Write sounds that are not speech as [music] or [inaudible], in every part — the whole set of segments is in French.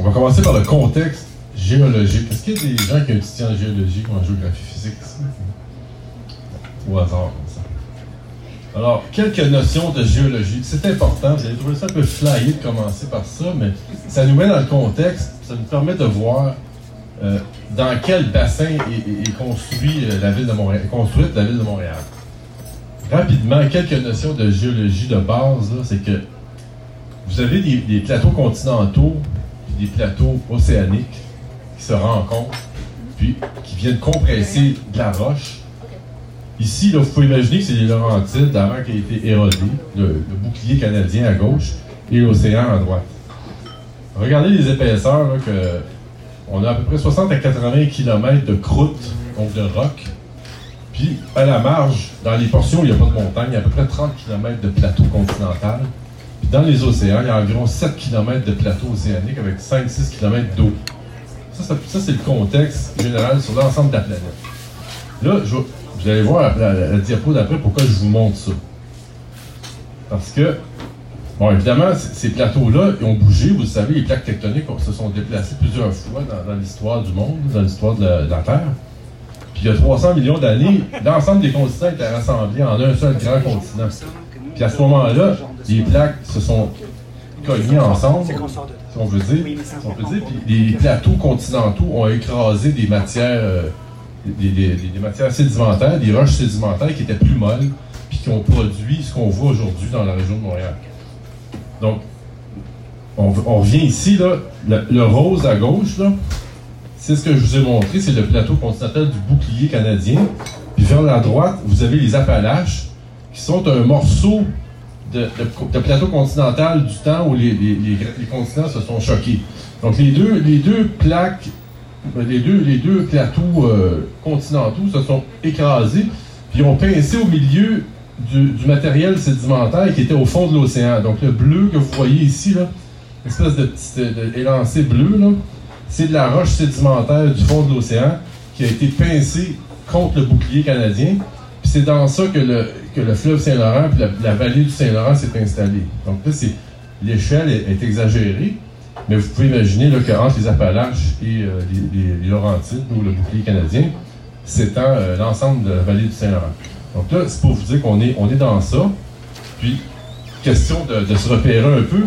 On va commencer par le contexte géologique. Est-ce qu'il y a des gens qui ont étudié en géologie ou en géographie physique? Au hasard, comme ça. Alors, quelques notions de géologie. C'est important. Vous allez trouver ça un peu flyé de commencer par ça, mais ça nous met dans le contexte. Ça nous permet de voir euh, dans quel bassin est, construit, euh, la ville de Montréal, construite la ville de Montréal. Rapidement, quelques notions de géologie de base, c'est que vous avez des, plateaux continentaux des plateaux océaniques qui se rencontrent, puis qui viennent compresser de la roche. Ici, là, vous pouvez imaginer que c'est les Laurentides, la mer qui a été érodée, le, le bouclier canadien à gauche et l'océan à droite. Regardez les épaisseurs, là, que on a à peu près 60 à 80 km de croûte, donc de roc. Puis, à la marge, dans les portions où il n'y a pas de montagne, il y a à peu près 30 km de plateau continental. Dans les océans, il y a environ 7 km de plateau océanique avec 5-6 km d'eau. Ça, c'est le contexte général sur l'ensemble de la planète. Là, je, vous allez voir la, diapo d'après pourquoi je vous montre ça. Parce que Bon, évidemment, ces plateaux-là ont bougé. Vous savez, les plaques tectoniques se sont déplacées plusieurs fois dans, dans l'histoire du monde, dans l'histoire de, de, la Terre. Puis il y a 300 millions d'années, l'ensemble des continents étaient rassemblés en un seul grand continent. Puis à ce moment-là, les plaques se sont cognées ensemble, si on veut dire. Si on peut dire puis les plateaux continentaux ont écrasé des matières, euh, des, des, des, matières sédimentaires, des roches sédimentaires qui étaient plus molles, puis qui ont produit ce qu'on voit aujourd'hui dans la région de Montréal. Donc, on, on, revient ici, là, le, le rose à gauche, là, c'est ce que je vous ai montré, c'est le plateau continental du bouclier canadien. Puis vers la droite, vous avez les Appalaches, qui sont un morceau de, plateau continental du temps où les, continents se sont choqués. Donc les deux, les deux plaques, les deux, les deux plateaux euh, continentaux se sont écrasés, puis ont pincé au milieu du, matériel sédimentaire qui était au fond de l'océan. Donc le bleu que vous voyez ici, là, espèce de petit élancé bleu, c'est de la roche sédimentaire du fond de l'océan qui a été pincée contre le bouclier canadien. C'est dans ça que le, que le fleuve Saint-Laurent puis la, vallée du Saint-Laurent s'est installée. Donc là, c'est l'échelle est, exagérée, mais vous pouvez imaginer qu'entre les Appalaches et euh, les, Laurentides ou le bouclier canadien, s'étend euh, l'ensemble de la vallée du Saint-Laurent. Donc là, c'est pour vous dire qu'on est, on est dans ça. Puis, question de, de, se repérer un peu,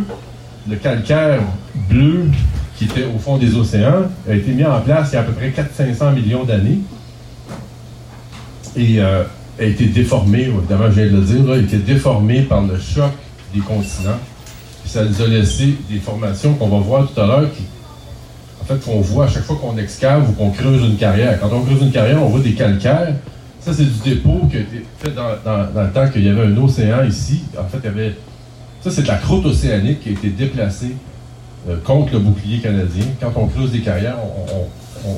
le calcaire bleu qui était au fond des océans a été mis en place il y a à peu près 400-500 millions d'années et euh, a été déformé, évidemment, je viens de le dire, a été déformé par le choc des continents. Puis ça nous a laissé des formations qu'on va voir tout à l'heure en fait, qu'on voit à chaque fois qu'on excave ou qu'on creuse une carrière. Quand on creuse une carrière, on voit des calcaires ça, c'est du dépôt qui a été fait dans, le temps qu'il y avait un océan ici. En fait, il y avait. Ça, c'est de la croûte océanique qui a été déplacée euh, contre le bouclier canadien. Quand on creuse des carrières,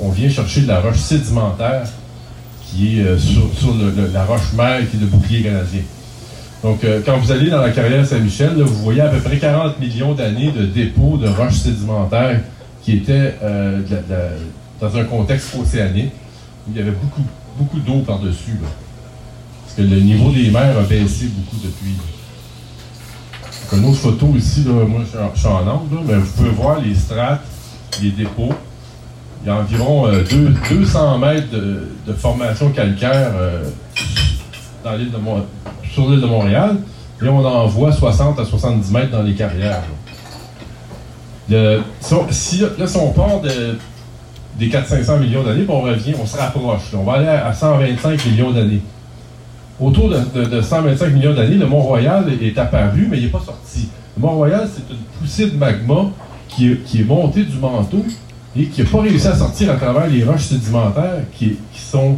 on vient chercher de la roche sédimentaire qui est euh, sur, la roche mère qui est le bouclier canadien. Donc, euh, quand vous allez dans la carrière Saint-Michel, vous voyez à peu près 40 millions d'années de dépôt de roches sédimentaires qui étaient de, dans un contexte océanique il y avait beaucoup d'eau par-dessus. Parce que le niveau des mers a baissé beaucoup depuis. Une autre photo ici, moi je suis en angle, mais vous pouvez voir les strates, les dépôts. Il y a environ euh, deux, 200 mètres de, formation calcaire euh, sur l'île de Montréal. Et on en voit 60 à 70 mètres dans les carrières. Si, là, si on part de, des 400-500 millions d'années, on revient, on se rapproche. On va aller à 125 millions d'années. Autour de, de, de 125 millions d'années, le Mont-Royal est apparu, mais il n'est pas sorti. Le Mont-Royal, c'est une poussée de magma qui est montée du manteau et qui n'a pas réussi à sortir à travers les roches sédimentaires qui, sont,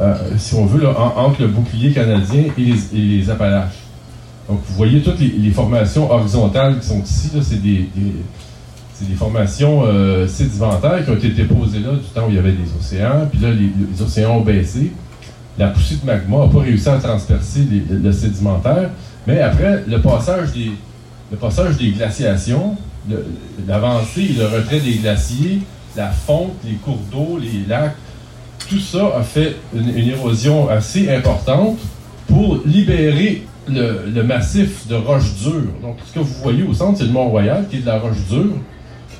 euh, si on veut, là, en, entre le bouclier canadien et les, Appalaches. Donc, vous voyez toutes les, formations horizontales qui sont ici, c'est des, des des formations euh, sédimentaires qui ont été déposées là du temps où il y avait des océans, puis là, les, océans ont baissé. La poussée de magma n'a pas réussi à transpercer le, sédimentaire, mais après, le passage des, le passage des glaciations, l'avancée et le retrait des glaciers, la fonte, les cours d'eau, les lacs, tout ça a fait une, érosion assez importante pour libérer le, le massif de roches dures. Donc, ce que vous voyez au centre, c'est le Mont-Royal, qui est de la roche dure,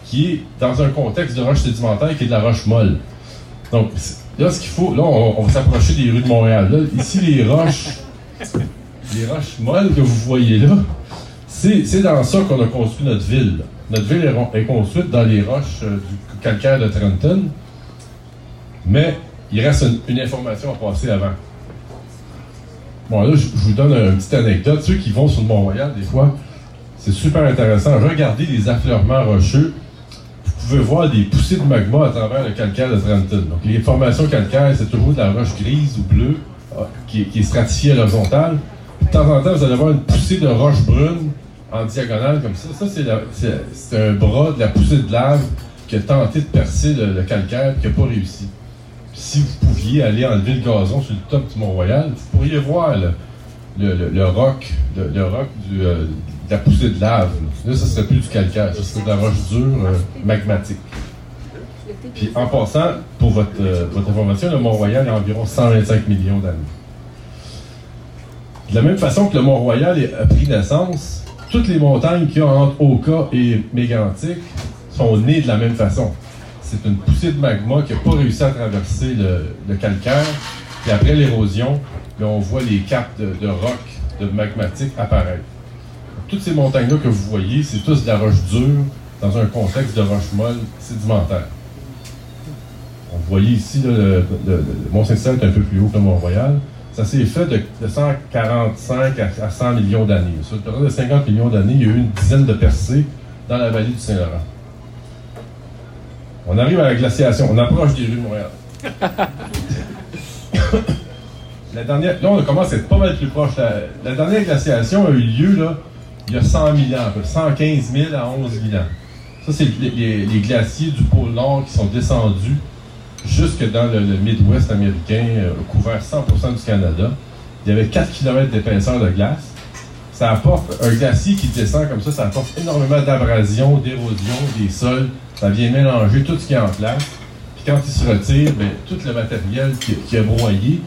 qui est dans un contexte de roche sédimentaire qui est de la roche molle. Donc, là, ce qu'il faut, là, on, va s'approcher des rues de Montréal. ici, les roches, les roches molles que vous voyez là, c'est dans ça qu'on a construit notre ville. Notre ville est, construite dans les roches euh, du calcaire de Trenton, mais il reste une, information à passer avant. Bon, là, je, vous donne une petite anecdote. Ceux qui vont sur le Mont-Royal, des fois, c'est super intéressant. Regardez les affleurements rocheux. Vous pouvez voir des poussées de magma à travers le calcaire de Trenton. Donc, les formations calcaires, c'est toujours de la roche grise ou bleue ah, qui, est stratifiée à l'horizontale. De temps en temps, vous allez voir une poussée de roche brune en diagonale comme ça. Ça, c'est un bras de la poussée de lave qui a tenté de percer le, calcaire et qui n'a pas réussi. si vous pouviez aller enlever le gazon sur le top du Mont-Royal, vous pourriez voir le, roc, le, roc euh, de la poussée de lave. Là, ça serait plus du calcaire, ça serait de la roche dure euh, magmatique. Puis en passant, pour votre, euh, votre information, le Mont-Royal a environ 125 millions d'années. De la même façon que le Mont-Royal a pris naissance, toutes les montagnes qu'il y a entre Oka et Mégantic sont nées de la même façon. C'est une poussée de magma qui n'a pas réussi à traverser le, calcaire. Puis après l'érosion, on voit les capes de, de roc, de magmatique apparaître. Toutes ces montagnes-là que vous voyez, c'est tous de la roche dure dans un contexte de roche molle sédimentaire. Vous voyez ici, le, Mont-Saint-Cyr est un peu plus haut que Mont-Royal. Ça s'est fait de, 145 à, 100 millions d'années. Sur le terrain de 50 millions d'années, il y a eu une dizaine de percées dans la vallée du Saint-Laurent. On arrive à la glaciation. On approche des rues de Montréal. [laughs] la dernière, là, on commence à être pas mal plus proche. La, dernière glaciation a eu lieu là, il y a 100 000 ans, 115 000 à 11 000 ans. Ça, c'est les, glaciers du pôle Nord qui sont descendus jusque dans le, Midwest américain, euh, couvert 100% du Canada. Il y avait 4 km d'épaisseur de glace. Ça apporte un glacier qui descend comme ça, ça apporte énormément d'abrasion, d'érosion des sols. Ça vient mélanger tout ce qui est en place. Puis quand il se retire, bien, tout le matériel qui, est broyé,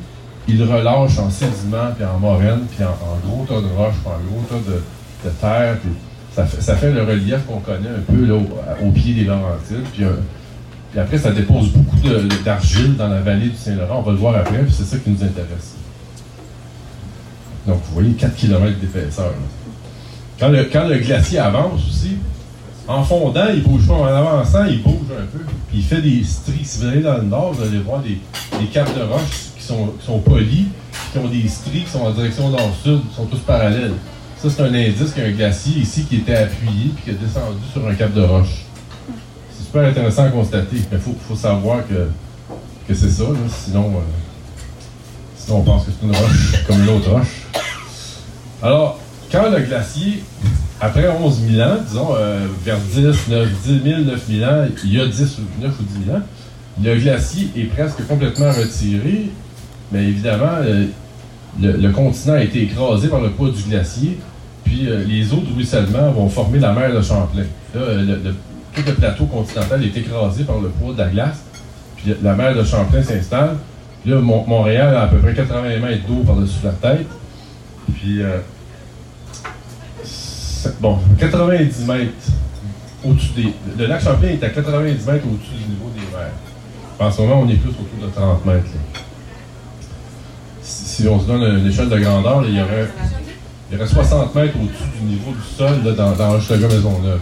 il relâche en sédiment, puis en moraine, puis en, gros tas de roches, puis en gros tas de, de terre. Puis ça, fait, le relief qu'on connaît un peu là, au, pied des Laurentides. Puis, euh, puis après, ça dépose beaucoup d'argile dans la vallée du Saint-Laurent. On va le voir après, puis c'est ça qui nous intéresse. Donc, vous voyez 4 km d'épaisseur. Quand le, glacier avance aussi, en fondant, il bouge pas. En avançant, il bouge un peu. Puis il fait des stries. Si vous allez dans le nord, vous allez voir des, capes de roche qui sont, qui sont qui ont des stries qui sont en direction nord-sud, qui sont tous parallèles. Ça, c'est un indice qu'il y a un glacier ici qui était appuyé puis qui est descendu sur un cap de roche. Intéressant à constater. Il faut, savoir que, c'est ça, sinon, euh, sinon on pense que c'est une roche [laughs] comme l'autre roche. Alors, quand le glacier, après 11 000 ans, disons, euh, vers 10, 9, 10 000, 9 000 ans, il y a 10 ou 9 ou 10 000 ans, le glacier est presque complètement retiré, mais évidemment, euh, le, continent a été écrasé par le poids du glacier, puis les eaux de ruissellement vont former la mer de Champlain. Tout le plateau continental est écrasé par le poids de la glace, puis la mer de Champlain s'installe. Là, Montréal a à peu près 80 mètres d'eau par-dessus la tête. Puis, euh, bon, 90 mètres au-dessus des. Le lac Champlain est à 90 mètres au-dessus du niveau des mers. En ce moment, on est plus autour de 30 mètres. Si, on se donne une échelle de grandeur, il y aurait il y aurait 60 mètres au-dessus du niveau du sol là, dans, dans Maisonneuve.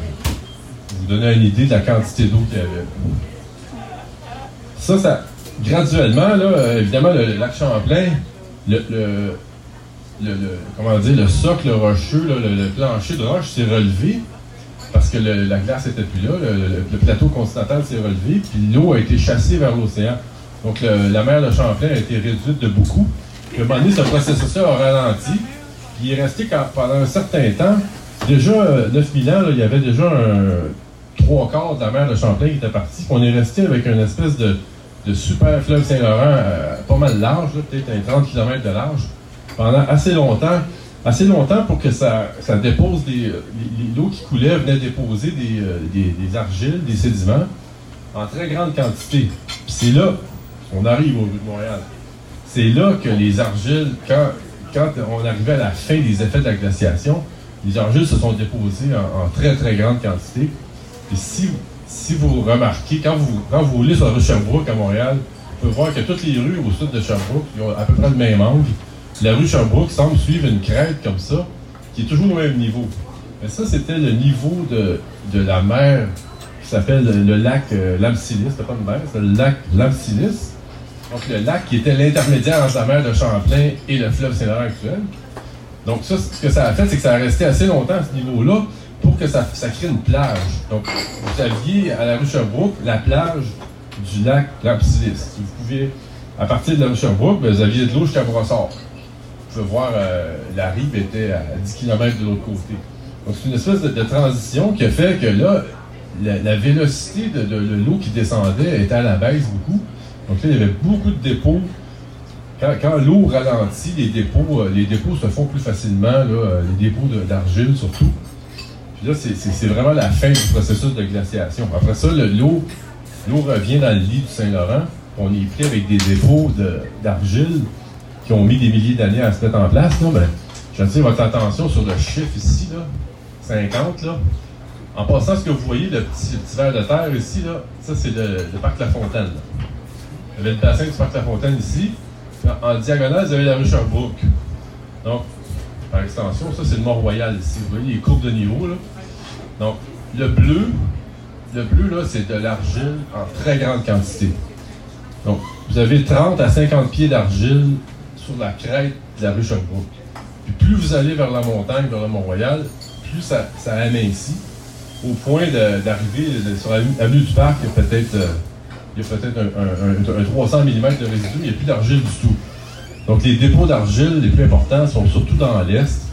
Vous donner une idée de la quantité d'eau qu'il y avait. Ça, ça, graduellement, là, euh, évidemment, le, lac Champlain, le, le, comment dire, le socle rocheux, le, plancher de roche s'est relevé parce que la glace n'était plus là, le, plateau continental s'est relevé, puis l'eau a été chassée vers l'océan. Donc la mer de Champlain a été réduite de beaucoup. Puis à un moment donné, ce processus-là a ralenti, il est resté pendant un certain temps. Déjà, 9000 ans, il y avait déjà un trois quarts de la mer de Champlain qui était parti. On est resté avec une espèce de, super fleuve Saint-Laurent euh, pas mal large, peut-être un 30 km de large, pendant assez longtemps. Assez longtemps pour que ça, ça dépose des. L'eau qui coulait venait déposer euh, des, des, argiles, des sédiments en très grande quantité. C'est là, on arrive au bout de Montréal. C'est là que les argiles, quand, quand on arrivait à la fin des effets de la glaciation, les argiles se sont déposés en, très, très grande quantité. Et si, vous remarquez, quand vous, quand vous roulez sur la rue Sherbrooke à Montréal, vous pouvez voir que toutes les rues au sud de Sherbrooke ont à peu près le même angle. La rue Sherbrooke semble suivre une crête comme ça, qui est toujours au même niveau. Mais ça, c'était le niveau de, de la mer qui s'appelle le lac euh, Lamsilis. C'était pas une mer, c'était le lac Lamsilis. Donc, le lac qui était l'intermédiaire entre la mer de Champlain et le fleuve Saint-Laurent actuel. Donc, ça, ce que ça a fait, c'est que ça a resté assez longtemps à ce niveau-là pour que ça, crée une plage. Donc, vous aviez à la rue Sherbrooke la plage du lac Lamsilis. Vous pouvez, à partir de la rue Sherbrooke, vous aviez de l'eau jusqu'à Brossard. Vous pouvez voir, euh, la rive était à 10 km de l'autre côté. Donc, c'est une espèce de, transition qui a fait que là, la, la vélocité de, l'eau qui descendait était à la baisse beaucoup. Donc là, il y avait beaucoup de dépôts. Quand, l'eau ralentit, les dépôts, euh, les dépôts se font plus facilement, euh, les dépôts d'argile surtout. Puis là, c'est vraiment la fin du processus de glaciation. Après ça, l'eau revient dans le lit du Saint-Laurent. On est pris avec des dépôts d'argile qui ont mis des milliers d'années à se mettre en place. Là. Ben, J'attire votre attention sur le chiffre ici, là, 50. Là. En passant, ce que vous voyez, le petit, petit verre de terre ici, là, ça c'est le, parc La Fontaine. Là. Y avait le bassin du parc La Fontaine ici. En diagonale, vous avez la rue Sherbrooke. Donc, par extension, ça c'est le Mont-Royal ici. Vous voyez les courbes de niveau. Là. Donc, le bleu, le bleu, là, c'est de l'argile en très grande quantité. Donc, vous avez 30 à 50 pieds d'argile sur la crête de la rue Sherbrooke. Puis plus vous allez vers la montagne, vers le Mont-Royal, plus ça, ça amincit, au point d'arriver sur l'avenue du Parc, il y a peut-être euh, peut-être un, un, un, 300 mm de résidus, il n'y a plus d'argile du tout. Donc les dépôts d'argile les plus importants sont surtout dans l'Est.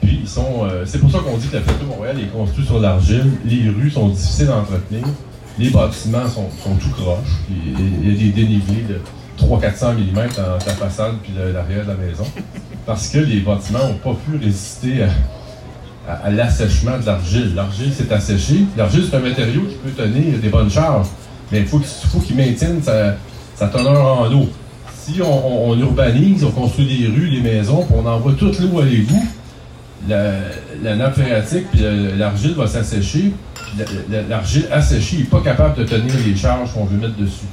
Puis ils sont. Euh, c'est pour ça qu'on dit que la plateau Montréal est construit sur l'argile. Les rues sont difficiles à entretenir. Les bâtiments sont, sont tout croches. Il y a des dénivelés de 300-400 mm dans la façade puis l'arrière de la maison. Parce que les bâtiments n'ont pas pu résister à, l'assèchement de l'argile. L'argile s'est asséchée. L'argile, c'est un matériau qui peut tenir des bonnes charges, mais il faut qu'il maintienne sa, teneur en eau. Si on, urbanise, on construit des rues, des maisons, puis on envoie toute l'eau à l'égout, la, nappe phréatique puis l'argile va s'assécher. L'argile asséchée n'est pas capable de tenir les charges qu'on veut mettre dessus.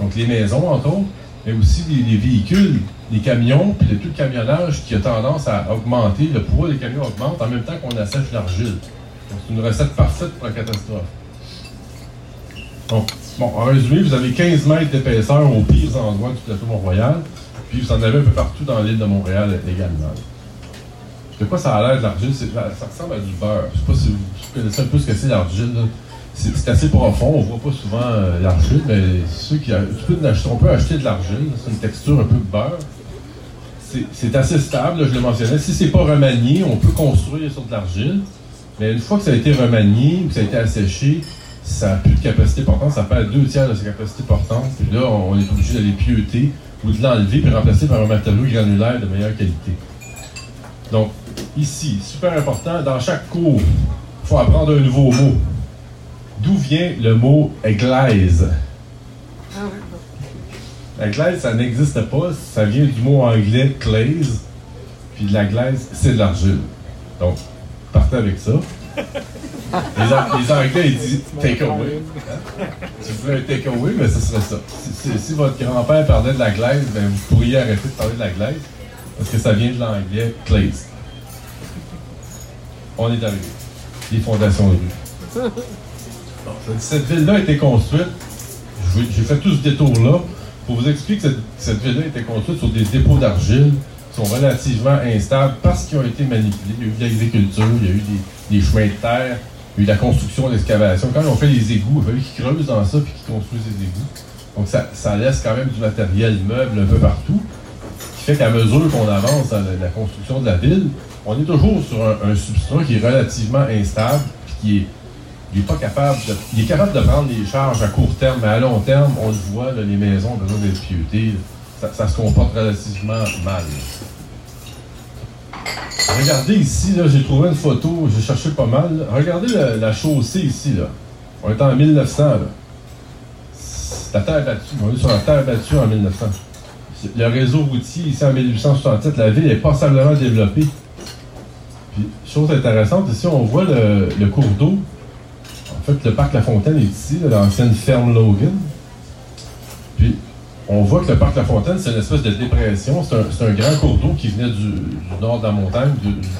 Donc les maisons, entre autres, mais aussi les, les véhicules, les camions, puis le tout le camionnage qui a tendance à augmenter, le poids des camions augmente en même temps qu'on assèche l'argile. C'est une recette parfaite pour la catastrophe. Donc, bon, en résumé, vous avez 15 mètres d'épaisseur aux pires endroits du plateau Mont-Royal, puis vous en avez un peu partout dans l'île de Montréal également. De quoi ça a l'air de l'argile? Ça ressemble à du beurre. Je ne sais pas si vous connaissez un peu ce que c'est l'argile. C'est assez profond, on ne voit pas souvent euh, l'argile, mais ceux qui tu peux acheter, on peut acheter de l'argile, c'est une texture un peu de beurre. C'est assez stable, je le mentionnais. Si c'est pas remanié, on peut construire sur de l'argile, mais une fois que ça a été remanié, que ça a été asséché, ça n'a plus de capacité portante, ça perd deux tiers de sa capacité portante, puis là, on est obligé d'aller pieuter ou de l'enlever puis remplacer par un matériau granulaire de meilleure qualité. Donc, ici, super important, dans chaque cours, il faut apprendre un nouveau mot. D'où vient le mot glaise? La glaise, ça n'existe pas. Ça vient du mot anglais glaze. Puis de la glaise, c'est de l'argile. Donc, partez avec ça. Les, Anglais, ils disent take away. Si vous voulez un take away, mais ce serait ça. Si, votre grand-père parlait de la glaise, ben, vous pourriez arrêter de parler de la glaise. Parce que ça vient de l'anglais glaze. On est arrivé. Les fondations de rue. Cette ville-là a été construite. J'ai fait tout ce détour-là pour vous expliquer que cette, ville-là a été construite sur des dépôts d'argile sont relativement instables parce qu'ils ont été manipulés. Il y a eu de l'agriculture, il y a eu des, des, chemins de terre, il la construction, l'excavation. Quand on fait les égouts, il a qu'ils creusent dans ça puis qu'ils construisent des égouts. Donc ça, laisse quand même du matériel meuble un peu partout. Ce qui fait qu'à mesure qu'on avance dans la, construction de la ville, on est toujours sur un, substrat qui est relativement instable puis qui est il est pas capable de, prendre les charges à court terme, mais à long terme, on le voit, les maisons ont besoin d'être. Ça, ça, se comporte relativement mal. Regardez ici, j'ai trouvé une photo, j'ai cherché pas mal. Regardez la, la, chaussée ici, là. On est en 1900, là. La terre battue. On est sur la terre battue en 1900. Le réseau routier, ici en 1867, la ville est passablement développée. Puis, chose intéressante, ici, on voit le, le cours d'eau en fait, le parc La Fontaine est ici, l'ancienne ferme Logan. On voit que le parc La Fontaine, c'est une espèce de dépression. C'est un, grand cours d'eau qui venait du, nord de la montagne,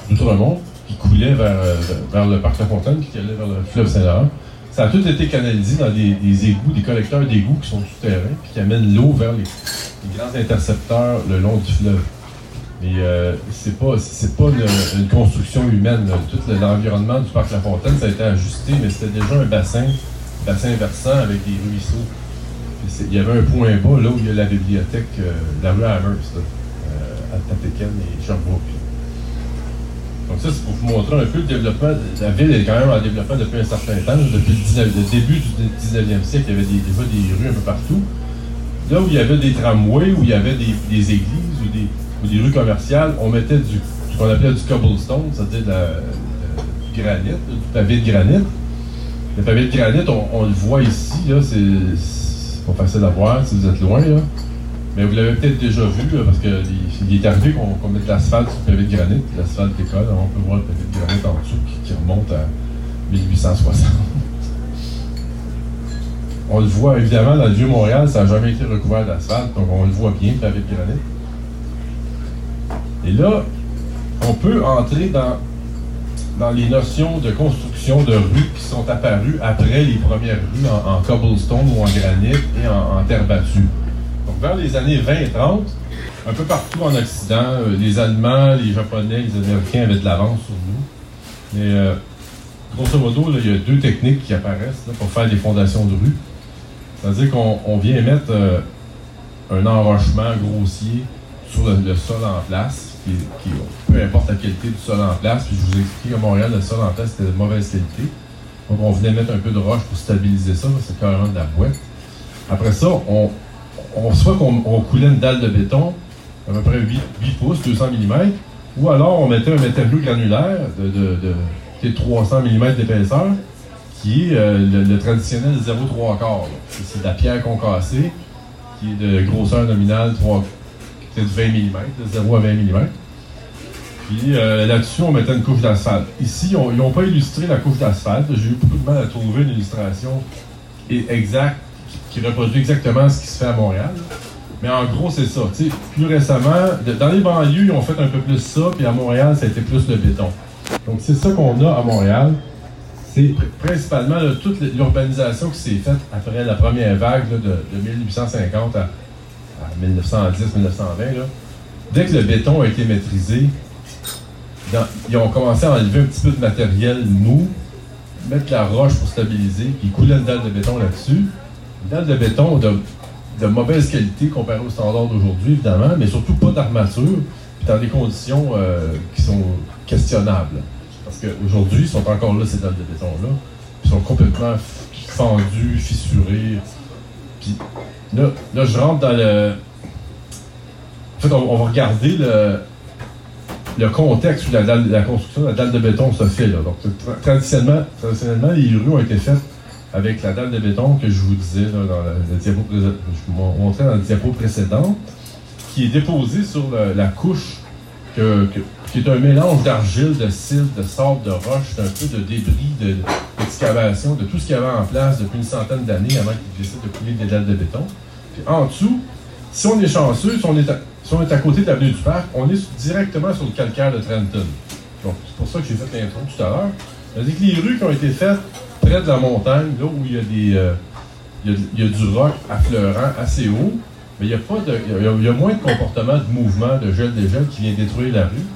d'Outremont, qui coulait vers, le parc La Fontaine, qui allait vers le fleuve Saint-Laurent. Ça a tout été canalisé dans des, égouts, des collecteurs d'égouts qui sont souterrains, puis qui amènent l'eau vers les, grands intercepteurs le long du fleuve. Mais euh, c'est pas pas une, construction humaine. Tout l'environnement du parc La Fontaine, ça a été ajusté, mais c'était déjà un bassin, bassin versant avec des ruisseaux. Il y avait un point bas là où il y a la bibliothèque, euh, la euh, à Tatekan et Sherbrooke. Donc ça, c'est pour vous montrer un peu le développement. La ville est quand même en développement depuis un certain temps. Depuis le, début du 19e siècle, il y avait des, déjà des rues un peu partout. Là où il y avait des tramways, où il y avait des, églises ou des, rues commerciales, on mettait du, ce qu'on appelait du cobblestone, c'est-à-dire du granit, du pavé de granit. Le pavé de granit, on, le voit ici, là, c'est pas facile à voir si vous êtes loin. Là. Mais vous l'avez peut-être déjà vu, parce qu'il est arrivé qu'on mette l'asphalte sur le pavé de granit, l'asphalte décolle, on peut voir le pavé de granit en dessous qui, remonte à 1860. On le voit évidemment dans le Vieux-Montréal, ça n'a jamais été recouvert d'asphalte, donc on le voit bien, le pavé de granit. Et là, on peut entrer dans, dans les notions de construction de rues qui sont apparues après les premières rues en, cobblestone ou en granit et en terre battue vers les années 20 et 30, un peu partout en Occident, euh, les Allemands, les Japonais, les Américains avaient de l'avance sur nous. Mais euh, grosso modo, il y a deux techniques qui apparaissent pour faire des fondations de rue. C'est-à-dire qu'on vient mettre euh, un enrochement grossier sur le, sol en place, peu importe la qualité du sol en place. Puis je vous explique à Montréal, le sol en place était de mauvaise qualité. Donc on venait mettre un peu de roche pour stabiliser ça, c'est carrément de la boîte. Après ça, on, soit qu'on coulait une dalle de béton, à peu près 8, pouces, 200 mm, ou alors on mettait un matériau granulaire de, 300 mm d'épaisseur, qui est euh, le, traditionnel 0,3 quart. C'est de la pierre concassée, qui est de grosseur nominale 3, c'est de 20 mm, de 0 à 20 mm. Puis euh, là-dessus, on mettait une couche d'asphalte. Ici, ils n'ont pas illustré la couche d'asphalte. J'ai eu beaucoup de mal à trouver une illustration exacte qui reproduit exactement ce qui se fait à Montréal. Mais en gros, c'est ça. plus récemment, dans les banlieues, ils ont fait un peu plus ça, puis à Montréal, ça a été plus le béton. Donc, c'est ça qu'on a à Montréal. C'est principalement toute l'urbanisation qui s'est faite après la première vague de, 1850 à, 1910-1920. Dès que le béton a été maîtrisé, ils ont commencé à enlever un petit peu de matériel mou, mettre la roche pour stabiliser, puis couler une dalle de béton là-dessus. Une dalle de béton de, mauvaise qualité comparée aux standards d'aujourd'hui, évidemment, mais surtout pas d'armature, puis dans des conditions euh, qui sont questionnables. Parce qu'aujourd'hui, ils sont encore là, ces dalles de béton-là. Ils sont complètement fendus, fissurés. Puis là, là, je rentre dans le. En fait, on, va regarder le, le contexte où la, la construction de la dalle de béton se fait. Là. Donc, traditionnellement, traditionnellement, les rues ont été faites avec la dalle de béton que je vous disais dans la, diapo, précédente, qui est déposée sur la couche qui est un mélange d'argile, de cire, de sable, de roche, d'un peu de débris d'excavation, de, tout ce qu'il y avait en place depuis une centaine d'années avant qu'ils décident de couler des dalles de béton. Puis en dessous, si on est chanceux, si on est si on est à côté de l'avenue du Parc, on est directement sur le calcaire de Trenton. C'est pour ça que j'ai fait l'intro tout à l'heure. C'est-à-dire que les rues qui ont été faites près de la montagne, là où il y a, des, du roc affleurant assez haut, il y a, de, moins de comportement de mouvement, de gel gels qui vient détruire la rue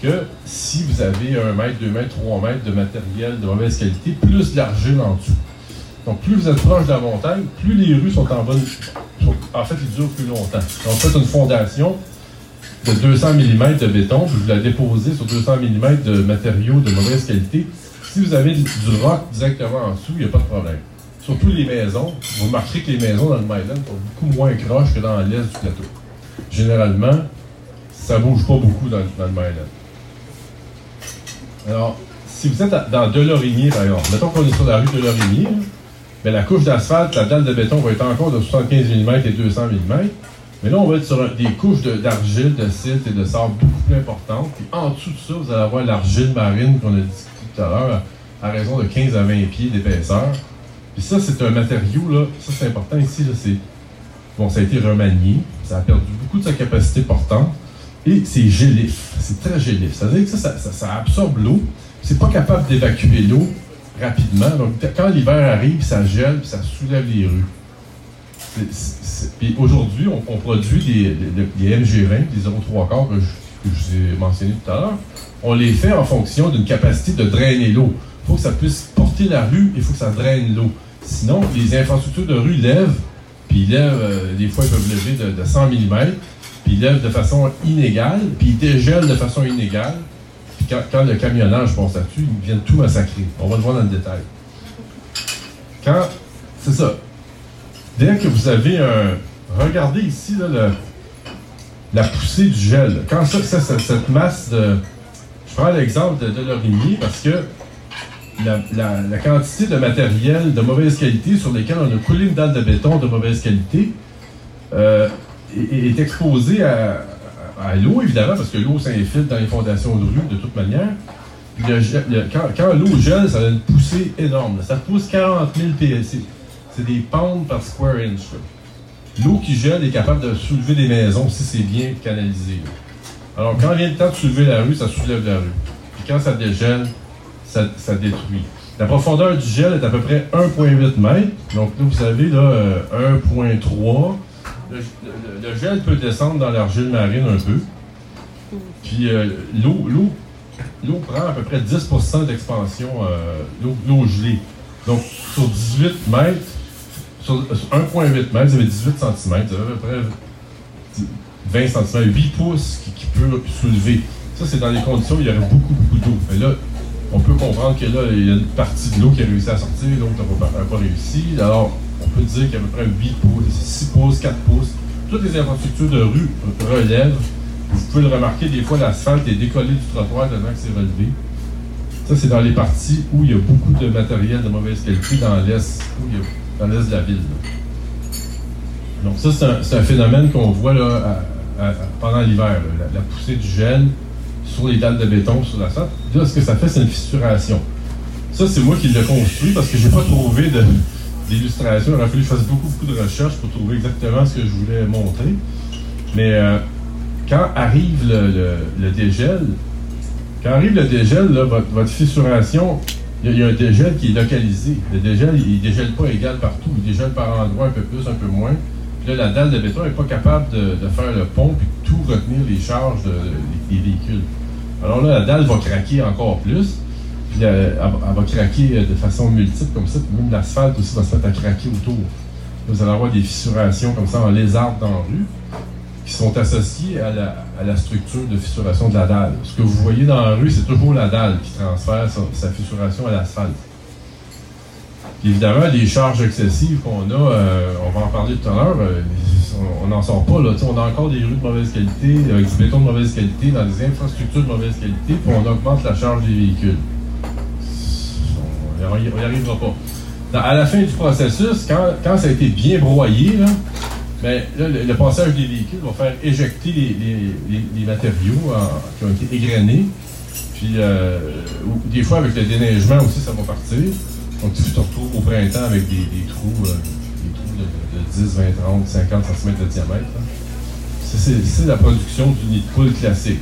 que si vous avez un mètre, deux mètres, trois mètres de matériel de mauvaise qualité, plus l'argile en dessous. Donc, plus vous êtes proche de la montagne, plus les rues sont en bonne. en fait, ils durent plus longtemps. Donc, faites une fondation de 200 mm de béton, puis vous la déposez sur 200 mm de matériaux de mauvaise qualité, si vous avez du rock directement en dessous, il n'y a pas de problème. Surtout les maisons. Vous remarquerez que les maisons dans le Myland sont beaucoup moins croches que dans l'est du plateau. Généralement, ça ne bouge pas beaucoup dans, le Myland. Alors, si vous êtes dans Delorimier, par exemple, mettons qu'on est sur la rue de Delorimier, mais la couche d'asphalte, la dalle de béton va être encore de 75 mm et 200 mm. Mais là, on va être sur des couches d'argile, de, silt et de sable beaucoup plus importantes. Et en dessous de ça, vous allez avoir l'argile marine qu'on a dit tout à l'heure, à raison de 15 à 20 pieds d'épaisseur. Puis ça, c'est un matériau, là, ça c'est important ici, c'est. Bon, ça a été remanié, ça a perdu beaucoup de sa capacité portante, et c'est gélif, c'est très gélif. Ça veut dire que ça, ça, absorbe l'eau, c'est pas capable d'évacuer l'eau rapidement. Donc, quand l'hiver arrive, ça gèle, puis ça soulève les rues. Puis aujourd'hui, on, produit des, MG20, des 0,3 quarts que je, vous ai mentionné tout à l'heure. On les fait en fonction d'une capacité de drainer l'eau. Il faut que ça puisse porter la rue, il faut que ça draine l'eau. Sinon, les infrastructures de rue lèvent, puis lèvent, euh, des fois ils peuvent lever de, 100 mm, puis ils lèvent de façon inégale, puis ils dégèlent de façon inégale. Quand, le camionnage passe là-dessus, ils viennent tout massacrer. On va le voir dans le détail. Quand, c'est ça, dès que vous avez un. Regardez ici la poussée du gel. Quand ça, cette masse de. Je prends l'exemple de, de parce que la, quantité de matériel de mauvaise qualité sur lesquels on a coulé une dalle de béton de mauvaise qualité euh, est, exposée à, l'eau, évidemment, parce que l'eau s'infiltre dans les fondations de rue de toute manière. quand, l'eau gèle, ça a une poussée énorme. Ça pousse 40 000 PSC. C'est des pounds par square inch. L'eau qui gèle est capable de soulever des maisons si c'est bien canalisé. Alors, quand vient le temps de soulever la rue, ça soulève la rue. Puis quand ça dégèle, ça, détruit. La profondeur du gel est à peu près 1,8 mètres. Donc là, vous avez là 1,3. Le, gel peut descendre dans l'argile marine un peu. Puis euh, l'eau, l'eau, prend à peu près 10% d'expansion, euh, l'eau, gelée. Donc sur 18 mètres, sur, 1,8 mètres, vous avez 18 cm, vous avez à peu près 20 cm, 8 pouces qui, qui peut soulever. Ça, c'est dans les conditions où il y aurait beaucoup, beaucoup d'eau. Mais là, on peut comprendre que là, il y a une partie de l'eau qui a réussi à sortir, l'autre n'a pas, réussi. Alors, peut dire qu'il y a à peu près 8 pouces, 6 pouces, 4 pouces. Toutes les infrastructures de rue relèvent. Vous pouvez le remarquer, des fois, l'asphalte est décollé du trottoir tellement que c'est relevé. Ça, c'est dans les parties où il y a beaucoup de matériel de mauvaise qualité dans l'est, dans l'est de la ville. Donc ça, c'est un, phénomène qu'on voit là, pendant l'hiver, la, poussée du gel sur les dalles de béton, sur la salle. Là, ce que ça fait, c'est une fissuration. Ça, c'est moi qui l'ai construit parce que je n'ai pas trouvé d'illustration. Il aurait fallu que je fasse beaucoup, beaucoup de recherches pour trouver exactement ce que je voulais montrer. Mais euh, quand arrive le, dégel, quand arrive le dégel, votre, fissuration, il y, a un dégel qui est localisé. Le dégel, il ne dégèle pas égal partout. Il dégèle par endroit un peu plus, un peu moins. Puis là, la dalle de béton n'est pas capable de, faire le pont puis tout retenir les charges des véhicules. Alors là, la dalle va craquer encore plus. Elle, va craquer de façon multiple comme ça. Même l'asphalte aussi va se mettre à craquer autour. Vous allez avoir des fissurations comme ça en lézard dans la rue qui sont associées à la, structure de fissuration de la dalle. Ce que vous voyez dans la rue, c'est toujours la dalle qui transfère sa, fissuration à l'asphalte. Évidemment, les charges excessives qu'on a, euh, on va en parler tout à l'heure, euh, on n'en sort pas. On a encore des rues de mauvaise qualité, avec du béton de mauvaise qualité, dans des infrastructures de mauvaise qualité, puis on augmente la charge des véhicules. On n'y arrivera pas. à la fin du processus, quand, ça a été bien broyé, ben, le, passage des véhicules va faire éjecter les, matériaux qui ont été égrenés. Puis, euh, des fois, avec le déneigement aussi, ça va partir. Donc, tu te retrouves au printemps avec des, trous. Euh, 10, 20, 30, 50 cm de diamètre. C'est la production d'une nid de poule classique.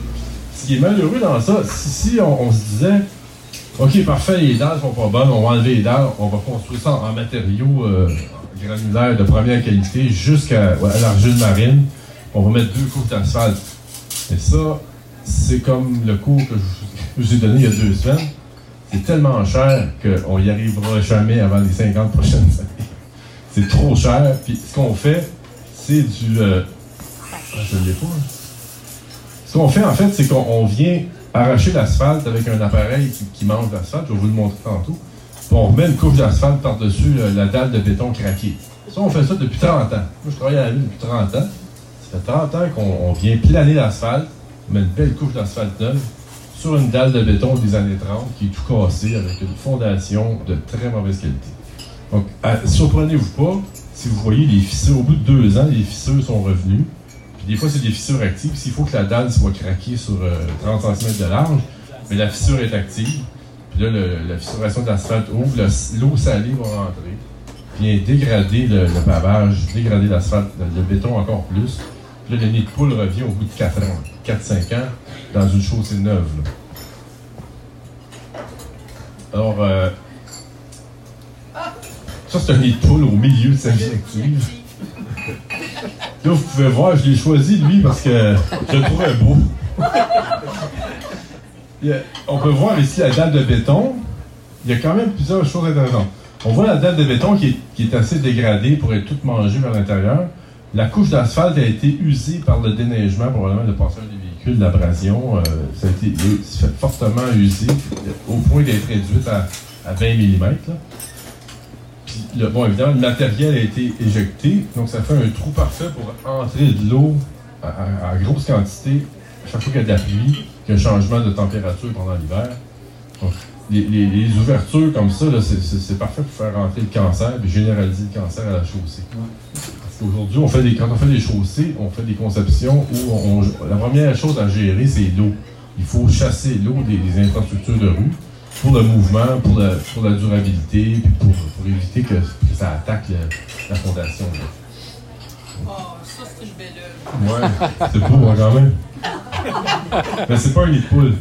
Ce qui est malheureux dans ça, si, on, se disait, OK, parfait, les dalles sont pas bonnes, on va enlever les dalles, on va construire ça en matériaux euh, granulaires de première qualité jusqu'à l'argile marine, on va mettre deux couches d'asphalte. Et ça, c'est comme le cours que je vous ai donné il y a deux semaines. C'est tellement cher qu'on n'y arrivera jamais avant les 50 prochaines années. C'est trop cher. Puis ce qu'on fait, c'est du. Euh, ah, je ne l'ai pas. Hein. Ce qu'on fait, en fait, c'est qu'on vient arracher l'asphalte avec un appareil qui, mange l'asphalte. Je vais vous le montrer tantôt. Puis on remet une couche d'asphalte par-dessus euh, la dalle de béton craquée. Ça, on fait ça depuis 30 ans. Moi, je travaille à la ville depuis 30 ans. Ça fait 30 ans qu'on vient planer l'asphalte, on met une belle couche d'asphalte neuve sur une dalle de béton des années 30 qui est tout cassée avec une fondation de très mauvaise qualité. Donc, surprenez-vous pas si vous voyez les fissures. Au bout de deux ans, les fissures sont revenues. Des fois, c'est des fissures actives. S'il faut que la dalle soit craquée sur 30 euh, cm de large, mais la fissure est active. Puis là, la fissuration de l'asphalte ouvre, l'eau salée va rentrer, vient dégrader le, pavage, dégrader l'asphalte, le, béton encore plus. Puis là, le nid de poule revient au bout de 4 ans, 4-5 ans, dans une chaussée neuve. Alors, euh, ça, c'est un nid de poule au milieu de sa vie active. Là, vous pouvez voir, je l'ai choisi, lui, parce que je le trouvais beau. On peut voir ici la dalle de béton. Il y a quand même plusieurs choses intéressantes. On voit la dalle de béton qui est, assez dégradée pour être toute mangée vers l'intérieur. La couche d'asphalte a été usée par le déneigement, probablement le passage des véhicules, l'abrasion. Euh, ça a été fortement usé au point d'être réduite à, 20 mm bon, évidemment, le matériel a été éjecté, donc ça fait un trou parfait pour entrer de l'eau à, grosse quantité chaque fois qu'il y a de la pluie, qu'il y a un changement de température pendant l'hiver. Les, ouvertures comme ça, c'est parfait pour faire rentrer le cancer et généraliser le cancer à la chaussée. Parce qu'aujourd'hui, on fait des, quand on fait des chaussées, on fait des conceptions où la première chose à gérer, c'est l'eau. Il faut chasser l'eau des infrastructures de rue pour le mouvement, pour la, pour la durabilité, puis pour, pour éviter que, que, ça attaque la fondation. Oh, ça, c'est une belle Ouais, c'est beau hein, quand même. Mais c'est pas un nid de poule.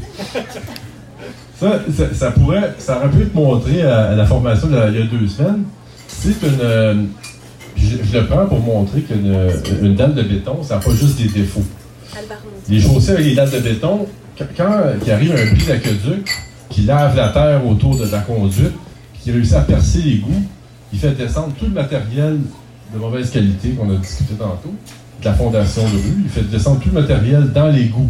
Ça, ça, pourrait, ça aurait pu être montré à, la formation il y a deux semaines. C'est une. Euh, je, le prends pour montrer qu'une une dalle de béton, ça n'a pas juste des défauts. Les chaussées avec les dalles de béton, quand, quand il arrive un pli d'aqueduc, qui lave la terre autour de la conduite, qui réussit à percer l'égout, il fait descendre tout le matériel de mauvaise qualité qu'on a discuté tantôt, de la fondation de rue, il fait descendre tout le matériel dans l'égout.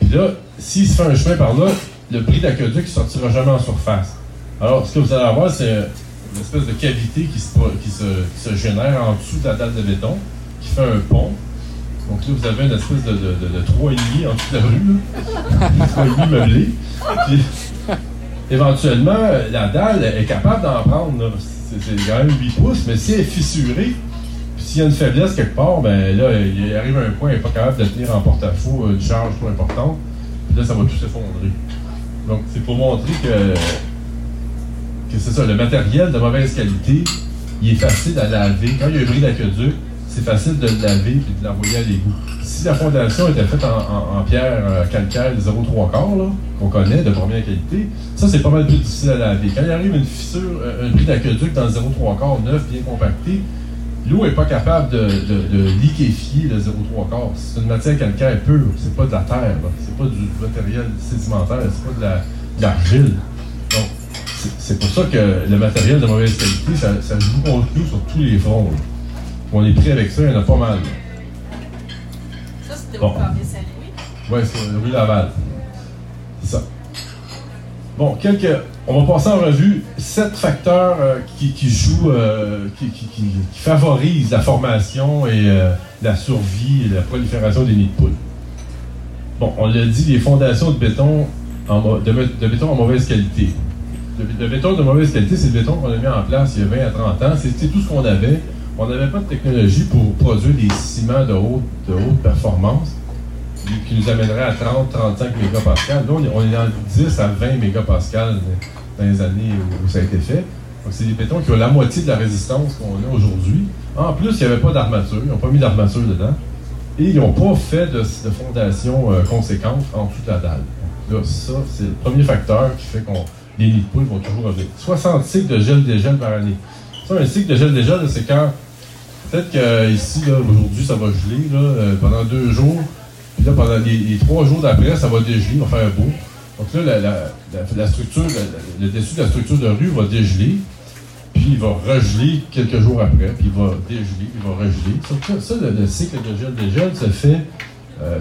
Puis là, s'il se fait un chemin par là, le bris d'aqueduc ne sortira jamais en surface. Alors, ce que vous allez avoir, c'est une espèce de cavité qui se, qui, génère en dessous de la dalle de béton, qui fait un pont. Donc là, vous avez une espèce de, de, de, en dessous de la rue, [laughs] trois ennemis meublés. Puis, éventuellement, la dalle est capable d'en prendre. C'est quand même 8 pouces, mais si elle est fissurée, s'il y a une faiblesse quelque part, ben là, il arrive à un point, il n'est pas capable de tenir en porte-à-faux une charge trop importante. Puis là, ça va tout s'effondrer. Donc, c'est pour montrer que, que c'est ça, le matériel de mauvaise qualité, il est facile à laver. Quand il y a un bris d'aqueduc, c'est facile de le laver et de l'envoyer à l'égout. Si la fondation était faite en, pierre euh, calcaire 0,3 quart, qu'on connaît, de première qualité, ça, c'est pas mal plus difficile à laver. Quand il arrive une fissure, euh, un bris d'aqueduc dans le 0,3 quart neuf, bien compacté, l'eau n'est pas capable de, liquéfier le 0,3 quart. C'est une matière calcaire pure, c'est pas de la terre, c'est pas du matériel sédimentaire, c'est pas de l'argile. Donc, c'est pour ça que le matériel de mauvaise qualité, ça, ça joue contre nous sur tous les fronts. On est pris avec ça, il y en a pas mal. Ça, c'était au carré Saint-Louis? Oui, c'est rue Laval. C'est ça. Bon, quelques. On va passer en revue sept facteurs euh, qui, jouent, euh, qui, favorisent la formation et euh, la survie et la prolifération des nids de poules. Bon, on l'a dit, les fondations de béton en, de, béton en mauvaise qualité. Le, béton de mauvaise qualité, c'est le béton qu'on a mis en place il y a 20 à 30 ans. C'était tout ce qu'on avait on n'avait pas de technologie pour produire des ciments de haute, de haute performance qui nous amènerait à 30-35 mégapascales. Là, on est, dans 10 à 20 mégapascals dans les années où ça a été fait. Donc, c'est des bétons qui ont la moitié de la résistance qu'on a aujourd'hui. En plus, il n'y avait pas d'armature. Ils n'ont pas mis d'armature dedans. Et ils n'ont pas fait de, fondation euh, conséquente en toute la dalle. Là, ça, c'est le premier facteur qui fait qu'on les nids de poules vont toujours revenir. 60 cycles de gel-dégel par année. Ça, un cycle de gel-dégel, c'est quand Peut-être qu'ici, aujourd'hui, ça va geler euh, pendant deux jours. Puis là, pendant les, trois jours d'après, ça va dégeler, va faire beau. Donc là, la, structure, le dessus de la structure de rue va dégeler, puis il va regeler quelques jours après, puis il va dégeler, il va regeler. Ça, le, cycle de gel-dégel se fait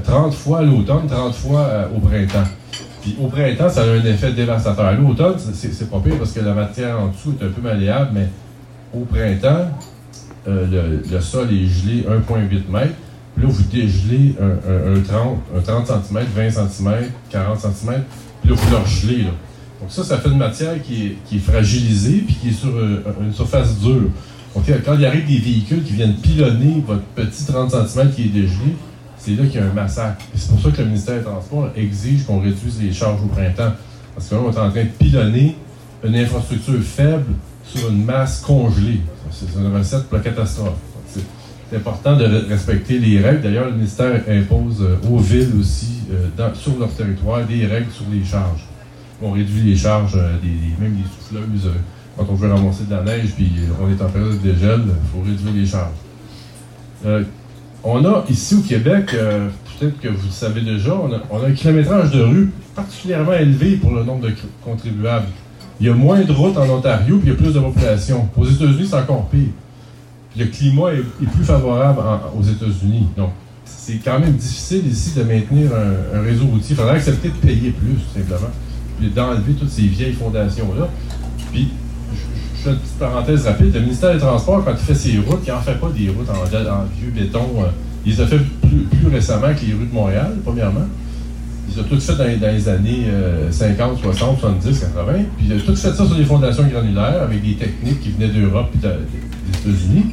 30 euh, fois à l'automne, 30 fois euh, au printemps. Puis au printemps, ça a un effet dévastateur. L'automne, c'est pas pire parce que la matière en dessous est un peu malléable, mais au printemps, euh, le, sol est gelé 1,8 m. Puis là, vous dégelez un, 30, un 30 cm, 20 cm, 40 cm. Puis là, vous le regelez. Donc ça, ça fait une matière qui est, qui est fragilisée puis qui est sur euh, une surface dure. Donc quand il arrive des véhicules qui viennent pilonner votre petit 30 cm qui est dégelé, c'est là qu'il y a un massacre. c'est pour ça que le ministère des Transports exige qu'on réduise les charges au printemps. Parce que là, on est en train de pilonner une infrastructure faible sur une masse congelée. C'est une recette pour la catastrophe. C'est important de respecter les règles. D'ailleurs, le ministère impose euh, aux villes aussi, euh, sur leur territoire, des règles sur les charges. On réduit les charges, euh, des, même les souffleuses, quand on veut ramasser de la neige, puis on est en période de dégel, il faut réduire les charges. on a ici au Québec, peut-être que vous le savez déjà, on a, un kilométrage de rue particulièrement élevé pour le nombre de contribuables. Il y a moins de routes en Ontario, puis il y a plus de population. Aux États-Unis, c'est encore pire. le climat est, plus favorable aux États-Unis. Donc, c'est quand même difficile ici de maintenir un, réseau routier. Il faudrait accepter de payer plus, tout simplement. Puis d'enlever toutes ces vieilles fondations-là. Puis, je, fais une petite parenthèse rapide. Le ministère des Transports, quand il fait ses routes, il n'en fait pas des routes en, vieux béton. Euh, il les a fait plus, récemment que les rues de Montréal, premièrement. Ils ont tout fait dans, les années 50, 60, 70, 80. Puis ils ont tout fait ça sur des fondations granulaires avec des techniques qui venaient d'Europe et des États-Unis.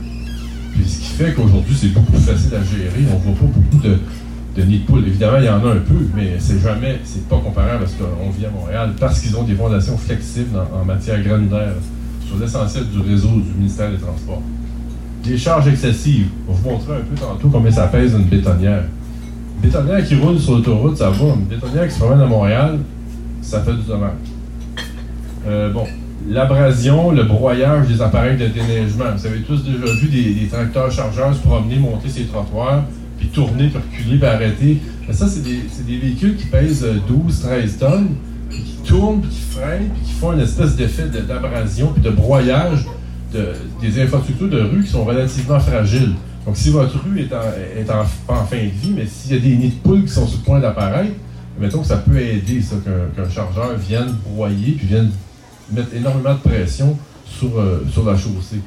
Puis ce qui fait qu'aujourd'hui, c'est beaucoup plus facile à gérer. On ne voit pas beaucoup de, nids de poules. Évidemment, il y en a un peu, mais c'est jamais, c'est pas comparable à ce qu'on vit à Montréal parce qu'ils ont des fondations flexibles en, matière granulaire sur l'essentiel du réseau du ministère des Transports. Des charges excessives. On vous montrer un peu tantôt combien ça pèse une bétonnière. Bétonnière qui roule sur l'autoroute, ça va. Une bétonnière qui se promène à Montréal, ça fait du dommage. Euh, bon, l'abrasion, le broyage des appareils de déneigement. Vous avez tous déjà vu des, tracteurs chargeurs se promener, monter ces trottoirs, puis tourner, puis reculer, puis arrêter. Ça, c'est des, véhicules qui pèsent 12, 13 tonnes, puis qui tournent, puis qui freinent, puis qui font une espèce d'effet d'abrasion, puis de broyage des infrastructures de rue qui sont relativement fragiles. Donc, si votre rue est, en, fin de vie, mais s'il y a des nids de poules qui sont sur le point d'apparaître, mettons que ça peut aider ça, qu'un, chargeur vienne broyer puis vienne mettre énormément de pression sur, euh, sur la chaussée.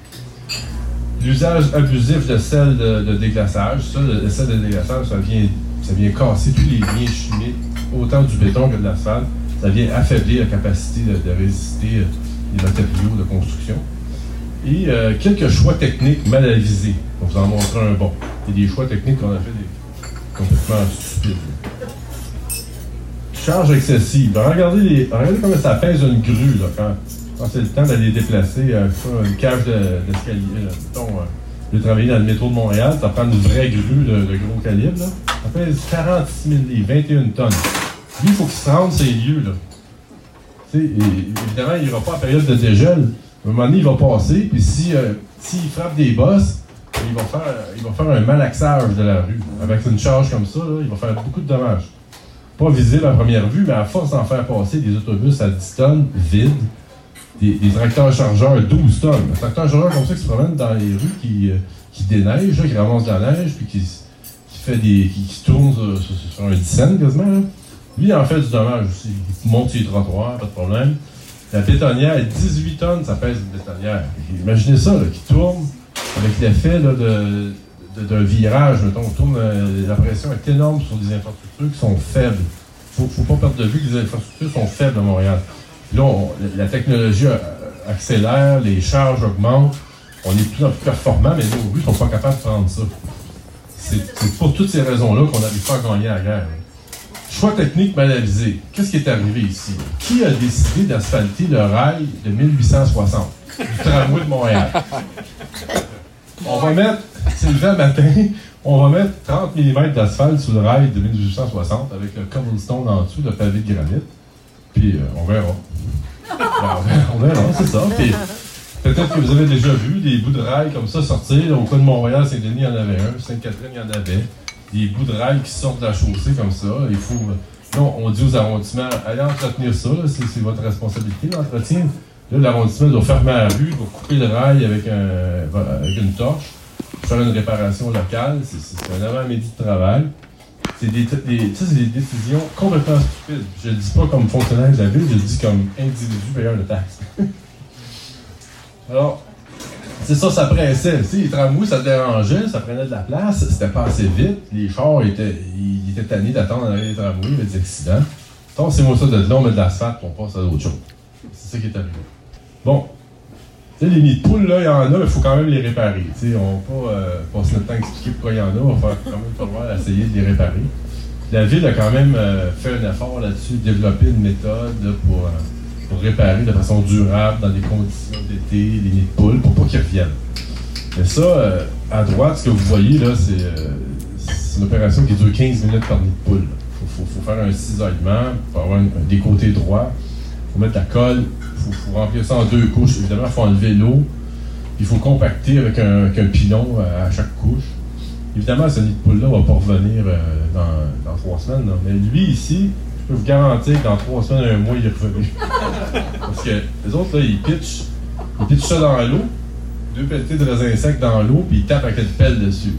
L'usage abusif de sel de, déglaçage, ça, le, sel de déglaçage, ça vient, ça vient casser tous les liens chimiques, autant du béton que de l'asphalte. Ça vient affaiblir la capacité de, de résister euh, les matériaux de construction et euh, quelques choix techniques mal avisés. On vous en montrer un bon. A des choix techniques qu'on a fait des... complètement stupides. Charge excessive. Regardez, les... Regardez comment ça pèse une grue quand, c'est le temps d'aller déplacer euh, une cage d'escalier. De, euh, travailler dans le métro de Montréal, ça prend une vraie grue de, gros calibre. Ça pèse 46 000 livres, 21 tonnes. Lui, il faut qu'il se rende ces lieux. Là. évidemment, il n'y aura pas en période de dégel. À un moment donné, il va passer, puis euh, s'il si, frappe des bosses, il va, faire, il va faire un malaxage de la rue. Avec une charge comme ça, il va faire beaucoup de dommages. Pas visible à première vue, mais à force d'en faire passer des autobus à 10 tonnes vides, des, tracteurs chargeurs 12 tonnes. Un tracteur chargeur comme ça qui se promène dans les rues, qui, euh, qui déneige, qui ramasse de la neige, puis qui, fait des. qui, tourne sur, un dixaine quasiment. Lui, il en fait du dommage aussi. Il monte sur les trottoirs, pas de problème. La bétonnière, 18 tonnes, ça pèse une bétonnière. Imaginez ça, qui tourne avec l'effet d'un virage, mettons, euh, la pression est énorme sur des infrastructures qui sont faibles. Il ne faut pas perdre de vue que les infrastructures sont faibles à Montréal. là, la technologie euh, accélère, les charges augmentent, on est plus en plus performant, mais nos rues ne sont pas capables de prendre ça. C'est pour toutes ces raisons-là qu'on n'arrive pas à gagner la guerre. Choix technique mal avisé. Qu'est-ce qui est arrivé ici? Qui a décidé d'asphalter le rail de 1860 du tramway de Montréal? [laughs] On va mettre, c'est le matin, on va mettre 30 mm d'asphalte sur le rail de 1860 avec le cobblestone en dessous, le pavé de granit. Puis euh, on verra. [laughs] on verra, c'est ça. peut-être que vous avez déjà vu des bouts de rail comme ça sortir. Au coin de Montréal, Saint-Denis, il y en avait un. Sainte-Catherine, il y en avait des bouts de rail qui sortent de la chaussée comme ça. Il faut. Non, on dit aux arrondissements, allez entretenir ça, c'est votre responsabilité, l'entretien. Là, l'arrondissement doit fermer la rue, doit couper le rail avec, avec une torche, faire une réparation locale. C'est un avant-midi de travail. C'est des, c'est des décisions complètement stupides. Je le dis pas comme fonctionnaire de la ville, je le dis comme individu payeur de taxes. [laughs] Alors, c'est ça, ça pressait. les tramways, ça dérangeait, ça prenait de la place, c'était pas assez vite. Les chars étaient, ils étaient tannés d'attendre les tramways, il y avait des accidents. Donc, c'est moi ça de là, on met de l'asphalte, on passe à d'autres choses. C'est ça qui est arrivé. Bon. Tu sais, les nids de poules, là, il y en a, il faut quand même les réparer. Tu sais, on va pas euh, passer notre temps à expliquer pourquoi il y en a, on va quand même falloir essayer de les réparer. la ville a quand même euh, fait un effort là-dessus, développé une méthode pour, euh, pour, réparer de façon durable dans des conditions d'été les nids de poules pour pas qu'ils reviennent. Mais ça, euh, à droite, ce que vous voyez là, c'est une opération qui dure 15 minutes par nid de poule. Il faut, faire un cisaillement pour avoir des côtés droits. Il faut mettre la colle, il faut, remplir ça en deux couches. Évidemment, il faut enlever l'eau. Il faut compacter avec un, pilon à chaque couche. Évidemment, ce nid de poule-là ne va pas revenir dans, trois semaines. Mais lui, ici, je peux vous garantir que dans trois semaines, un mois, il est revenu. [laughs] Parce que les autres, là, ils pitchent, ils pitchent ça dans l'eau, deux pelletés de raisin sec dans l'eau, puis ils tapent avec une pelle dessus.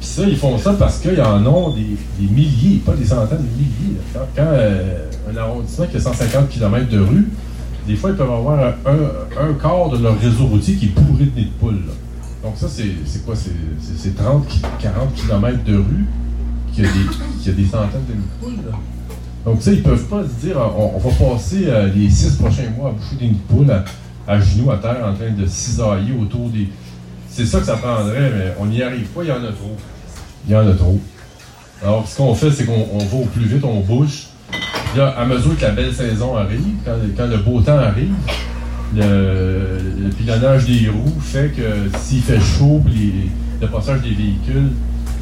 Puis ça, ils font ça parce qu'ils en ont des, milliers, pas des centaines, des milliers. Quand, euh, un arrondissement qui a 150 km de rue, des fois, ils peuvent avoir un, quart de leur réseau routier qui est bourré de nids de poules. Donc ça, c'est quoi? C'est 30, 40 km de rue qui a des, a des centaines de nids poules. Donc ça, ils peuvent pas se dire, on, va passer euh, les six prochains mois à boucher des nids de poules à, genoux, à terre, en train de cisailler autour des... C'est ça que ça prendrait, mais on n'y arrive pas, il y en a trop. Il y en a trop. Alors, ce qu'on fait, c'est qu'on va au plus vite, on bouche. Là, à mesure que la belle saison arrive, quand, le beau temps arrive, le, pilonnage des roues fait que s'il fait chaud, le passage des véhicules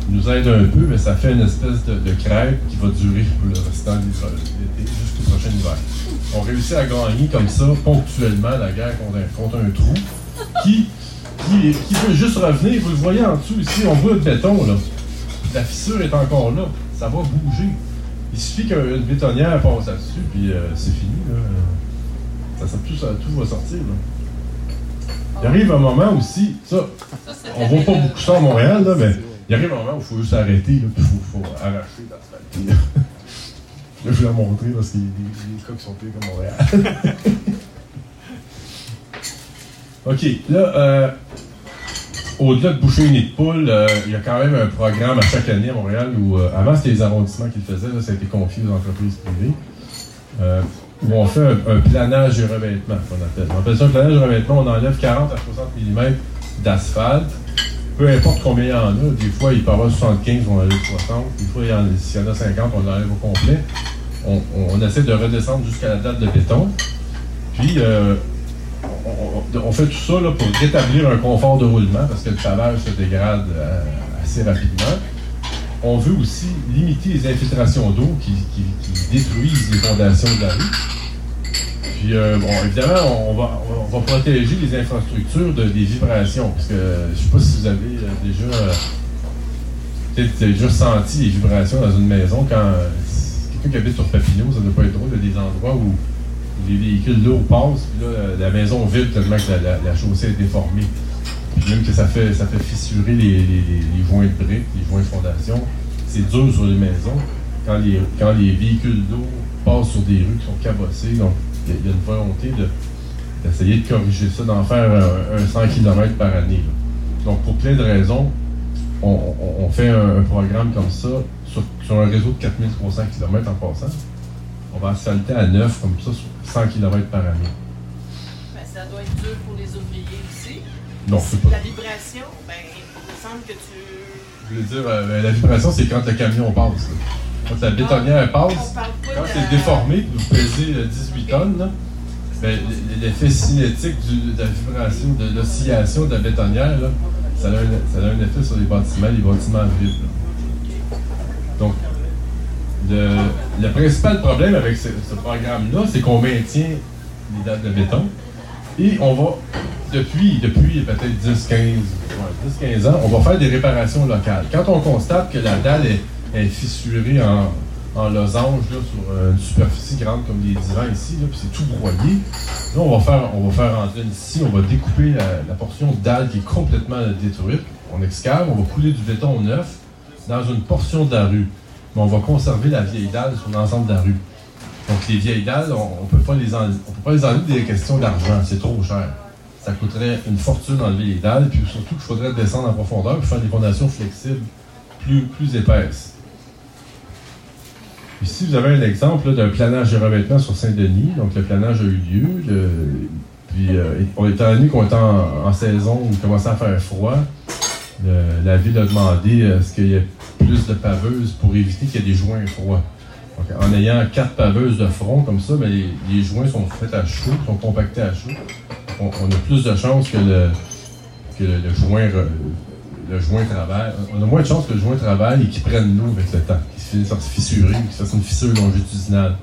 nous aide un peu, mais ça fait une espèce de, crêpe qui va durer pour le restant de l'été jusqu'au prochain hiver. On réussit à gagner comme ça, ponctuellement, la guerre contre un, trou qui, qui, peut juste revenir. Vous le voyez en dessous ici, on voit le béton, là la fissure est encore là. Ça va bouger. Il suffit qu'une bétonnière passe là-dessus, puis euh, c'est fini. Ça, tout, tout va sortir. Il arrive un moment aussi, ça, on voit pas beaucoup ça à Montréal, là, mais il arrive un moment où il faut juste arrêter, il faut, arracher l'asphalte. [laughs] Là, je vais la montrer parce qu'il y a des, cas qui sont pires comme Montréal. [laughs] OK, là, euh, au-delà de boucher une nid poule, euh, il y a quand même un programme à chaque année à Montréal où, euh, avant c'était les arrondissements qui le faisaient, ça a été confié aux entreprises privées, où on fait un, planage et revêtement, qu'on appelle. Appelle ça un planage et revêtement, on enlève 40 à 60 mm d'asphalte, peu importe combien il y en a, des fois il peut y avoir 75, on enlève 60, des fois s'il y en a 50, on l'enlève au complet. On, essaie de redescendre jusqu'à la date de béton. Puis, on, fait tout ça pour rétablir un confort de roulement parce que le pavage se dégrade euh, assez rapidement. On veut aussi limiter les infiltrations d'eau qui, détruisent les fondations de la rue. Puis, euh, bon, évidemment, on va, protéger les infrastructures de, des vibrations. Parce que je ne sais pas si vous avez euh, déjà, déjà senti les vibrations dans une maison quand quelqu'un qui habite sur Papineau, ça ne doit pas être drôle. Il y a des endroits où les véhicules d'eau passent, puis là, la maison vibre tellement que la, chaussée est déformée. Puis même que ça fait, ça fait fissurer les, joints de briques, les joints de fondation. C'est dur sur les maisons. Quand les, quand les véhicules d'eau passent sur des rues qui sont cabossées, donc il y, a une volonté d'essayer de, corriger ça, d'en faire un, 100 km par année. Donc pour plein de raisons, on, fait un, programme comme ça sur, sur un réseau de 4300 km en passant on va asphalter à neuf, comme ça, sur 100 km par année. Ben, ça doit être dur pour les ouvriers aussi. Non, c'est pas. La vibration, ben, il me semble que tu. Je voulais dire, euh, ben, la vibration, c'est quand le camion passe. Quand la bétonnière passe, quand c'est déformé, vous pesez 18 tonnes, ben, l'effet cinétique de la vibration, de l'oscillation de la bétonnière, ça, a un, ça, a un, effet sur les bâtiments, les bâtiments vides. Donc, le, principal problème avec ce, programme-là, c'est qu'on maintient les dates de béton et on va, depuis, depuis peut-être 10, 15, 15 ans, on va faire des réparations locales. Quand on constate que la dalle est, fissurée en, losange sur une superficie grande comme les divans ici, puis c'est tout broyé. Là, on va faire, on va faire rentrer ici, on va découper la, la portion dalle qui est complètement détruite. On excave, on va couler du béton neuf dans une portion de la rue mais on va conserver la vieille dalle sur l'ensemble de la rue. Donc les vieilles dalles, on ne peut pas les enlever. Peut pas les enlever des questions d'argent, c'est trop cher. Ça coûterait une fortune d'enlever les dalles, puis surtout qu'il faudrait descendre en profondeur et faire des fondations flexibles plus, plus épaisses. Ici, vous avez un exemple d'un planage de revêtement sur Saint-Denis. Donc, le planage a eu lieu. puis, euh, on qu'on était en, saison où il commençait à faire froid, la ville a demandé à ce qu'il y ait plus de paveuses pour éviter qu'il y ait des joints froids. en ayant quatre paveuses de front comme ça, ben, les, joints sont faits à chaud, sont compactés à chaud. On, a plus de chances que le, le, joint le joint travaille. On a moins de chances que le joint travaille et qu'il prenne l'eau avec le temps, qu'il se finisse fissurer, qu'il se fasse une fissure longitudinale.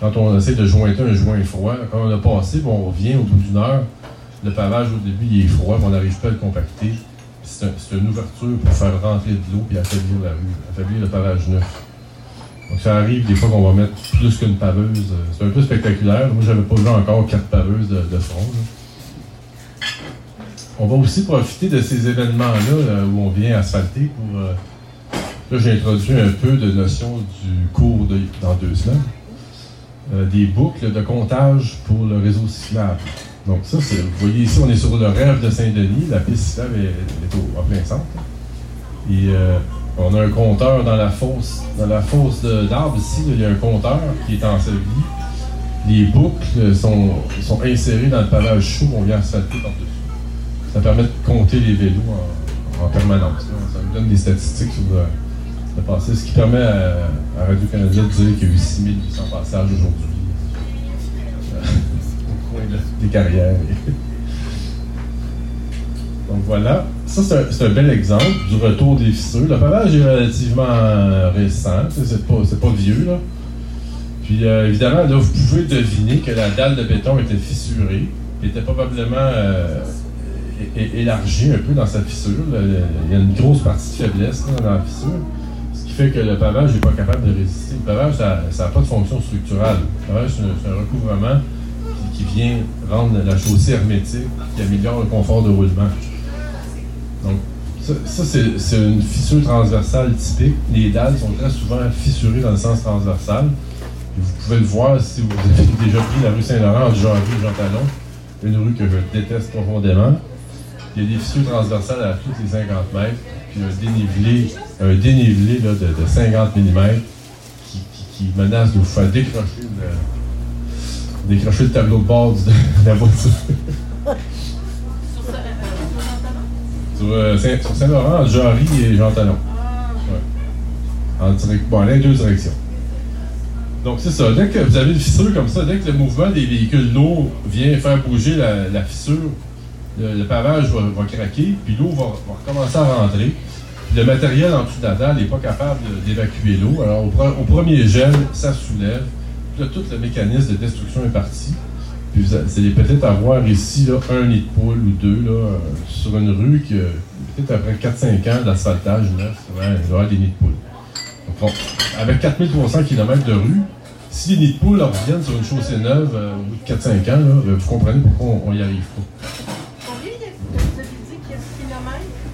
Quand on essaie de jointer un joint froid, quand on a passé, on revient au bout d'une heure, le pavage au début il est froid, on n'arrive pas à le compacter. C'est une ouverture pour faire rentrer de l'eau et affaiblir la rue, affaiblir le pavage neuf. Donc ça arrive des fois qu'on va mettre plus qu'une paveuse. C'est un peu spectaculaire. Moi, j'avais pas vu encore quatre paveuses de, front. On va aussi profiter de ces événements-là où on vient asphalter pour. Euh, là, j'ai introduit un peu de notion du cours dans deux semaines. Euh, des boucles de comptage pour le réseau cyclable. Donc ça, c'est, vous voyez ici, on est sur le rêve de Saint-Denis. La piste cyclable est, au, plein centre. Et euh, on a un compteur dans la fosse, dans la fosse d'arbres ici. il y a un compteur qui est enseveli. Les boucles sont, insérées dans le pavage chaud qu'on vient asphalter par-dessus. Ça permet de compter les vélos en, permanence. Ça nous donne des statistiques sur le, ce qui permet à, Radio-Canada de dire qu'il y a eu 6800 passages aujourd'hui euh, [laughs] au coin des carrières. [laughs] Donc voilà, ça c'est un, bel exemple du retour des fissures. Le pavage est relativement récent, c'est pas, pas vieux. Là. Puis euh, évidemment, là, vous pouvez deviner que la dalle de béton était fissurée, était probablement euh, élargie un peu dans sa fissure. Il y a une grosse partie de faiblesse dans la fissure fait que le pavage n'est pas capable de résister. Le pavage, ça n'a pas de fonction structurale. Le pavage, c'est un, recouvrement qui, vient rendre la chaussée hermétique, qui améliore le confort de roulement. Donc, ça, c'est une fissure transversale typique. Les dalles sont très souvent fissurées dans le sens transversal. vous pouvez le voir si vous avez [laughs] déjà pris la rue Saint-Laurent Jean et Jean Talon, une rue que je déteste profondément. Il y a des fissures transversales à toutes les 50 mètres puis un dénivelé, un dénivelé là, de, de, 50 mm qui, qui, qui, menace de vous faire décrocher le, décrocher le tableau de bord de, la voiture. sur, euh, sur Saint-Laurent, Jarry et Jean Talon. Ouais. En direct, bon, les deux directions. Donc, c'est ça. Dès que vous avez une fissure comme ça, dès que le mouvement des véhicules lourds vient faire bouger la, la fissure, le, pavage va, craquer, puis l'eau va, recommencer à rentrer. Puis le matériel en dessous de la dalle n'est pas capable d'évacuer l'eau. Alors, au, premier gel, ça soulève. Puis là, tout le mécanisme de destruction est parti. Puis vous allez peut-être avoir ici un nid de poule ou deux là, euh, sur une rue qui, peut-être après 4-5 ans d'asphaltage il va y avoir des nids de poule. Donc, avec 4300 km de rue, si les nids de poule reviennent sur une chaussée neuve euh, au bout de 4-5 ans, euh, vous comprenez pourquoi on, y arrive pas.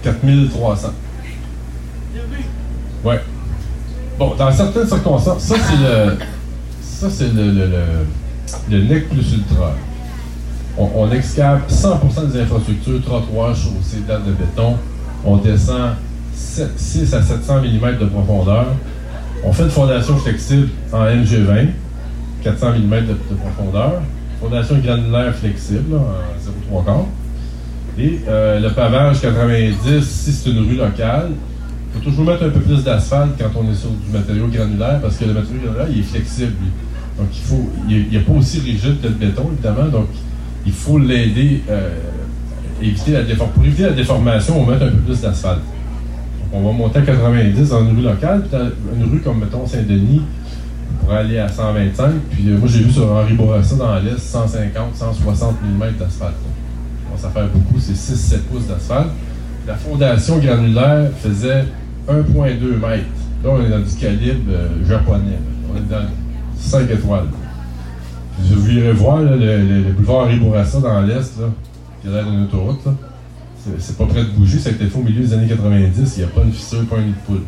4300. Ouais. Bon, dans certaines circonstances, ça c'est le. Ça c'est le, le, le, NEC plus ultra. On, excave 100% des infrastructures, trottoirs, chaussées, dalles de béton. On descend 6 à 700 mm de profondeur. On fait une fondation flexible en MG20, 400 mm de, profondeur. Fondation granulaire flexible, en 0,3 quart. Et euh, le pavage 90, si c'est une rue locale, il faut toujours mettre un peu plus d'asphalte quand on est sur du matériau granulaire parce que le matériau granulaire, il est flexible. Donc, il faut, il n'est pas aussi rigide que le béton, évidemment. Donc, il faut l'aider, euh, éviter la Pour éviter la déformation, on mettre un peu plus d'asphalte. Donc, on va monter à 90 dans une rue locale, puis une rue comme, mettons, Saint-Denis, pour aller à 125. Puis, euh, moi, j'ai vu sur Henri Bourassa dans l'Est, 150, 160 mm d'asphalte ça fait beaucoup, c'est 6-7 pouces d'asphalte. La fondation granulaire faisait 1,2 mètres. Là, on est dans du calibre euh, japonais. On est dans 5 étoiles. Vous irez voir le, le, boulevard Henri dans l'Est, qui a l'air d'une autoroute. C'est pas prêt de bouger, ça a été fait au milieu des années 90, il n'y a pas une fissure, pas un nid de poule.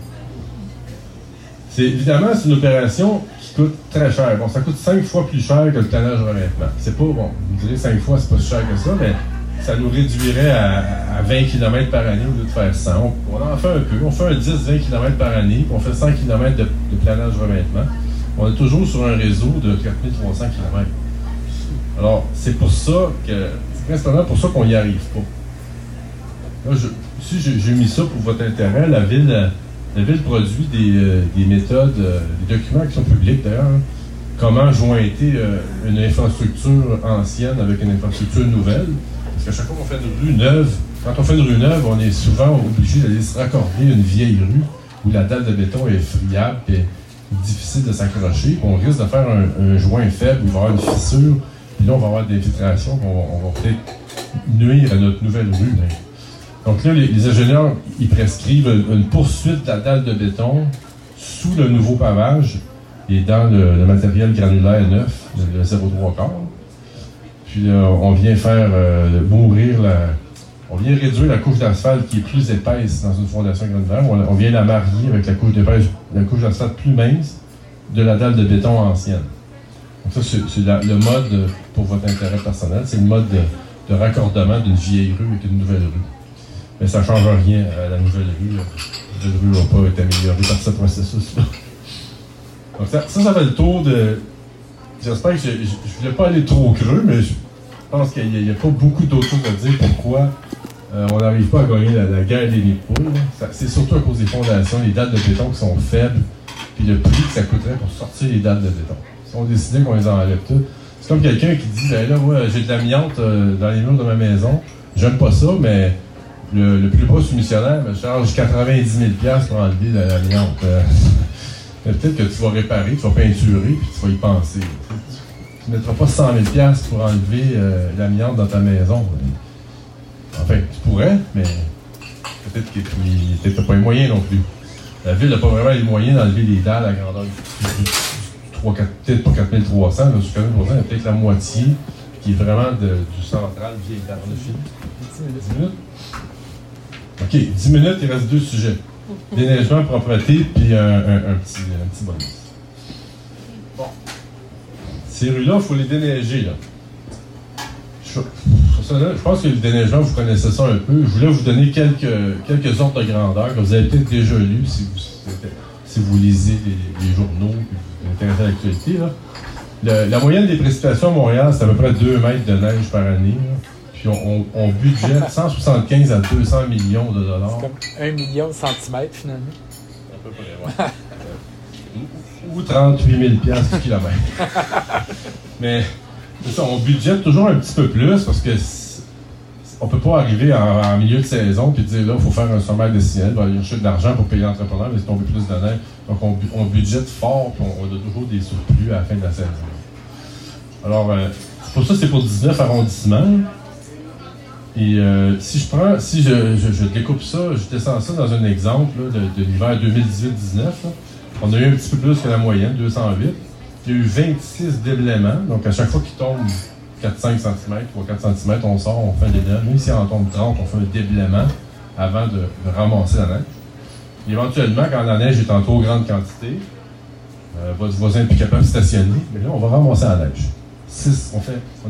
C'est évidemment c'est une opération qui coûte très cher. Bon, ça coûte 5 fois plus cher que le tannage revêtement. C'est pas bon, vous direz 5 fois, c'est pas si cher que ça, mais ça nous réduirait à, 20 km par année au lieu de faire 100. On, en fait un peu. On fait un 10-20 km par année, puis on fait 100 km de, planage revêtement. On est toujours sur un réseau de 4300 km. Alors, c'est pour ça que. C'est principalement pour ça qu'on n'y arrive pas. Là, je, si j'ai mis ça pour votre intérêt, la ville la ville produit des, euh, des méthodes, euh, des documents qui sont publics d'ailleurs, hein. comment jointer euh, une infrastructure ancienne avec une infrastructure nouvelle. Parce qu'à chaque fois qu'on fait une rue neuve, quand on fait une rue neuve, on est souvent obligé d'aller se raccorder une vieille rue où la dalle de béton est friable et difficile de s'accrocher. On risque de faire un, joint faible, il va avoir une fissure, puis là on va avoir des infiltrations, on, va- peut-être nuire à notre nouvelle rue. Donc là, les, ingénieurs, ils prescrivent une, poursuite de la dalle de béton sous le nouveau pavage et dans le, matériel granulaire neuf, le, le 0,3 quart. Puis là, on vient faire euh, mourir la. On vient réduire la couche d'asphalte qui est plus épaisse dans une fondation granulaire. On, on vient la marier avec la couche d'épaisse, la couche d'asphalte plus mince de la dalle de béton ancienne. Donc ça, c'est le mode, euh, pour votre intérêt personnel, c'est le mode de, de raccordement d'une vieille rue avec une nouvelle rue. Mais ça ne change rien à la nouvelle rue. là. La nouvelle rue n'a pas été améliorée par ce processus-là. Donc ça, ça fait le tour de. J'espère que je ne voulais pas aller trop creux, mais je pense qu'il n'y a, pas beaucoup d'autres choses à dire pourquoi euh, on n'arrive pas à gagner la, guerre des de poules. Ça- C'est surtout à cause des fondations, les dalles de béton qui sont faibles, puis le prix que ça coûterait pour sortir les dalles de béton. Si on décidait qu'on les enlève toutes, c'est comme quelqu'un qui dit ben là, moi, j'ai de l'amiante euh, dans les murs de ma maison, j'aime pas ça, mais le, plus bas soumissionnaire me charge 90 000 pour enlever la- l'amiante. Euh, [laughs] peut-être que tu vas réparer, tu vas peinturer, puis tu vas y penser. Tu ne mettras pas 100 000 pour enlever euh, l'amiante dans ta maison. Enfin, tu pourrais, mais peut-être que tu n'as pas les moyens non plus. La ville n'a pas vraiment les moyens d'enlever les dalles à grandeur du, du- du- du 3, 4, peut-être pas 4300, mais sur 4300, il y a peut-être la moitié qui est vraiment de- du central vieille dalle. On a fini? 10 minutes? OK, 10 minutes, il reste deux sujets. [laughs] Déneigement, propreté, puis un, un- un petit, un petit bonus. Ces rues-là, il faut les déneiger, là. Je, sur ça, là, je pense que le déneigement, vous connaissez ça un peu. Je voulais vous donner quelques, quelques ordres de grandeur que vous avez peut-être déjà lus si vous, si vous lisez les, les journaux et vous intéressez à l'actualité. la moyenne des précipitations à Montréal, c'est à peu près 2 mètres de neige par année. là. Puis on, on, on budgète 175 à 200 millions de dollars. C'est comme un million de centimètres finalement. À peu près, ouais. Ou, ou 38 000 piastres du kilomètre. [laughs] Mais c'est ça, on budgète toujours un petit peu plus parce que on peut pas arriver en, en milieu de saison et dire là, il faut faire un sommaire décisionnel, il va aller chercher de l'argent pour payer l'entrepreneur, mais c'est tomber plus de neige. Donc on, on budgète fort puis on, on a toujours des surplus à la fin de la saison. Alors, euh, pour ça, c'est pour 19 arrondissements. Et euh, si je prends, si je, je- je découpe ça, je descends ça dans un exemple là, de, de l'hiver 2018-19, là, on a eu un petit peu plus que la moyenne, 208. Il y a eu 26 déblaiements, donc à chaque fois qu'il tombe 4-5 cm ou 4 cm, on sort, on fait un déblaiement. Même si en tombe 30, on fait un déblaiement avant de, ramasser la neige. Éventuellement, quand la neige est en trop grande quantité, euh, votre voisin n'est plus capable de stationner, mais là, on va ramasser la neige. On,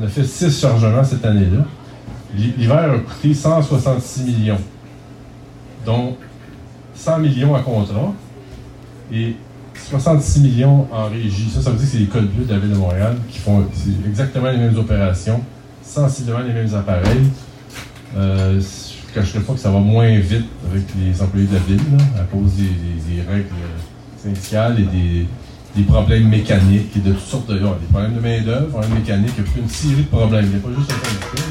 on a fait 6 chargements cette année-là. L'hi- L'hiver a coûté 166 millions, dont 100 millions à contrat et 66 millions en régie. Ça, ça veut dire que c'est les codes bleus de la Ville de Montréal qui font exactement les mêmes opérations, sensiblement les mêmes appareils. Euh, je ne cacherai pas que ça va moins vite avec les employés de la Ville, à cause des, règles syndicales et des, problèmes mécaniques et de toutes sortes de. ouais, des problèmes de main-d'œuvre, problèmes mécaniques, il y a une série de problèmes. Il n'y a pas juste un là.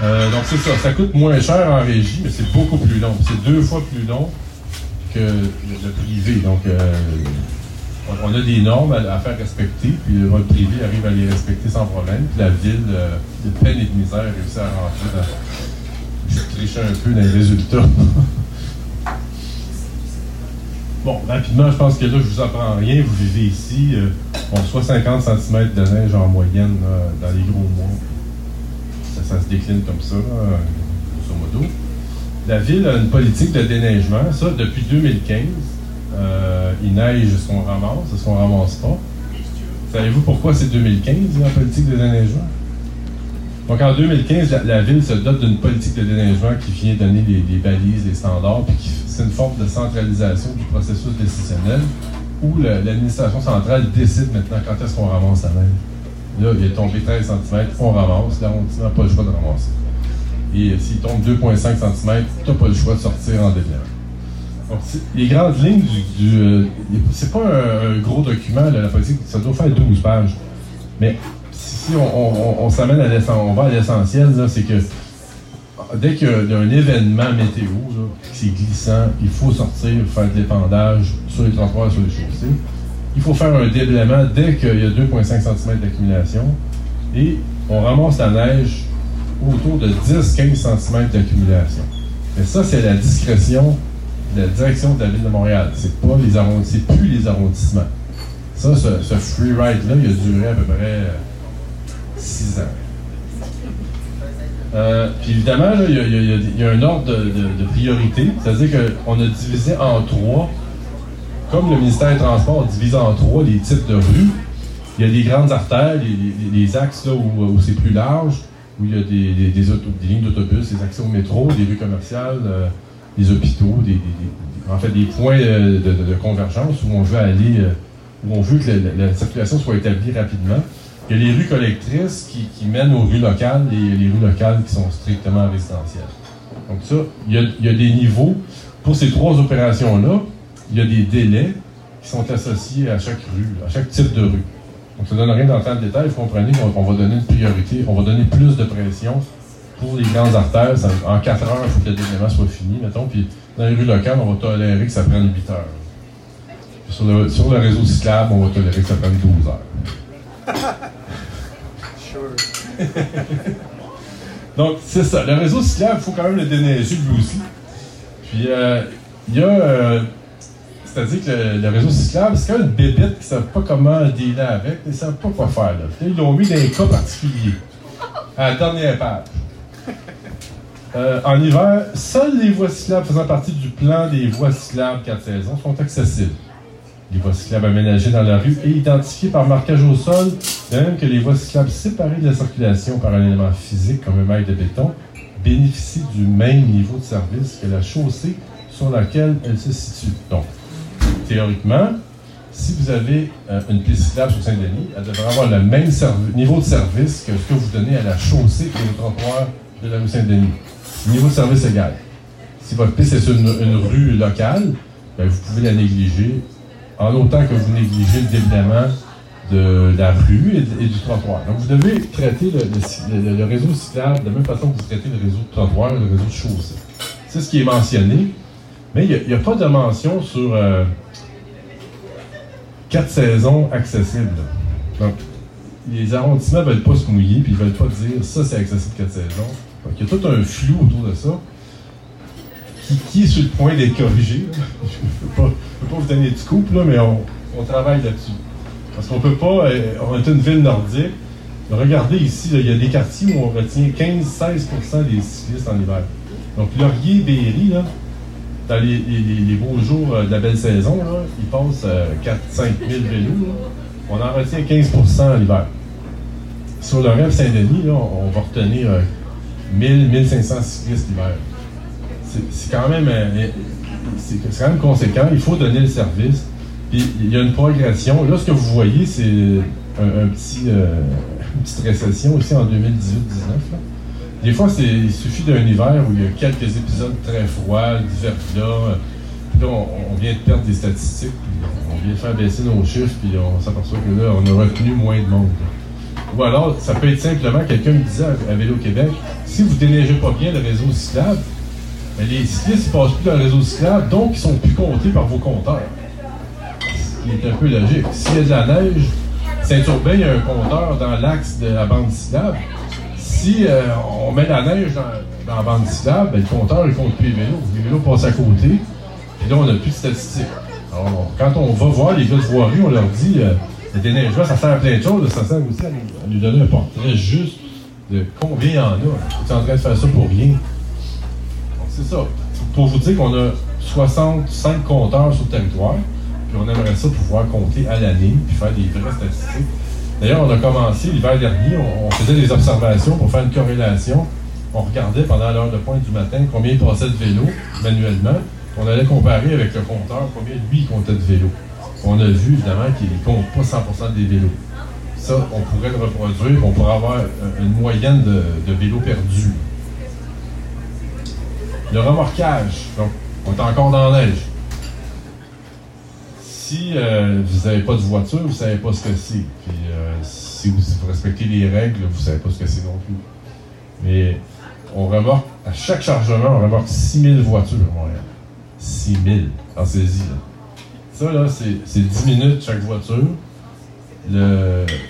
Euh, donc c'est ça, ça coûte moins cher en régie, mais c'est beaucoup plus long. C'est deux fois plus long que le, privé. Donc euh, on, a des normes à, faire respecter, puis le privé arrive à les respecter sans problème. Puis la ville, euh, de peine et de misère, réussit à rentrer dans. Je triche un peu dans les résultats. [laughs] Bon, rapidement, je pense que là, je vous apprends rien. Vous vivez ici. euh, on reçoit 50 cm de neige en moyenne dans les gros mois. Ça, se décline comme ça, grosso modo. La ville a une politique de déneigement. Ça, depuis 2015, euh, il neige ce qu'on ramasse, ce qu'on ramasse pas. Savez-vous pourquoi c'est 2015, la politique de déneigement? Donc en 2015, la, ville se dote d'une politique de déneigement qui vient donner les balises, les standards, puis c'est une forme de centralisation du processus décisionnel où l'administration centrale décide maintenant quand est-ce qu'on ramasse la neige. Là, il est tombé 13 cm, on ramasse, l'arrondissement n'a pas le choix de ramasser. Et s'il tombe 2,5 cm, tu n'as pas le choix de sortir en déblaiement. Donc, les grandes lignes du. du, euh, c'est pas un, gros document, la politique, ça doit faire 12 pages. Mais si on, s'amène à l'essentiel, on va à l'essentiel, c'est que dès qu'il y a un événement météo, là, c'est glissant, il faut sortir, faire de l'épandage sur les transports sur les chaussées. Il faut faire un déblaiement dès qu'il y a 2,5 cm d'accumulation. Et on ramasse la neige autour de 10-15 cm d'accumulation. Mais ça, c'est la discrétion de la direction de la ville de Montréal. C'est pas les c'est plus les arrondissements. Ça, ce, free ride-là, il a duré à peu près 6 ans. Euh, puis évidemment, il y, a- un ordre de, priorité. C'est-à-dire qu'on a divisé en trois, comme le ministère des Transports divise en trois les types de rues. Il y a des grandes artères, les, les- les axes là, où c'est plus large, où il y a des, lignes d'autobus, des accès au métro, des rues commerciales, euh, des hôpitaux, des, en fait des points euh, de, convergence où on veut aller, euh, où on veut que la, la- la circulation soit établie rapidement. Il y a les rues collectrices qui, mènent aux rues locales et les rues locales qui sont strictement résidentielles. Donc ça, il y a des niveaux. Pour ces trois opérations-là, il y a des délais qui sont associés à chaque rue, à chaque type de rue. Donc ça ne donne rien dans le détail. Vous comprenez qu'on on va donner une priorité, on va donner plus de pression pour les grandes artères. Ça- en 4 heures, il faut que le déblaiement soit fini, mettons. Puis dans les rues locales, on va tolérer que ça prenne 8 heures. Puis sur, le, sur le réseau cyclable, on va tolérer que ça prenne 12 heures. Donc, c'est ça. Le réseau cyclable, il faut quand même le déneiger lui aussi. Puis, euh, il y a. euh, c'est-à-dire que le, réseau cyclable, c'est quand même une bébête qui ne savent pas comment dealer avec, ils ne savent pas quoi faire. Ils l'ont mis dans un cas particulier. À la dernière page. Euh, en hiver, seules les voies cyclables faisant partie du plan des voies cyclables 4 saisons sont accessibles. Les voies cyclables aménagées dans la rue et identifiées par marquage au sol, de même que les voies cyclables séparées de la circulation par un élément physique comme un maille de béton, bénéficient du même niveau de service que la chaussée sur laquelle elles se situent. Donc, théoriquement, si vous avez euh, une piste cyclable sur Saint-Denis, elle devrait avoir le même niveau de service que ce que vous donnez à la chaussée et au trottoir de la rue Saint-Denis. Niveau de service égal. Si votre piste est sur une, rue locale, ben, vous pouvez la négliger en autant que vous négligez le de la rue et, du trottoir. Donc, vous devez traiter le- le réseau cyclable de la même façon que vous traitez le réseau de trottoir et le réseau de chaussée. C'est ce qui est mentionné, mais il n'y a, pas de mention sur euh, quatre saisons accessibles. Donc, les arrondissements ne veulent pas se mouiller, puis ils ne veulent pas dire ça, c'est accessible quatre saisons. Donc, il y a tout un flou autour de ça qui, est sur le point d'être corrigé. [laughs] Je ne peux, pas- vous donner de scoop, là, mais on, travaille là-dessus. Parce qu'on peut pas. euh, on est une ville nordique. Regardez ici, il y a des quartiers où on retient 15-16% des cyclistes en hiver. Donc, Laurier, Berry, là, dans les, beaux jours euh, de la belle saison, là, ils passent 4-5 000 vélos. On en retient 15 en hiver. Sur le rêve Saint-Denis, on va retenir 1000-1500 cyclistes l'hiver. C'est- C'est quand même euh, c'est quand même conséquent. Il faut donner le service. Il y a une progression. Là, ce que vous voyez, c'est euh, une petite récession aussi en 2018-19. Des fois, il suffit d'un hiver où il y a quelques épisodes très froids, d'hiver là. euh, Puis là, on, vient de perdre des statistiques. puis on vient de faire baisser nos chiffres. Puis on s'aperçoit que là, on a retenu moins de monde. Ou alors, ça peut être simplement, quelqu'un me disait à, Vélo Québec, si vous déneigez pas bien le réseau cyclable, ben, les cyclistes ne passent plus dans le réseau cyclable, donc ils sont plus comptés par vos compteurs. Ce qui est un peu logique. S'il y a de la neige, Saint-Urbain, il y a un compteur dans l'axe de la bande cyclable. Si euh, on met la neige dans, la bande cyclable, ben, le compteur ne compte plus les vélos. Les vélos passent à côté, puis là, on n'a plus de statistiques. Alors, quand on va voir les gars de voirie, on leur dit euh, le déneigement, ça sert à plein de choses, ça sert aussi à nous, donner un portrait juste de combien il y en a. Tu es en train de faire ça pour rien. C'est ça. Pour vous dire qu'on a 65 compteurs sur le territoire, puis on aimerait ça pouvoir compter à l'année, puis faire des vraies statistiques. D'ailleurs, on a commencé l'hiver dernier, on, faisait des observations pour faire une corrélation. On regardait pendant l'heure de pointe du matin combien il passait de vélos manuellement. On allait comparer avec le compteur combien lui comptait de vélos. On a vu évidemment qu'il ne compte pas 100% des vélos. Ça, on pourrait le reproduire, on pourrait avoir euh, une moyenne de, de vélos perdus. Le remorquage, donc, on est encore dans la neige. Si euh, vous n'avez pas de voiture, vous ne savez pas ce que c'est. Puis euh, si vous, respectez les règles, vous ne savez pas ce que c'est non plus. Mais on remorque, à chaque chargement, on remorque 6000 voitures à Montréal. 6000. Pensez-y. là. Ça, là, c'est c'est 10 minutes chaque voiture.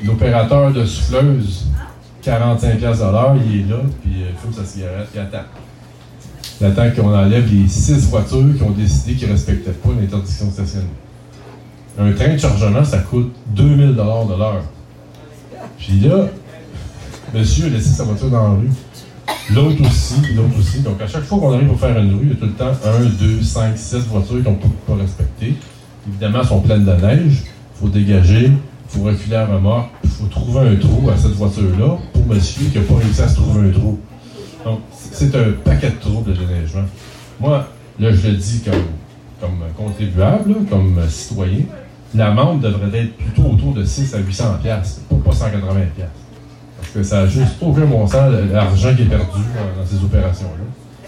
L'opérateur de souffleuse, 45$ piastres de l'heure, il est là, puis euh, il fume sa cigarette, il attend. Il attend qu'on enlève les 6 voitures qui ont décidé qu'ils ne respectaient pas l'interdiction de. Un train de chargement, ça coûte 2000$ de l'heure. Puis là, [laughs] monsieur a laissé sa voiture dans la rue. L'autre aussi, l'autre aussi. Donc, à chaque fois qu'on arrive pour faire une rue, il y a tout le temps 1, 2, 5, 6 voitures qui n'ont pas, pas respecté. Évidemment, elles sont pleines de neige. Il faut dégager, il faut reculer la remorque, il faut trouver un trou à cette voiture-là pour monsieur qui n'a pas réussi à se trouver un trou. Donc, c'est un paquet de troubles de déneigement. Moi, là, je le dis comme, comme contribuable, comme citoyen, l'amende devrait être plutôt autour de 6 à 800 pièces, pas 180 pièces. Parce que ça n'a juste aucun bon sens, l'argent qui est perdu dans, ces opérations-là.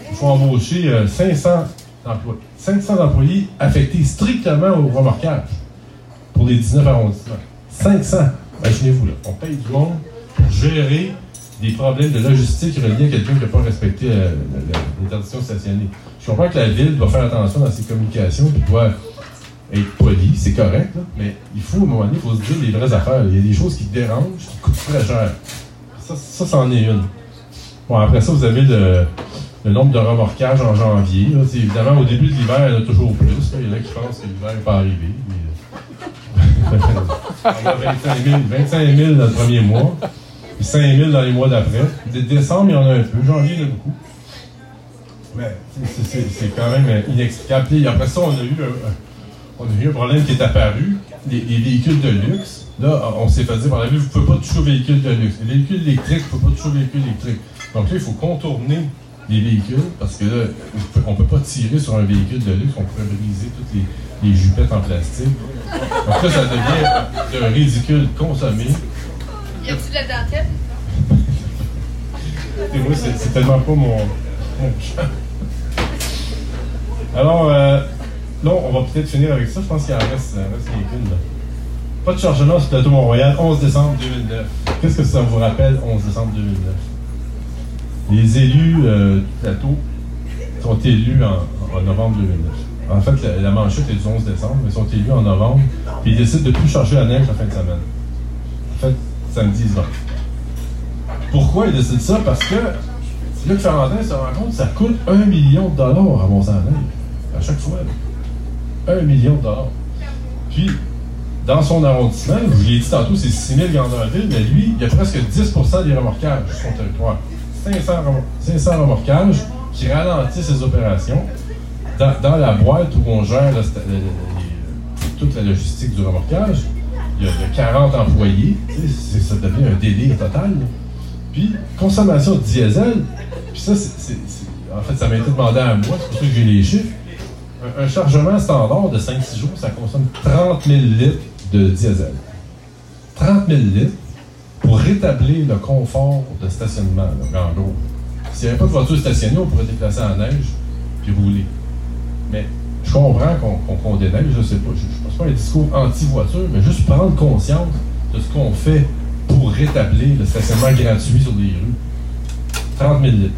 Il faut embaucher euh, 500 emplois- 500 employés affectés strictement au remorquage pour les 19 arrondissements. 500! Imaginez-vous, là. On paye du monde pour gérer des problèmes de logistique reliés à quelqu'un qui n'a pas respecté euh, l'interdiction de stationner. Je comprends que la ville doit faire attention dans ses communications et doit être poli, c'est correct, là, mais il faut, à un moment donné, il faut se dire les vraies affaires. Il y a des choses qui dérangent, qui coûtent très cher. Ça, ça, c'en est une. Bon, après ça, vous avez le, le nombre de remorquages en janvier. là. Évidemment, au début de l'hiver, il y en a toujours plus. là. Il y en a qui pensent que l'hiver n'est pas arrivé. mais- On a 25 000, 25 000 dans le premier mois, puis 5 000 dans les mois d'après. Dé- Décembre, il y en a un peu. Janvier, il y en a beaucoup. Mais c'est- quand même inexplicable. Puis après ça, on a eu un, on a eu un problème qui est apparu. Les, les véhicules de luxe, là, on s'est fait dire par la ville, vous ne pouvez pas toucher aux véhicules de luxe. Les véhicules électriques, vous ne pouvez pas toucher aux véhicules électriques. Donc là, il faut contourner les véhicules parce que là, on ne peut pas tirer sur un véhicule de luxe, on pourrait briser toutes les, les jupettes en plastique. Donc là, ça devient un ridicule consommé. Y a-tu de la dentelle? Moi, c'est tellement pas mon, mon. Alors, euh, là, on va peut-être finir avec ça. Je pense qu'il en reste, reste quelques-unes. là. Pas de chargement sur le plateau Mont-Royal, 11 décembre 2009. Qu'est-ce que ça vous rappelle, 11 décembre 2009? Les élus euh, du plateau sont élus en, novembre 2009. En fait, la, la manchette est du 11 décembre, mais ils sont élus en novembre, puis ils décident de plus chercher la neige la fin de semaine. En fait, samedi, dimanche. Pourquoi ils décident ça? Parce que Luc Ferrandin se rend compte que ça coûte un million de dollars à neige. À chaque fois. Un million de dollars. Puis, dans son arrondissement, je vous l'ai dit tantôt, c'est 6 000 Gandalville, mais lui, il y a presque 10% des remorquages sur son territoire. 500, remor- 500 remorquages qui ralentissent ses opérations. Dans, la boîte où on gère toute la logistique du remorquage, il y a, il y a 40 employés. Ça devient un délire total. Puis, consommation de diesel, puis ça, c'est- en fait, ça m'a été demandé à moi, c'est pour ça que j'ai les chiffres. Un, chargement standard de 5-6 jours, ça consomme 30 000 litres de diesel. 30 000 litres pour rétablir le confort de stationnement, en gros. S'il n'y avait pas de voiture stationnée, on pourrait déplacer en neige puis rouler. Mais je comprends qu'on qu'on qu'on déneige, je sais pas. Je ne pense pas un discours anti-voiture, mais juste prendre conscience de ce qu'on fait pour rétablir le stationnement gratuit sur les rues. 30 000 litres.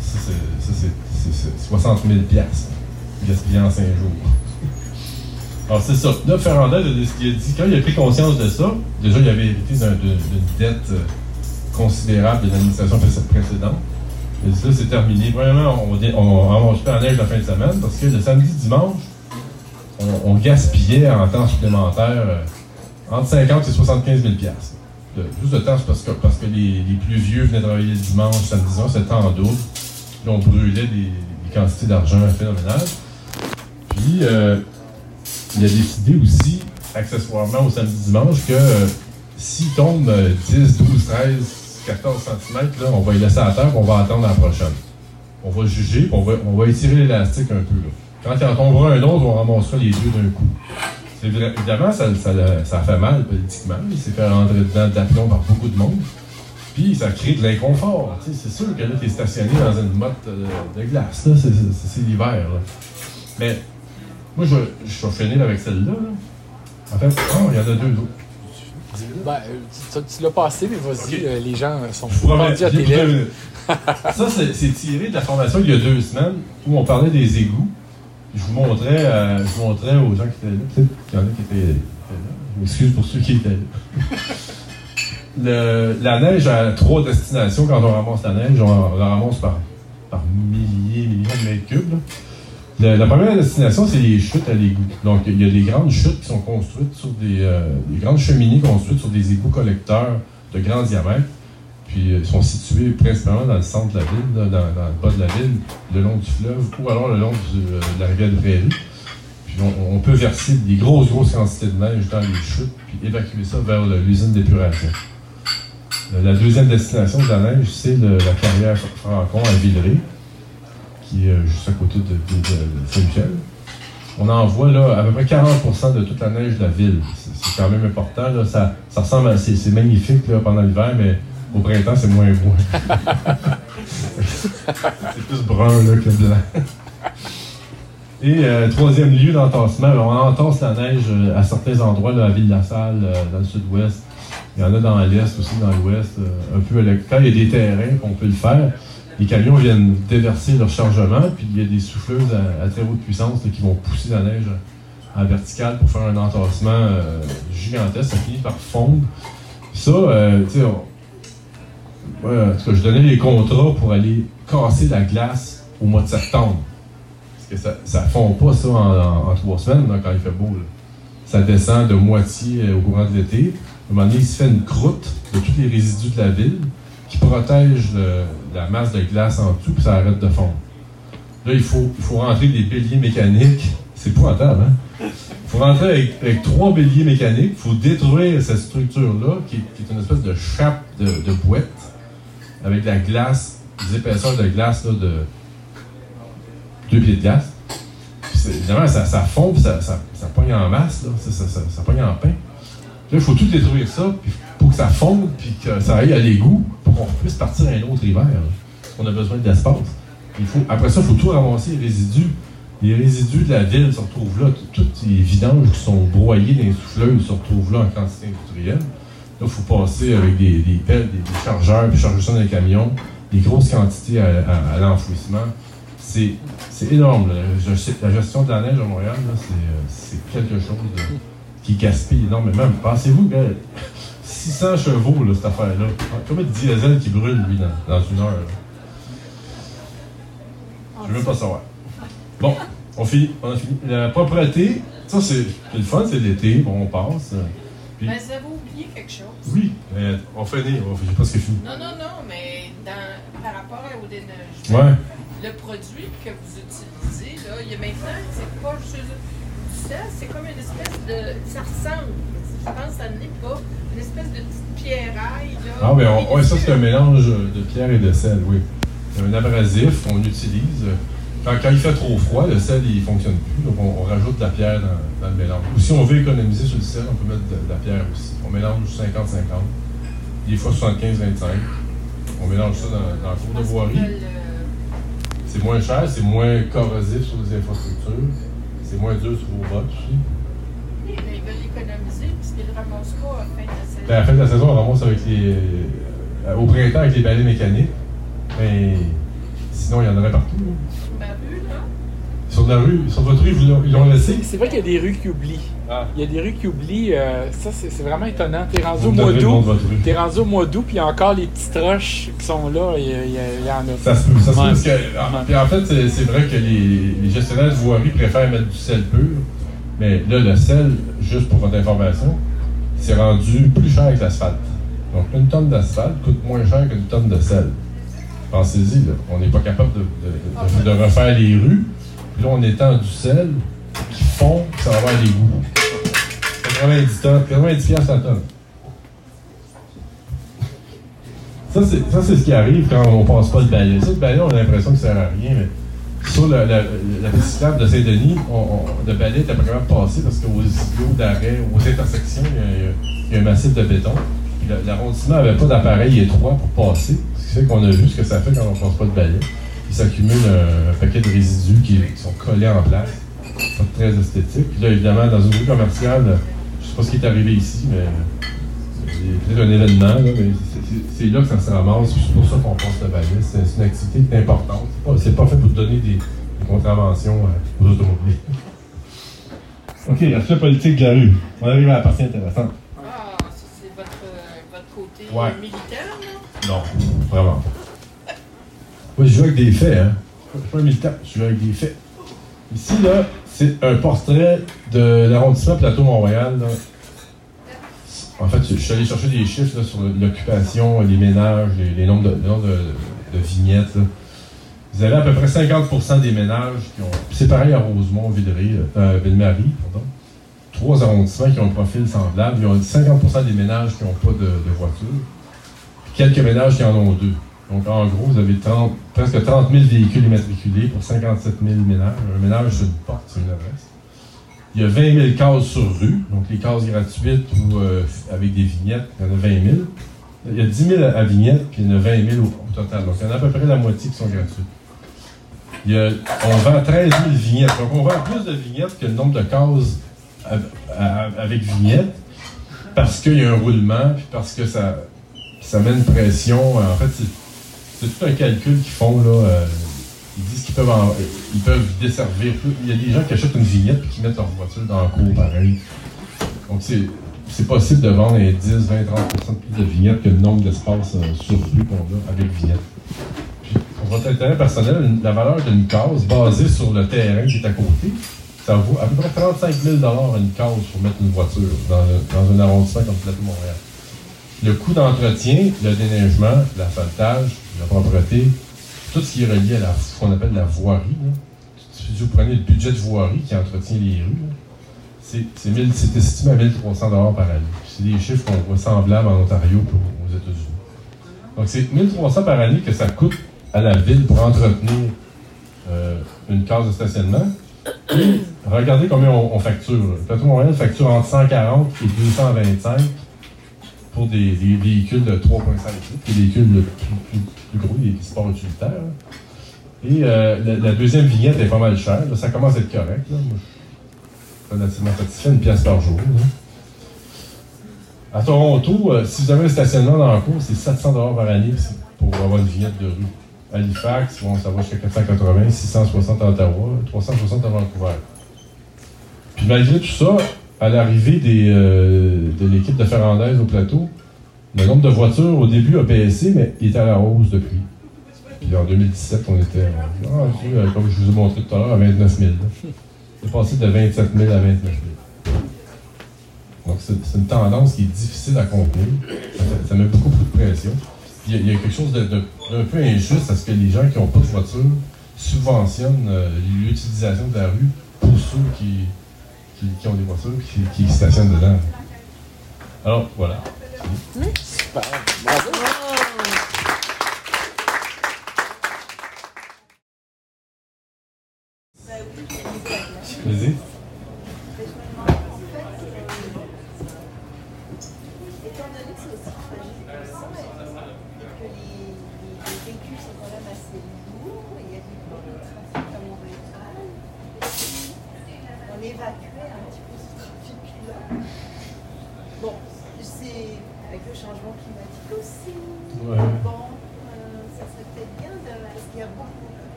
Ça, c'est 60 000 piastres gaspillés en 5 jours. Alors, c'est ça. Là, Ferrandin, il a dit- quand il a pris conscience de ça, déjà, il avait hérité d'un- d'une dette euh, considérable de l'administration précédente. Il a dit, là, c'est terminé. Premièrement, on, on mange en neige la fin de semaine parce que le samedi, dimanche, on, gaspillait en temps supplémentaire euh, entre 50 et 75 000 piastres. De- Juste de temps, parce que, parce que les, plus vieux venaient travailler le dimanche, samedi, dimanche, c'était en double. Puis on brûlait des, des quantités d'argent phénoménales. Puis, euh, il a décidé aussi, accessoirement au samedi dimanche, que euh, s'il tombe euh, 10, 12, 13, 14 cm, là, on va y laisser à terre, on va attendre la prochaine. On va juger, on va, on va étirer l'élastique un peu. Quand il en tombera un autre, on ramassera les deux d'un coup. Évidemment, ça, ça, ça fait mal politiquement. Il s'est fait rentrer dedans d'aplomb par beaucoup de monde. Puis ça crée de l'inconfort. C'est sûr que là, tu es stationné dans une motte euh, de glace. C'est- l'hiver. Mais Moi, je, je suis finir avec celle-là. là. En fait, oh, il y en a deux autres. Ben, euh, tu, l'as passé, mais vas-y, euh, les gens euh, sont pendus à tes lèvres. [laughs] Ça, c'est tiré de la formation il y a deux semaines où on parlait des égouts. Je vous montrais, euh, je vous montrais aux gens qui étaient là. Peut-être qu'il y en a qui étaient, là. Je m'excuse pour ceux qui étaient là. [laughs] Le- la neige a trois destinations quand on ramasse la neige. On la ramasse par, par milliers, millions de mètres cubes. là. La première destination, c'est les chutes à l'égout. Donc, il y a des grandes chutes qui sont construites sur des, euh, des grandes cheminées construites sur des égouts collecteurs de grand diamètre. Puis, euh, ils sont situés principalement dans le centre de la ville, dans, le bas de la ville, le long du fleuve, ou alors le long euh, de la rivière de Prairie. Puis, on, peut verser des grosses, grosses quantités de neige dans les chutes, puis évacuer ça vers l'usine d'épuration. Euh, La deuxième destination de la neige, c'est la carrière Francon à Villeray, qui est euh, juste à côté de, Saint-Michel. On envoie là, à peu près 40% de toute la neige de la ville. C'est quand même important. Ça, ça. C'est magnifique là, pendant l'hiver, mais au printemps, c'est moins beau. [laughs] c'est plus brun que blanc. Et euh, troisième lieu d'entassement, on entasse la neige euh, à certains endroits, là, à Ville-la-Salle, dans le sud-ouest. Il y en a dans l'est aussi, dans l'ouest, un peu Quand il y a des terrains qu'on peut le faire, les camions viennent déverser leur chargement, puis il y a des souffleuses à, très haute puissance qui vont pousser la neige en verticale pour faire un entassement euh, gigantesque. Ça finit par fondre. Ça, euh, tu sais, on- je donnais les contrats pour aller casser la glace au mois de septembre. Parce que ça ne fond pas ça en, trois semaines quand il fait beau. Ça descend de moitié euh, au courant de l'été. À un moment donné, il se fait une croûte de tous les résidus de la ville qui protège le- la masse de glace en dessous, puis ça arrête de fondre. Là, il faut, il faut rentrer des béliers mécaniques. C'est épouvantable, hein? Il faut rentrer avec, trois béliers mécaniques. Il faut détruire cette structure-là, qui, est- qui est une espèce de chape de, de boîte, avec de la glace, des épaisseurs de glace là, de deux pieds de glace. Évidemment, ça, fond, puis ça, ça, ça pogne en masse, là. Ça, ça pogne en pain. Là, il faut tout détruire ça, puis pour que ça fonde, puis que ça aille à l'égout, pour qu'on puisse partir un autre hiver. qu'on a besoin d'espace. Après ça, il faut tout ramasser, les résidus. Les résidus de la ville se retrouvent là. Tout- Toutes les vidanges qui sont broyées dans les souffleuses se retrouvent là en quantité industrielle. Là, il faut passer avec des, des pelles, des, chargeurs, puis charger ça dans les camions, des grosses quantités à, à- à l'enfouissement. C'est énorme. la gestion de la neige à Montréal, euh, c'est quelque chose de- qui gaspille énormément. Pensez-vous, gars, 600 chevaux, là, cette affaire-là. Combien de diesel qui brûle, lui, dans, dans une heure? là? Je veux pas savoir. Bon, on finit. On a fini. La propreté, ça, c'est le fun, c'est l'été. Bon, on passe. euh, Puis- Mais vous avez oublié quelque chose. oui, mais on finit. On fait- J'ai presque fini. Non, non, non, mais dans, par rapport au déneigement, Ouais. le produit que vous utilisez, là, il y a maintenant, c'est pas juste du sel, c'est comme une espèce de. Ça ressemble, je pense que ça n'est pas, une espèce de petite pierraille. Là, Ah, mais on, ouais, ça, c'est un mélange de pierre et de sel, oui. C'est un abrasif qu'on utilise. Quand, quand il fait trop froid, le sel, il fonctionne plus. Donc, on, on rajoute de la pierre dans, dans le mélange. Ou si on veut économiser sur le sel, on peut mettre de, de la pierre aussi. On mélange 50-50. Des fois 75-25. On mélange ça dans, dans le cours de voirie. C'est moins cher, c'est moins corrosif sur les infrastructures. C'est moins dur sur vos bottes aussi. mais ils veulent économiser pas à la fin de la saison. Ben, à la fin de la saison, on ramasse avec les, euh, au printemps avec les balais mécaniques. Mais sinon, il y en aurait partout. là. Sur ma rue, là, Sur la rue, sur votre rue, ils l'ont- laissé? C'est vrai qu'il y a des rues qui oublient. Ah. Il y a des rues qui oublient. euh, ça, c'est vraiment étonnant. T'es rendu au mois d'août. T'es rendu au mois d'août, puis il y a encore les petites roches qui sont là. Il y, en a. Ça se peut, ça se peut, Ouais. parce que, en, puis en fait, c'est c'est vrai que les, les gestionnaires de voirie préfèrent mettre du sel pur. Mais là, le sel, juste pour votre information, c'est rendu plus cher que l'asphalte. Donc, une tonne d'asphalte coûte moins cher qu'une tonne de sel. Pensez-y, là. On n'est pas capable de, de- de- de refaire les rues. Puis là, on étend du sel qui fond, puis ça va avoir des goûts. 90 tonnes, 90 piastres la tonne. Ça, c'est, ça, c'est ce qui arrive quand on passe pas le balai. Ça, le balai, on a l'impression que ça sert à rien, mais sur la, la, piste cyclable de Saint-Denis, le balai n'était pas capable de passer parce qu'aux îlots d'arrêt, aux intersections, il y a, un massif de béton. Le- L'arrondissement n'avait pas d'appareil étroit pour passer, ce qui fait qu'on a vu ce que ça fait quand on passe pas de balai. Il s'accumule un, paquet de résidus qui, sont collés en place. pas très esthétique. Puis là, évidemment, dans une rue commerciale, je sais pas ce qui est arrivé ici, mais y a peut-être un événement, là, c'est là que ça se ramasse. C'est pour ça qu'on passe le balai. C'est une activité qui est importante. C'est pas, pas, fait pour donner des, des contraventions aux automobiles. OK, la politique de la rue. On arrive à la partie intéressante. Ah, c'est votre, votre, côté ouais. militaire, là? Non, vraiment pas. [laughs] Moi, je joue avec des faits, hein. Je suis pas un militant, je joue avec des faits. Ici, là, c'est un portrait de l'arrondissement Plateau-Montréal. En fait, je suis allé chercher des chiffres sur l'occupation, les ménages, les, nombres de, vignettes. Vous avez à peu près 50% des ménages qui ont. C'est pareil à Rosemont, Villeray, euh, Ville-Marie, pardon. Trois arrondissements qui ont un profil semblable. Il y a 50% des ménages qui n'ont pas de, voiture. Quelques ménages qui en ont deux. Donc, en gros, vous avez 30, presque 30 000 véhicules immatriculés pour 57 000 ménages. Un ménage, c'est une porte, c'est une adresse. Il y a 20 000 cases sur rue, donc les cases gratuites ou euh, avec des vignettes, il y en a 20 000. Il y a 10 000 à vignettes, puis il y en a 20 000 au, total. Donc, il y en a à peu près la moitié qui sont gratuites. On vend 13 000 vignettes. Donc, on vend plus de vignettes que le nombre de cases avec vignettes parce qu'il y a un roulement, puis parce que ça, ça met une pression. En fait, c'est tout un calcul qu'ils font. Là, euh, ils disent qu'ils peuvent, en, ils peuvent desservir. Il y a des gens qui achètent une vignette et qui mettent leur voiture dans le cours pareil. Donc, c'est, c'est possible de vendre 10, 20, 30 plus de vignettes que le nombre d'espaces euh, surplus qu'on a avec vignettes. Pour votre intérêt personnel, la valeur d'une case basée sur le terrain qui est à côté, ça vaut à peu près 35 000 une case pour mettre une voiture dans, dans un arrondissement comme Plateau-Montréal. Le coût d'entretien, le déneigement, l'asphaltage, la propreté, tout ce qui est relié à ce qu'on appelle la voirie. Là. Si vous prenez le budget de voirie qui entretient les rues, c'est estimé à 1300 par année. C'est des chiffres qu'on voit semblables en Ontario aux États-Unis. Donc, c'est 1300 par année que ça coûte à la ville pour entretenir euh, une case de stationnement. [coughs] Regardez combien on, facture. Plateau Montréal facture entre 140 et 225 pour des, véhicules de 3,5 litres, des véhicules plus, plus, plus, gros, des sports utilitaires. Et euh, la, deuxième vignette est pas mal chère. Ça commence à être correct. Là. Je suis relativement satisfait, une pièce par jour. À Toronto, euh, si vous avez un stationnement dans la cour, c'est 700 par année pour avoir une vignette de rue. Halifax, bon, ça va jusqu'à 480, 660 à Ottawa, 360 à Vancouver. Puis malgré tout ça, à l'arrivée euh, de l'équipe de Ferrandaise au plateau, le nombre de voitures au début a baissé, mais il était à la hausse depuis. Puis en 2017, on était, ah, comme je vous ai montré tout à l'heure, à 29 000. C'est passé de 27 000 à 29 000. Donc c'est une tendance qui est difficile à contenir. Ça, met beaucoup, beaucoup de pression il y, a quelque chose d'un peu injuste à ce que les gens qui n'ont pas de voiture subventionnent euh, l'utilisation de la rue pour ceux qui, qui, ont des voitures, qui, stationnent dedans. Alors, voilà. Super. Bravo. Vas-y.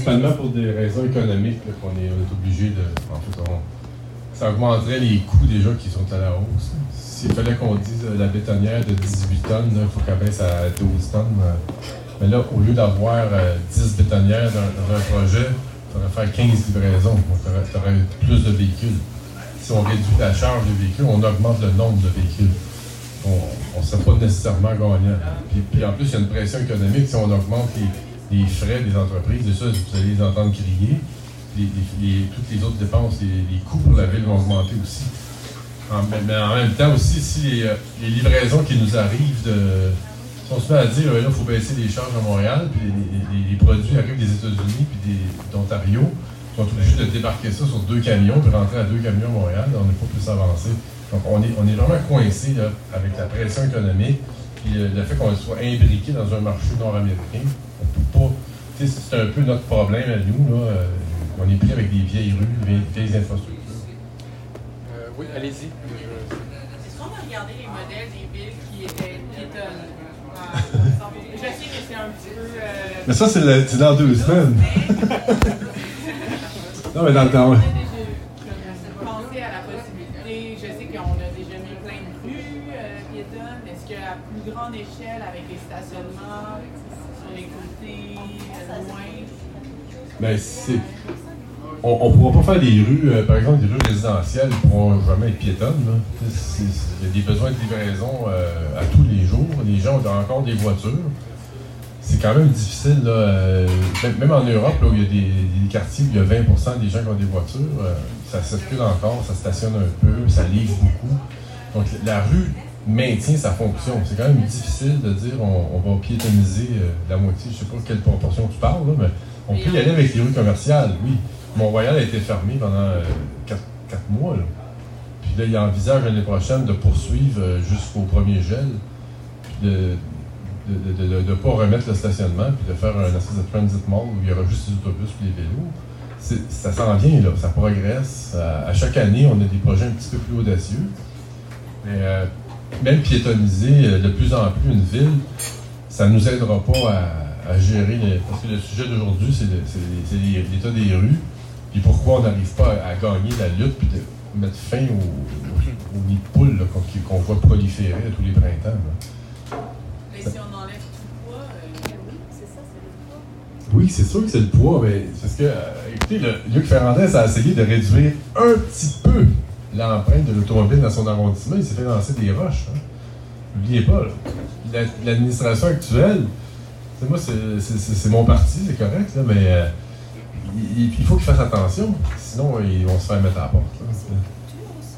Principalement pour des raisons économiques qu'on est, obligé de. En fait, ça augmenterait les coûts déjà qui sont à la hausse. S'il fallait qu'on dise euh, la bétonnière de 18 tonnes, il faut qu'elle baisse à 12 tonnes. Euh. Mais là, au lieu d'avoir 10 euh, bétonnières dans, un projet, il faudrait faire 15 livraisons. Donc, tu aurais, plus de véhicules. Si on réduit la charge des véhicules, on augmente le nombre de véhicules. On ne serait pas nécessairement gagnant. Puis, puis en plus, il y a une pression économique si on augmente les les frais des entreprises, et ça, vous allez les entendre crier. toutes les autres dépenses, les, coûts pour la ville vont augmenter aussi. mais, en même temps aussi, si euh, les, livraisons qui nous arrivent de. Si on se met à dire, là, il faut baisser les charges à Montréal, puis les, produits arrivent des États-Unis puis d'Ontario, on est obligés de débarquer ça sur deux camions, puis rentrer à deux camions à Montréal, on n'est pas plus avancé. Donc on est, on est vraiment coincé avec la pression économique, puis le fait qu'on soit imbriqué dans un marché nord-américain c'est un peu notre problème à nous. Là. euh, on est pris avec des vieilles rues, vieilles, vieilles infrastructures. Euh, oui, allez-y. Est-ce qu'on a regardé les modèles des villes qui étaient piétonnes? Euh, Je sais que c'est un petit peu. euh, Mais ça, c'est dans deux semaines. [laughs] Non, mais dans le temps, Ben. On ne pourra pas faire des rues, euh, par exemple, des rues résidentielles qui pourront jamais être piétonnes. Il y a des besoins de livraison euh, à tous les jours. Les gens ont encore des voitures. C'est quand même difficile. Euh, même, en Europe, là, où il y a des, quartiers où il y a 20% des gens qui ont des voitures, ça circule encore, ça stationne un peu, ça livre beaucoup. Donc la rue maintient sa fonction. C'est quand même difficile de dire on, va piétoniser la moitié. Je ne sais pas quelle proportion tu parles, mais on peut y aller avec les rues commerciales, oui. Mont-Royal a été fermé pendant 4 mois. Là. Puis là, il envisage l'année prochaine de poursuivre euh, jusqu'au premier gel, puis de ne pas remettre le stationnement, puis de faire un espèce de transit mall où il y aura juste les autobus et les vélos. Ça s'en vient, là, ça progresse. À, à chaque année, on a des projets un petit peu plus audacieux. Mais euh, même piétoniser euh, de plus en plus une ville, ça ne nous aidera pas à, à gérer. les- parce que le sujet d'aujourd'hui, c'est l'état des rues, puis pourquoi on n'arrive pas à, à gagner la lutte, puis de mettre fin au, au, au nid de poule là, qu'on voit proliférer à tous les printemps. là. mais si on enlève tout le poids, euh, oui, c'est ça, c'est le poids. Oui, c'est sûr que c'est le poids, mais parce que, euh, écoutez, le, Luc Ferrandez a essayé de réduire un petit peu l'empreinte de l'automobile dans son arrondissement. Il s'est fait lancer des roches. hein. N'oubliez pas. La- l'administration actuelle, c'est moi, c'est- mon parti, c'est correct, là, mais euh, il, il faut qu'il fasse attention, sinon ils vont se faire mettre à la porte. là. culture aussi.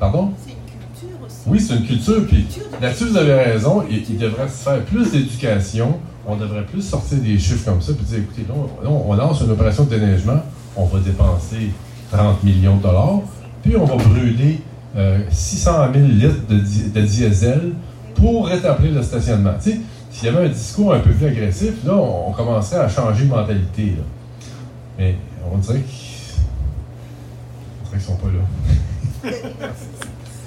Pardon? C'est une culture aussi. Oui, c'est une culture, puis Là-dessus, vous avez raison. Il, il devrait se faire plus d'éducation. On devrait plus sortir des chiffres comme ça. Puis dire, écoutez, là, on, on lance une opération de déneigement. On va dépenser 30 millions de dollars. Puis on va brûler euh, 600 000 litres de, di- de diesel pour rétablir le stationnement. Tu sais, s'il y avait un discours un peu plus agressif, là, on, on commencerait à changer de mentalité. Mais on dirait qu'ils qu'ils sont pas là. [laughs]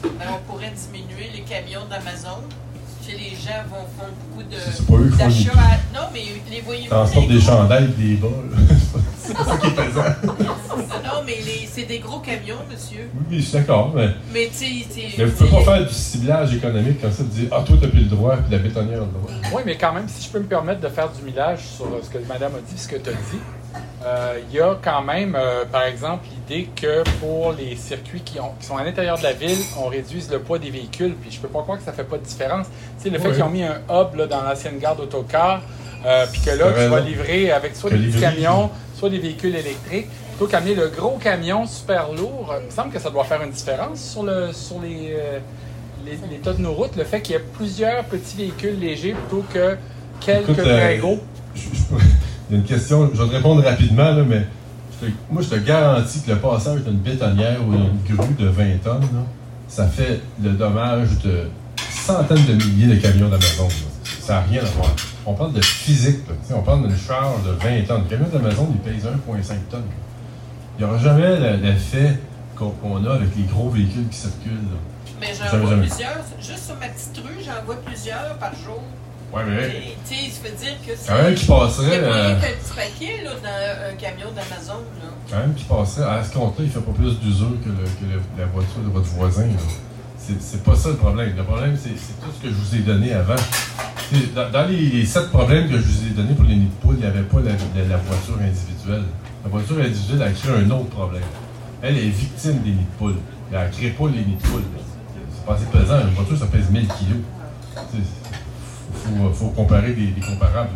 On pourrait diminuer les camions d'Amazon? Sais, les gens vont faire beaucoup de C'est pas eux qui font les- d'achats. à- Non, mais les voyez-vous. Transporte les des et des bas. là. [laughs] c'est pas ça qui est pesant. [laughs] Non, mais les- c'est des gros camions, monsieur. Oui, je suis d'accord, mais, Mais tu sais, tu sais, mais vous pouvez pas faire du ciblage économique comme ça, de dire Ah, toi, t'as plus le droit, puis la bétonnière a le droit. Oui, mais quand même, si je peux me permettre de faire du millage sur euh, ce que madame a dit, ce que tu as dit, il y a quand même, euh, par exemple, l'idée que pour les circuits qui, ont- qui sont à l'intérieur de la ville, on réduise le poids des véhicules. Puis je peux pas croire que ça fait pas de différence. Tu sais, le fait Oui. qu'ils ont mis un hub là, dans l'ancienne gare d'autocar, euh, puis que là, tu vas livrer avec soit des petits camions, soit des véhicules électriques. Plutôt qu'amener le gros camion super lourd, euh, il me semble que ça doit faire une différence sur, le, sur les, euh, les, les tas de nos routes. Le fait qu'il y ait plusieurs petits véhicules légers plutôt que quelques Écoute, euh, très gros. Je- je- Il y a une question, je vais te répondre rapidement, là, mais je te- moi, je te garantis que le passage d'une bétonnière ou d'une grue de 20 tonnes, là, ça fait le dommage de centaines de milliers de camions d'Amazon. Ça n'a rien à voir. On parle de physique. là. On parle d'une charge de 20 tonnes. Le camion d'Amazon, il pèse 1,5 tonnes. Il n'y aura jamais le- l'effet qu'on a avec les gros véhicules qui circulent. Mais j'en vois jamais. plusieurs. Juste sur ma petite rue, j'en vois plusieurs par jour. Ouais, mais Tu sais, ça veut dire que c'est. quand même qui passerait. euh, paquet là, dans un camion d'Amazon. là. Quand même qui passerait, à ce compte-là, il fait pas plus d'usure que, le- que le- la voiture de votre voisin. là. C'est pas ça le problème. Le problème, c'est tout ce que je vous ai donné avant. Dans, dans les, les sept problèmes que je vous ai donnés pour les nids de poule, il n'y avait pas la, la- la voiture individuelle. La voiture individuelle a créé un autre problème. Elle est victime des nids de poule. Elle ne crée pas les nids de poule. C'est pas assez pesant. Une voiture, ça pèse 1000 kilos. Il faut, faut comparer des, des comparables.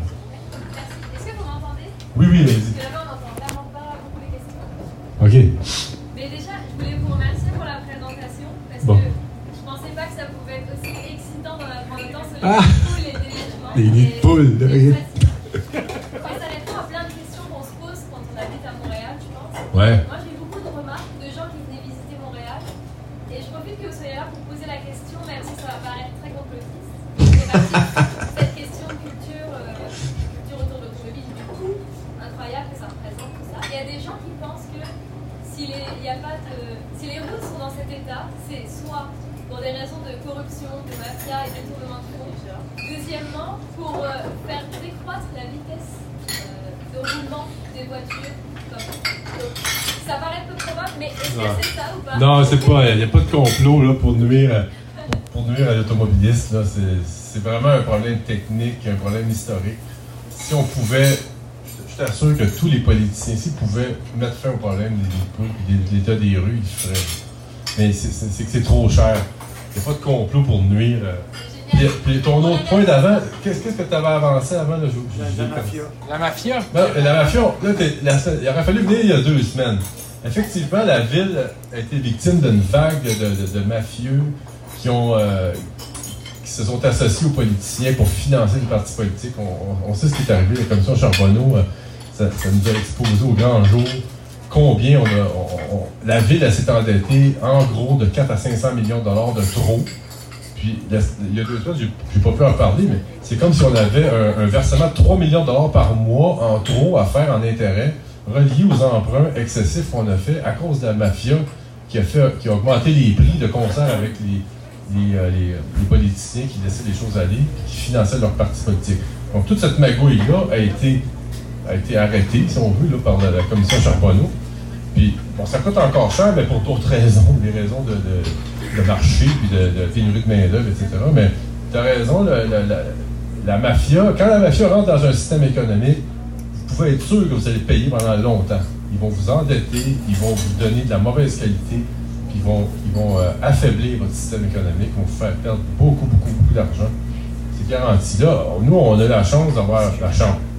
Est-ce que vous m'entendez? Oui, oui, Parce vas-y. que là-bas, on n'entend vraiment pas beaucoup les questions. OK. Mais déjà, je voulais vous remercier pour la présentation parce Bon. que je pensais pas que ça pouvait être aussi excitant dans la prendre temps sur les Ah. nids de poules et déménagements. Les nids de poules. Et ça répond à plein de questions qu'on se pose quand on habite à Montréal, je pense. Ouais. Moi, Non, c'est pas. Il n'y a pas de complot là, pour nuire à, pour nuire à l'automobiliste. là. C'est- C'est vraiment un problème technique, un problème historique. Si on pouvait. Je t'assure que tous les politiciens, s'ils pouvaient mettre fin au problème des poules et de l'état des rues, ils le feraient. Mais c'est que c'est trop cher. Il n'y a pas de complot pour nuire. Puis, puis ton autre point d'avant, qu'est-ce qu'est-ce que tu avais avancé avant? Là, je- La, mafia. La mafia? Non, mais la mafia, là, la il aurait fallu venir il y a deux semaines. Effectivement, la ville a été victime d'une vague de, mafieux euh, qui se sont associés aux politiciens pour financer les partis politiques. On, sait ce qui est arrivé. La commission Charbonneau, euh, ça, nous a exposé au grand jour combien on a. la ville, s'est endettée en gros de 4 à 500 millions de dollars de trop. Puis, il y a deux semaines, j'ai j'ai pas pu en parler, mais c'est comme si on avait un, un versement de 3 millions de dollars par mois en trop à faire en intérêt, relié aux emprunts excessifs qu'on a fait à cause de la mafia qui a, fait, qui a augmenté les prix de concert avec les, les, euh, les- politiciens qui laissaient les choses aller, qui finançaient leurs partis politiques. Donc, toute cette magouille-là a été, a été arrêtée, si on veut, là, par la, la commission Charbonneau. Puis, bon, ça coûte encore cher, mais pour d'autres raisons, des raisons de, de, marché, puis de, de pénurie de main-d'œuvre, etc. Mais tu as raison, le- la, la mafia, quand la mafia rentre dans un système économique, pouvez être sûr que vous allez payer pendant longtemps. Ils vont vous endetter, ils vont vous donner de la mauvaise qualité, puis ils vont, ils vont euh, affaiblir votre système économique, ils vont vous faire perdre beaucoup, beaucoup, beaucoup d'argent. C'est garanti. Là, nous, on a la chance d'avoir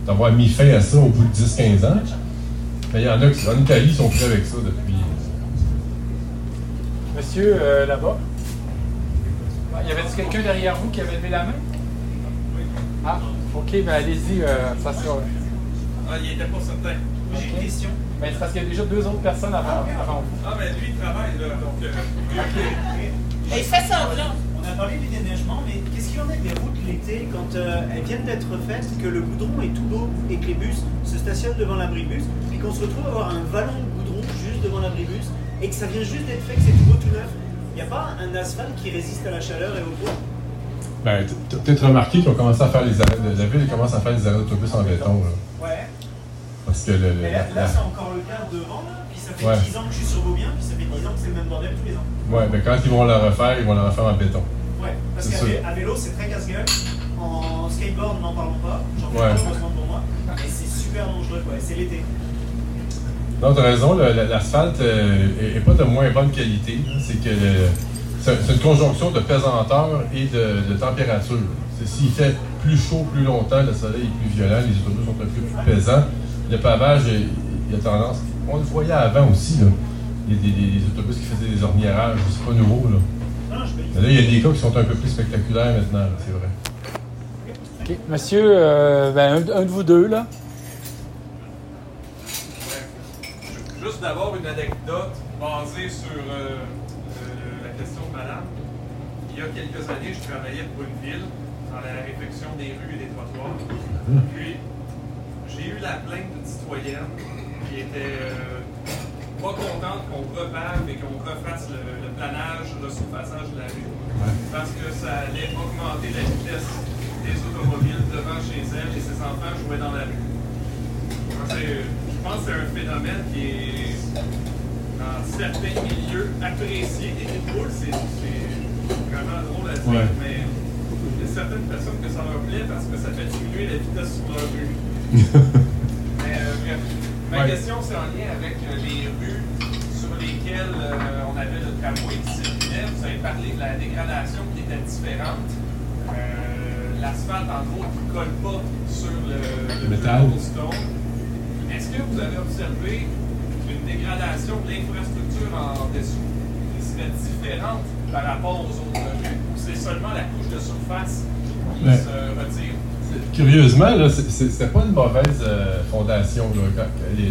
d'avoir mis fin à ça au bout de 10-15 ans. Il y en a qui, en Italie, sont prêts avec ça depuis. Monsieur, euh, là-bas? Ah, Y avait-tu quelqu'un derrière vous qui avait levé la main? Ah, ok, ben allez-y, euh, ça sera. Ah, il était pas certain. J'ai une question. Ben, c'est parce qu'il y a déjà deux autres personnes avant, avant vous. Ah, ben lui, il travaille, là, donc... euh, [laughs] Et il fait semblant. On a parlé du déneigement, mais qu'est-ce qu'il y en a des routes l'été quand euh, elles viennent d'être faites, que le goudron est tout beau et que les bus se stationnent devant l'abribus et qu'on se retrouve à avoir un vallon de goudron juste devant l'abribus et que ça vient juste d'être fait, que c'est tout beau, tout neuf? Il n'y a pas un asphalte qui résiste à la chaleur et au poids Ben, t'as peut-être remarqué qu'ils ont commencé à faire les arrêts. de- La ville commence à faire les arrêts d'autobus en béton. Là, Ouais. Parce que le, Mais là, la- là, c'est encore le cas devant, là, puis ça fait Ouais. 10 ans que je suis sur Beaubien, puis ça fait 10 ans que c'est le même bordel tous les ans. ouais, mais quand ils vont le refaire, ils vont le refaire en béton. Ouais, parce qu'à vélo, c'est très casse-gueule. En skateboard, n'en parlons pas. J'en fais Ouais. pas, heureusement pour moi. Et c'est super dangereux, quoi. Et C'est l'été. Non, t'as raison, l'asphalte euh, est, est pas de moins bonne qualité. C'est que c'est une conjonction de pesanteur et de, de température. S'il fait plus chaud plus longtemps, le soleil est plus violent, les autobus sont un peu plus pesants. Le pavage, il il a tendance. On le voyait avant aussi, là. Il y a des, des- des autobus qui faisaient des orniérages, c'est pas nouveau. Là. Mais Là, il y a des cas qui sont un peu plus spectaculaires maintenant, là, c'est vrai. Ok, monsieur, euh, ben, un, un de vous deux, là. Juste d'avoir une anecdote basée sur euh, euh, la question de madame. Il y a quelques années, je travaillais pour une ville dans la réfection des rues et des trottoirs. Puis, j'ai eu la plainte d'une citoyenne qui était euh, pas contente qu'on repave et qu'on refasse le, le planage, le surfaçage de la rue. Parce que ça allait augmenter la vitesse des automobiles devant chez elle et ses enfants jouaient dans la rue. C'est- Je pense que c'est un phénomène qui est dans certains milieux apprécié des pitbulls. C'est c'est vraiment drôle à dire, Ouais. mais il y a certaines personnes que ça leur plaît parce que ça fait diminuer la vitesse sur leur rue. Mais [laughs] euh, ma Ouais. question c'est en lien avec euh, les rues sur lesquelles euh, on avait le tramway qui circulait. Vous avez parlé de la dégradation qui était différente. Euh, L'asphalte, entre autres, qui ne colle pas sur le, Le métal. Est-ce que vous avez observé une dégradation de l'infrastructure en dessous qui serait différente par rapport aux autres rues ou c'est seulement la couche de surface qui Ouais. se retire? Curieusement, là, c'était pas une mauvaise euh, fondation. là.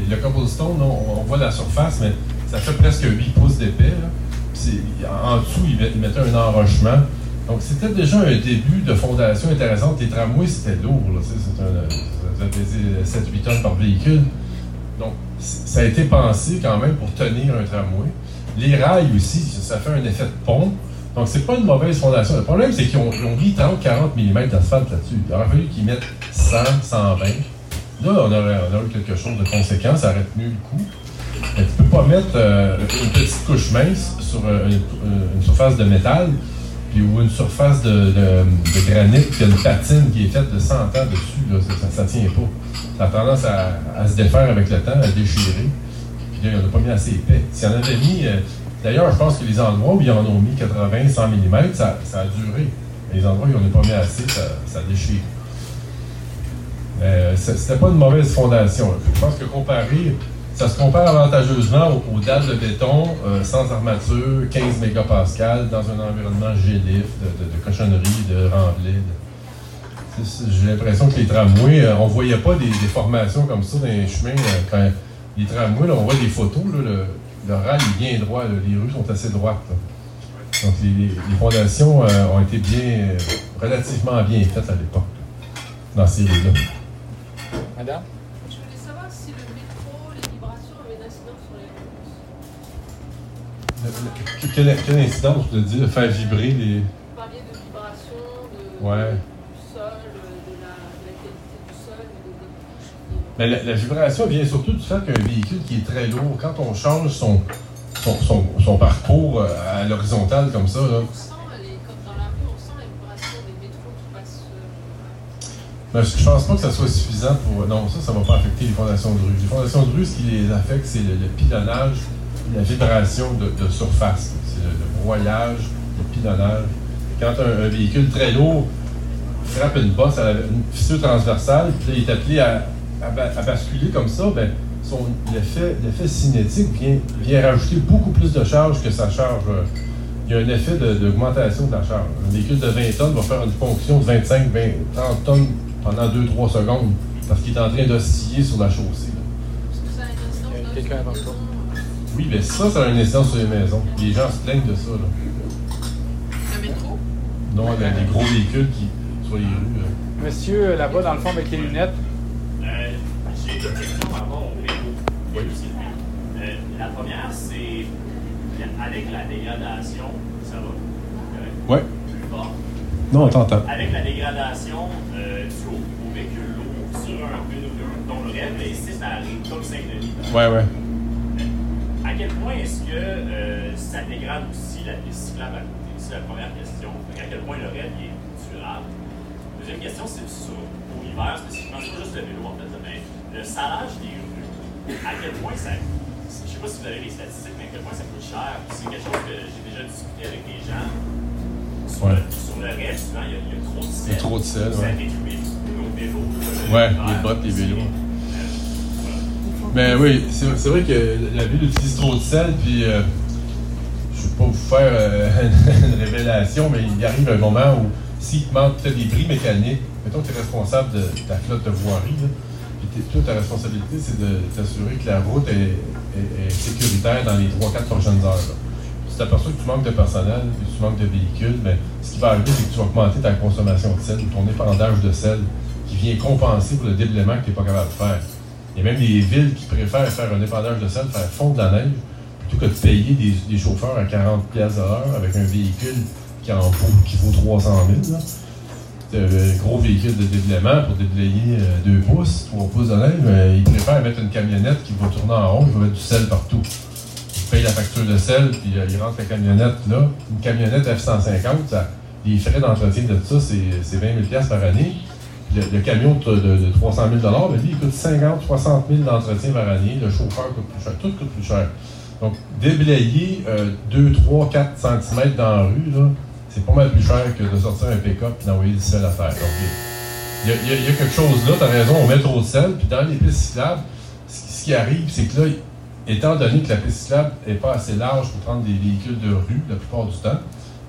Le cobblestone, on, voit la surface, mais ça fait presque 8 pouces d'épais. En dessous, ils met- ils mettaient un enrochement. Donc, c'était déjà un début de fondation intéressante. Les tramways, c'était lourd. pesait 7-8 tonnes par véhicule. Donc, ça a été pensé quand même pour tenir un tramway. Les rails aussi, ça fait un effet de pont. Donc, c'est pas une mauvaise fondation. Le problème, c'est qu'ils ont, ont mis 30-40 mm d'asphalte là-dessus. Il aurait fallu qu'ils mettent 100, 120. Là, on aurait, on eu quelque chose de conséquent, ça aurait tenu le coup. Mais tu peux pas mettre euh, une petite couche mince sur euh, une, une surface de métal, puis ou une surface de, de, granit, puis une patine qui est faite de 100 ans dessus. Là, ça, ça tient pas. Ça a tendance à, se défaire avec le temps, à déchirer. Puis là, il n'y en a pas mis assez épais. S'il y en avait mis. euh, D'ailleurs, je pense que les endroits où ils en ont mis 80, 100 mm, ça, a duré. Les endroits où ils n'en ont pas mis assez, ça, ça déchire. Euh, C'était pas une mauvaise fondation. Je pense que comparé, ça se compare avantageusement aux, dalles de béton euh, sans armature, 15 mégapascales, dans un environnement gélif, de, de, de cochonneries, de remblais. J'ai l'impression que les tramways, euh, on voyait pas des, formations comme ça dans les chemins. euh, les tramways, on voit des photos, là, le rail est bien droit, là, les rues sont assez droites. là. Donc les, fondations euh, ont été bien, euh, relativement bien faites à l'époque, là, dans ces rues-là. Madame? Je voulais savoir si le métro, les vibrations avaient une incidence sur les routes. Le- le- que- Quelle, quelle incidence, je veux dire, faire vibrer les. Vous parliez de vibrations, de, Ouais. du sol, de la, de la qualité du sol, et des, des couches. qui- Mais la, la vibration vient surtout du fait qu'un véhicule qui est très lourd, quand on change son, son, son- son parcours euh, à l'horizontale comme ça, là, On sent, les, comme dans la rue, on sent la vibration des métros qui passent. ben, je pense pas que ça soit suffisant pour. Non, ça, ça va pas affecter les fondations de rue. Les fondations de rue, ce qui les affecte, c'est le, le pilonnage, la vibration de, de surface. C'est le, le broyage, le pilonnage. Quand un, un véhicule très lourd frappe une bosse à la- une fissure transversale, puis là, il est appelé à, à ba- à basculer comme ça, ben, son, l'effet, l'effet cinétique vient, vient rajouter beaucoup plus de charge que sa charge. euh, Il y a un effet de- d'augmentation de, la charge. Un véhicule de 20 tonnes va faire une fonction de 25, 20, 30 tonnes pendant 2-3 secondes parce qu'il est en train d'osciller sur la chaussée. que a Euh, quelqu'un avant toi. euh, Oui, mais ça, ça a une incidence sur les maisons. Les gens se plaignent de ça. Là. Le métro? Non, les, les gros véhicules qui, sur les rues. là. Monsieur, euh, là-bas, dans le fond, avec les lunettes. Euh, deux questions. Euh, la première, c'est avec la dégradation, ça va? Ouais. plus fort? Non, on t'entend. Avec la dégradation euh, due au, au véhicule lourd sur un une ou deux, dont le rêve est ici, ça arrive comme Saint-Denis. Ouais, ouais. À quel point est-ce que euh, ça dégrade aussi la piste cyclable à côté? C'est la première question. À quel point le rêve est durable? Deuxième question, c'est sur pour l'hiver spécifiquement, c'est pas juste le vélo en fait, mais le salage des rues, à quel point ça. Je sais pas si vous avez les statistiques, mais à quel point ça coûte cher. C'est quelque chose que j'ai déjà discuté avec des gens. Sur, Ouais. le, sur le rêve, souvent, il y, a, il y a trop de Il y sel. a trop de sel, Ça détruit nos vélos. Ouais, les bottes, les vélos. Mais oui, c'est vrai que la ville utilise trop de sel, puis euh, je ne vais pas vous faire euh, [laughs] une révélation, mais il arrive un moment où s'il te manque des bris mécaniques, mettons que tu es responsable de, de ta flotte de voirie, là, puis toi, ta responsabilité, c'est de t'assurer que la route est, sécuritaire dans les 3-4 prochaines heures. Si tu t'aperçois que tu manques de personnel, que tu manques de véhicules, ben, ce qui va arriver, c'est que tu vas augmenter ta consommation de sel ou ton épandage de sel qui vient compenser pour le déblaiement que tu n'es pas capable de faire. Il y a même des villes qui préfèrent faire un épandage de sel, faire fondre la neige, plutôt que de payer des, chauffeurs à 40 pièces de l'heure avec un véhicule qui, en vaut, qui vaut 300 000. Là. Un gros véhicule de déblaiement pour déblayer 2 pouces, 3 pouces de neige, mais ils préfèrent mettre une camionnette qui va tourner en rond, qui va mettre du sel partout. Ils payent la facture de sel, puis euh, ils rentrent la camionnette là. Une camionnette F-150, ça- les frais d'entretien de ça, c'est c'est 20 000 pièces par année. Le, camion de, de- de 300 000 ben, lui, il coûte 50 60 000 d'entretien par année. Le chauffeur coûte plus cher. Tout coûte plus cher. Donc, déblayer euh, 2, 3, 4 cm dans la rue, là, c'est pas mal plus cher que de sortir un pick-up et d'envoyer du sel à faire. Donc, il y, a- quelque chose là, tu as raison, on met trop de sel. Puis dans les pistes cyclables, ce qui- arrive, c'est que là, étant donné que la piste cyclable n'est pas assez large pour prendre des véhicules de rue la plupart du temps,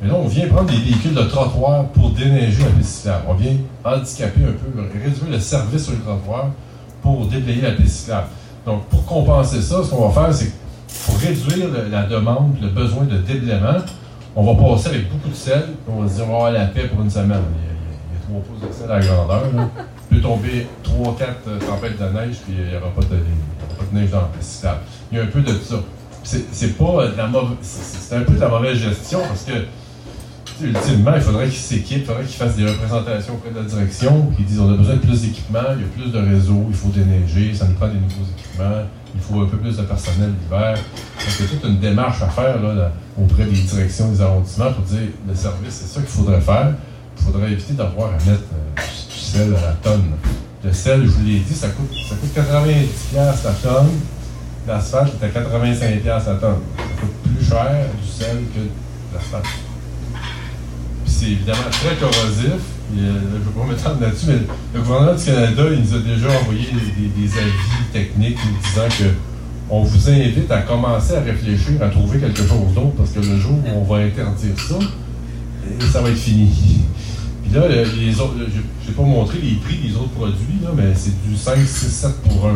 mais là, on vient prendre des véhicules de trottoir pour déneiger la piste cyclable. On vient handicaper un peu, réduire le service sur le trottoir pour déblayer la piste cyclable. Donc, pour compenser ça, ce qu'on va faire, c'est pour réduire la demande, le besoin de déblaiement, on va passer avec beaucoup de sel, puis on va se dire, on va avoir la paix pour une semaine. Il y a, trois pouces de sel à grandeur. Il peut tomber 3-4 tempêtes de neige, puis il n'y aura pas de, neige dans piste cyclable. Il y a un peu de ça. C'est pas euh, la mauvaise. C'est un peu de la mauvaise gestion parce que, ultimement, il faudrait qu'ils s'équipent, il faudrait qu'ils fassent des représentations auprès de la direction, qu'ils disent on a besoin de plus d'équipements, il y a plus de réseaux, il faut déneiger, ça nous prend des nouveaux équipements, il faut un peu plus de personnel l'hiver. Donc, il y a toute une démarche à faire auprès des directions des arrondissements pour dire le service, c'est ça qu'il faudrait faire. Il faudrait éviter d'avoir à mettre euh, du sel à la tonne. Le sel, je vous l'ai dit, ça coûte, ça coûte 90$ la tonne. L'asphalte est à 85$ la tonne. Ça coûte plus cher du sel que de l'asphalte. C'est évidemment très corrosif. Euh, je ne vais pas m'étendre là-dessus, mais le gouvernement du Canada, il nous a déjà envoyé des, avis techniques nous disant que on vous invite à commencer à réfléchir, à trouver quelque chose d'autre, parce que le jour où on va interdire ça, ça va être fini. [laughs] Puis là, le- les autres, je n'ai pas montré les prix des autres produits, là, mais c'est du 5, 6, 7 pour 1.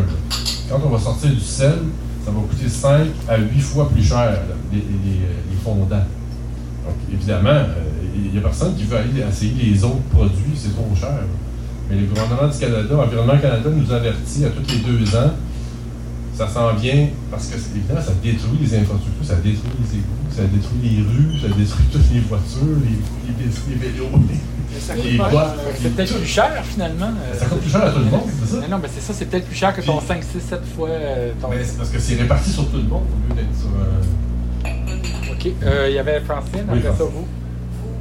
Quand on va sortir du sel, ça va coûter 5 à 8 fois plus cher, les fondants. Donc, évidemment, euh, il n'y a personne qui veut aller essayer les autres produits, c'est trop cher. Mais le gouvernement du Canada, Environnement Canada, nous avertit à tous les deux ans ça s'en vient parce que c'est évident, ça détruit les infrastructures, ça détruit les égouts, ça détruit les rues, ça détruit [laughs] toutes les voitures, les, les, les vélos, Ça les. C'est peut-être plus cher finalement. euh, Ça coûte plus cher à tout le monde, c'est ça? Mais non, mais c'est ça, c'est peut-être plus cher que ton Puis- 5, 6, 7 fois euh, ton. Mais c'est parce que c'est réparti sur tout le monde au lieu d'être sur. euh, Ok, euh, il y avait Francine, Oui, après ça Francine. vous. Vous,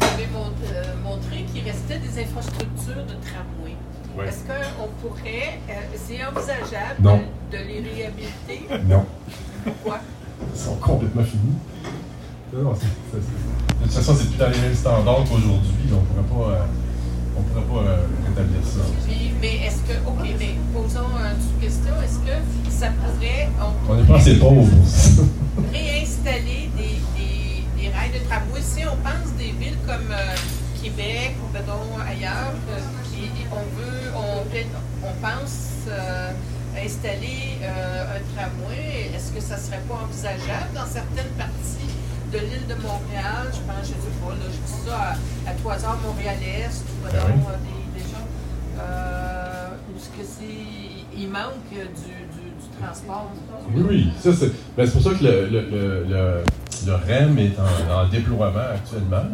vous avez mont- euh, qu'il restait des infrastructures de tramway. Ouais. Est-ce qu'on pourrait, euh, c'est envisageable Non. de, de les réhabiliter? Non. Pourquoi? Ils sont complètement finis. Non, De toute façon, c'est plus dans les mêmes standards qu'aujourd'hui, donc on pourrait pas, euh, on pourrait pas euh, rétablir ça. Puis, mais est-ce que, ok, mais posons une sous-question, est-ce que ça pourrait, on On n'est pas assez pauvres. réinstaller des, des, des rails de tramway? Si on pense des villes comme euh, Québec ou pardon, ailleurs, on veut, on, pense euh, installer euh, un tramway, est-ce que ça serait pas envisageable dans certaines parties de l'île de Montréal? Je pense, je sais pas, là, je dis ça à, à Toisard, Montréal-Est, ou Ben des, des gens. Euh, que c'est, il manque du, du, du transport. Oui, oui. Ça, c'est ben, c'est pour ça que le, le, le, le, le REM est en, en déploiement actuellement.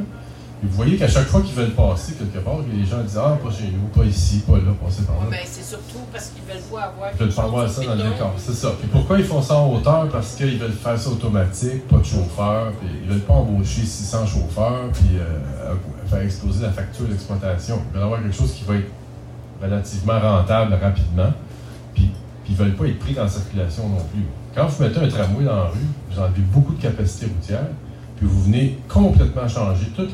Et vous voyez qu'à chaque fois qu'ils veulent passer quelque part, les gens disent Ah, pas chez nous, pas ici, pas là, passez par là. Ouais, ben, c'est surtout parce qu'ils veulent pas avoir. Ils veulent pas avoir ça dans le décor. C'est ça. Puis pourquoi ils font ça en hauteur? Parce qu'ils veulent faire ça automatique, pas de chauffeur, puis ils veulent pas embaucher 600 chauffeurs, puis euh, faire exploser la facture d'exploitation. Ils veulent avoir quelque chose qui va être relativement rentable rapidement, puis, puis ils veulent pas être pris dans la circulation non plus. Quand vous mettez un tramway dans la rue, vous enlevez beaucoup de capacité routière, vous venez complètement changer tous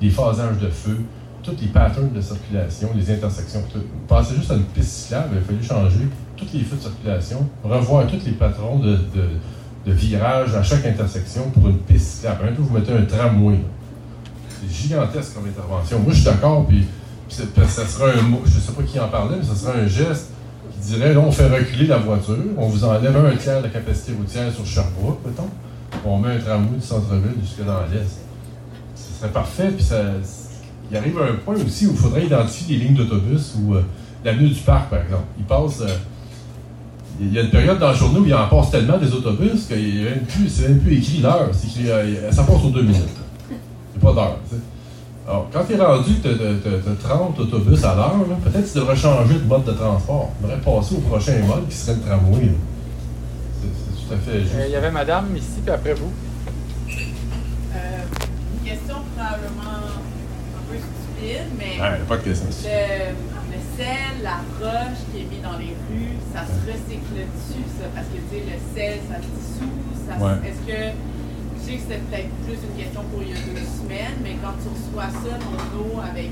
les phasages de feu, tous les patterns de circulation, les intersections. Vous passez juste à une piste cyclable, il a fallu changer tous les feux de circulation, revoir tous les patrons de, virage à chaque intersection pour une piste cyclable. Un vous mettez un tramway. C'est gigantesque comme intervention. Moi, je suis d'accord, puis, ça sera un mot, je ne sais pas qui en parlait, mais ça sera un geste qui dirait, là, on fait reculer la voiture, on vous enlève un tiers de la capacité routière sur Sherbrooke, mettons, on met un tramway du centre-ville jusque dans l'est. Ce serait parfait, puis ça, il arrive à un point aussi où il faudrait identifier des lignes d'autobus ou euh, l'avenue du parc, par exemple. Il passe. euh, il y a une période dans la journée où il en passe tellement des autobus plus, c'est même plus écrit l'heure. C'est écrit, euh, ça passe aux deux minutes. A pas d'heure. Alors, quand tu es rendu que tu as 30 autobus à l'heure, peut-être que tu devrais changer de mode de transport. Tu devrais passer au prochain mode qui serait le tramway. C'est c'est tout à fait juste. Euh, Il y avait madame ici, puis après vous. Euh, une question probablement un peu stupide, mais Ouais, pas de question. le, le sel, la roche qui est mis dans les rues, ça se recycle-tu, ça? Parce que, tu sais, le sel, ça se dissout. Ça, Ouais. Est-ce que, je sais que c'était peut-être plus une question pour il y a deux semaines, mais quand tu reçois ça dans l'eau avec,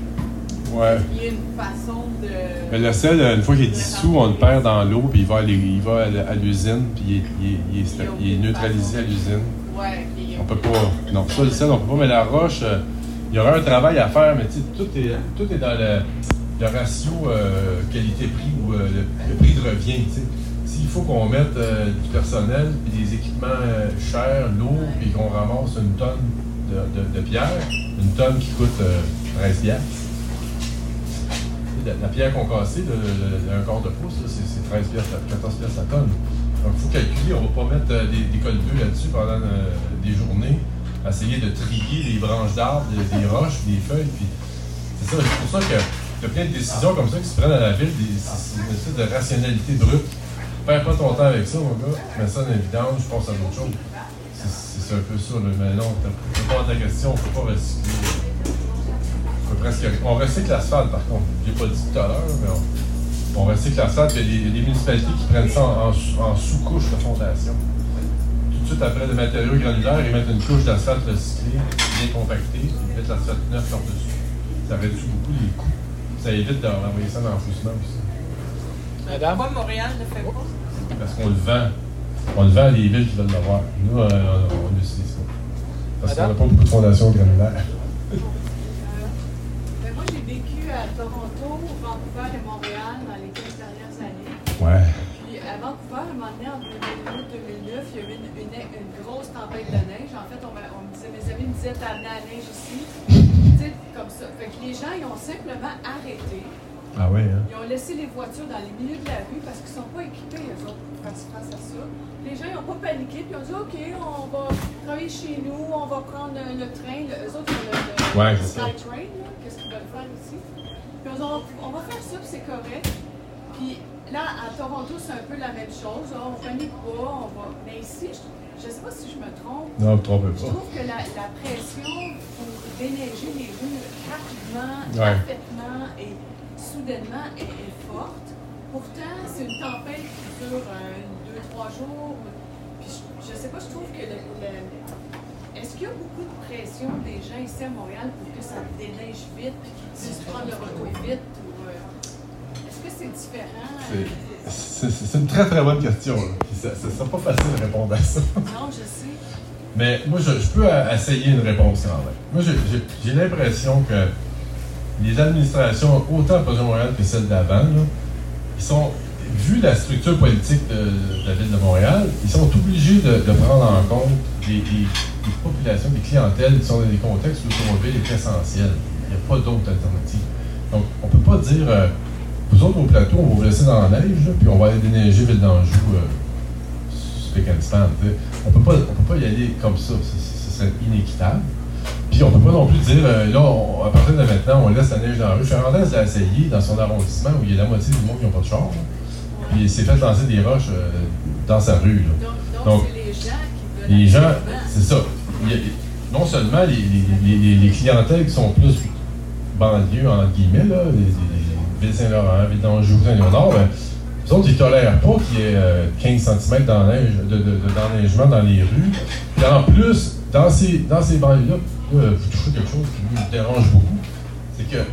Ouais. il y a une façon de... Mais le sel, une fois qu'il est dissous, on le perd dans l'eau, puis il va, aller- il va à l'usine, puis il est, il est- il est- il est neutralisé à l'usine. Ouais, On peut pas. Non, ça, le sel, on peut pas. Mais la roche, euh, il y aura un travail à faire, mais tu sais, tout est, tout est dans le, le ratio euh, qualité-prix ou euh, le, le prix de revient. S'il faut qu'on mette euh, du personnel puis des équipements euh, chers, lourds, puis qu'on ramasse une tonne de, de- de pierre, une tonne qui coûte euh, 13 piastres, la, la pierre concassée, le, le- le- un quart de pouce, c'est c'est 13 pièces, 14 pièces la tonne. Donc, il faut calculer, on va pas mettre euh, des, des colbeux là-dessus pendant euh, des journées, essayer de trier des branches d'arbres, des, roches, des feuilles, c'est ça, c'est pour ça que y a plein de décisions comme ça qui se prennent à la ville, des- c'est une espèce de rationalité brute. Perds pas ton temps avec ça, mon gars, mets ça en évidence, je pense à d'autres choses. C'est- un peu ça, mais non, t'as pas ta question, faut pas recycler. On recycle l'asphalte par contre. J'ai pas dit tout à l'heure, mais on, on recycle l'asphalte. Il y a des, municipalités qui prennent ça en, en sous- en sous-couche de fondation. Tout de suite après le matériau granulaire, ils mettent une couche d'asphalte recyclée, bien compactée, puis ils mettent l'asphalte neuf par-dessus. Ça réduit beaucoup les coûts. Ça évite d'envoyer ça dans l'enfouissement aussi. Madame? Pourquoi Montréal ne fait pas? Parce qu'on le vend. On le vend à des villes qui veulent l'avoir. Nous, euh, on on l'utilise pas. Parce qu'on n'a pas beaucoup de fondations granulaires. Ben, moi, j'ai vécu à Toronto, Vancouver et Montréal dans les 15 dernières années. Ouais. Puis à Vancouver, à un moment donné, en 2008-2009, il y a eu une, une, une grosse tempête de neige. En fait, on, me disait, mes amis me disaient, t'as amené la neige ici. Tu sais, comme ça. Fait que les gens, ils ont simplement arrêté. Ah ouais, hein? Ils ont laissé les voitures dans les milieux de la rue parce qu'ils ne sont pas équipés, eux autres, pour faire face à ça. Les gens, ils n'ont pas paniqué, puis ils ont dit OK, on va travailler chez nous, on va prendre le train. Le- eux autres, ils ont le, le Ouais, c'est ça. SkyTrain, là, qu'est-ce qu'ils veulent faire ici. Puis on va faire ça, puis c'est correct. Puis là, à Toronto, c'est un peu la même chose. On panique pas, on va. Mais ici, je ne sais pas si je me trompe. Non, vous trompez Je pas. trouve que la, la pression pour déneiger les rues rapidement, Ouais. parfaitement et soudainement est, est forte. Pourtant, c'est une tempête qui dure euh, deux, trois jours. Puis je, je sais pas, je trouve que le, le- est-ce qu'il y a beaucoup de pression des gens ici à Montréal pour que ça déneige vite puis qu'ils puissent prendre le retour vite ou euh, est-ce que c'est différent? C'est- C'est c'est une très très bonne question. Ça, ça sera pas facile de répondre à ça. Non, je sais. Mais moi, je, je peux essayer une réponse quand même. Moi, j'ai- j'ai j'ai l'impression que les administrations, autant à Projet Montréal que celles d'avant, là, ils sont, vu la structure politique de, de la ville de Montréal, ils sont obligés de, de prendre en compte des, des- des populations, des clientèles qui sont dans des contextes où l'automobile est essentiel. Il n'y a pas d'autre alternative. Donc, on ne peut pas dire, euh, vous autres au plateau, on va vous laisser dans la neige, là, puis on va aller déneiger Ville d'Anjou. euh, and. On peut pas, on peut pas y aller comme ça. Ce ce serait inéquitable. Puis on peut pas non plus dire, euh, là, on- à partir de maintenant, on laisse la neige dans la rue. Fernandez l'a essayé dans son arrondissement où il y a la moitié du monde qui n'ont pas de char. là. Puis il s'est fait lancer des roches euh, dans sa rue. là. Donc, donc, Donc, c'est les gens Les gens, c'est ça. Non seulement les, les, les, les clientèles qui sont plus banlieues, entre guillemets, là, les, les, Ville Saint-Laurent, Ville d'Anjou, Saint-Léonard, ben, eux autres, ils tolèrent pas qu'il y ait euh, 15 cm d'enneige, de, de, de- d'enneigement dans les rues. Puis en plus, dans ces, dans ces banlieues-là, là, vous touchez quelque chose qui nous dérange beaucoup, c'est que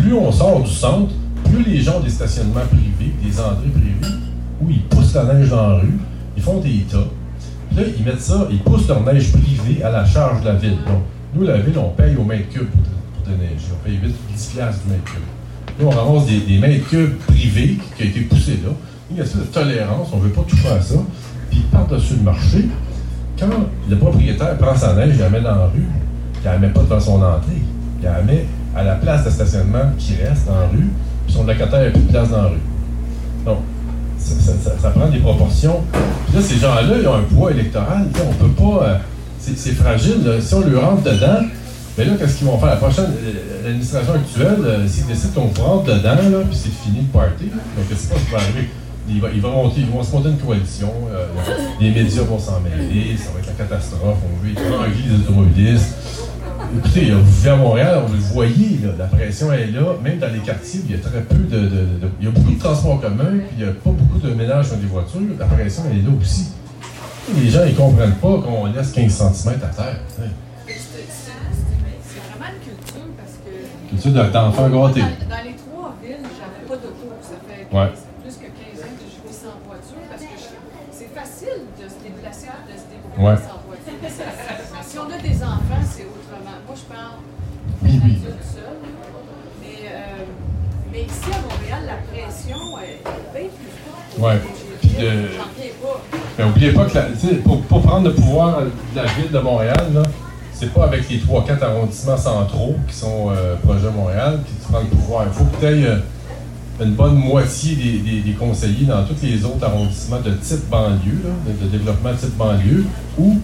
plus on sort du centre, plus les gens ont des stationnements privés, des entrées privées, où ils poussent la neige dans la rue, ils font des tas. Puis là, ils mettent ça, ils poussent leur neige privée à la charge de la ville. Donc, nous, la ville, on paye au mètre cube pour, pour déneiger. On paye 8, 10 piastres du mètre cube. Là, on ramasse des, des cubes privés qui, ont été poussés là. Il y a de tolérance, on ne veut pas toucher à ça. Puis par-dessus le marché, quand le propriétaire prend sa neige, il la met dans la rue, il la met pas devant son entrée. Il la met à la place de stationnement qui reste dans rue, puis son locataire n'a plus de place dans la rue. Donc, ça, prend des proportions. Puis là, ces gens-là, ils ont un poids électoral. Sais, On peut pas. euh, c'est fragile. là. Si on lui rentre dedans, mais là, qu'est-ce qu'ils vont faire? La prochaine, euh, l'administration actuelle, euh, s'ils décident qu'on rentre dedans, là, puis c'est fini le party, là, donc je sais pas ce qui va arriver. Ils vont, monter, ils vont se monter une coalition, euh, les médias vont s'en mêler, ça va être la catastrophe, on veut étrangler les automobilistes. Écoutez, vous vivez à Montréal, vous le voyez, là, la pression est là, même dans les quartiers, il y a très peu de, de- de- Il y a beaucoup de transports communs, puis il n'y a pas beaucoup de ménages sur des voitures, la pression elle est là aussi. Les gens, ils comprennent pas qu'on laisse 15 cm à terre. tu. C'est c'est- c'est vraiment une culture parce que. Culture de- d'enfant Moi, gâté. Dans, dans les trois villes, j'avais pas d'auto. Ça fait Ouais. 15 plus que 15 ans que je vis sans voiture parce que c'est facile de se déplacer, de se débrouiller Ouais. sans voiture. Mais si on a des enfants, c'est autrement. Moi, je parle Oui, oui. adulte seul. Mais, euh, mais ici, à Montréal, la pression est bien plus forte. Ouais. Puis de-. Mais n'oubliez pas que la- pour, pour prendre le pouvoir de la ville de Montréal, là, c'est pas avec les 3-4 arrondissements centraux qui sont euh, projet Montréal que tu prends le pouvoir. Il faut que tu aies une bonne moitié des, des- des conseillers dans tous les autres arrondissements de type banlieue, là, de, de développement type banlieue, où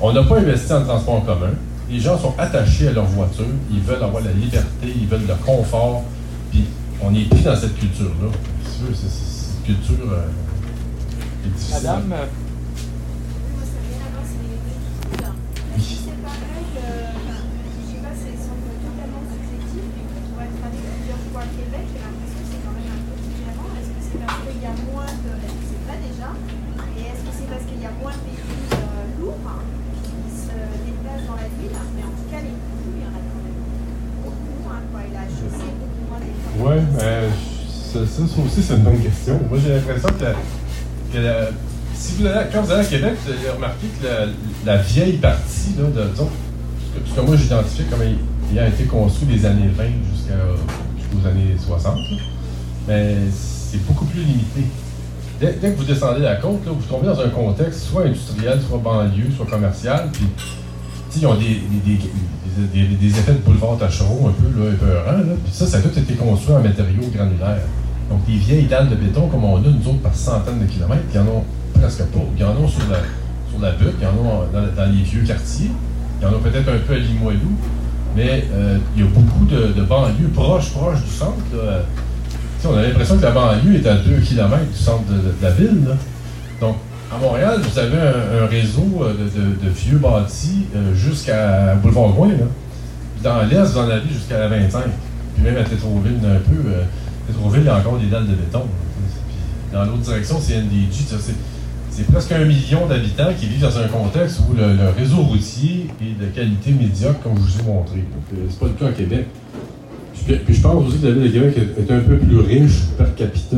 on n'a pas investi en transport en commun. Les gens sont attachés à leur voiture, ils veulent avoir la liberté, ils veulent le confort, on n'est plus dans cette culture-là. Si tu veux, C'est c'est- c'est une culture euh, qui est difficile. Madame, euh, Moi, Oui, mais ça, ça, ça aussi, c'est une bonne question. Moi, j'ai l'impression que, quand vous allez à Québec, vous allez remarquer que la, vieille partie, là, de, disons, ce que- moi j'identifie comme ay- ayant été construit des années 20 jusqu'à, jusqu'aux années 60, là, mais c'est beaucoup plus limité. Dès, que vous descendez la côte, vous tombez dans un contexte soit industriel, soit banlieue, soit commercial, puis ils ont des, des- effets de boulevard tachereau un peu là, épeurants. Là. Puis ça, ça a tout été construit en matériaux granulaires. Donc, des vieilles dalles de béton comme on a, nous autres, par centaines de kilomètres, il y en a presque pas. Il y en a sur la, sur la butte, y en a dans, les vieux quartiers, il y en a peut-être un peu à Limoilou, mais euh, il y a beaucoup de, banlieues proches, proches du centre. on a l'impression que la banlieue est à 2 km du centre de, la ville. Donc, à Montréal, vous avez un, réseau euh, de, vieux bâtis euh, jusqu'à Boulevard-Gouin. là. Puis Dans l'Est, vous en avez jusqu'à la 25. Puis même à Tétroville, un peu. euh, Tétroville, il y a encore des dalles de béton. dans l'autre direction, c'est NDG. C'est presque un million d'habitants qui vivent dans un contexte où le, réseau routier est de qualité médiocre, comme je vous ai montré. C'est pas le cas à Québec. Puis, je pense aussi que la ville de Québec est, est un peu plus riche per capita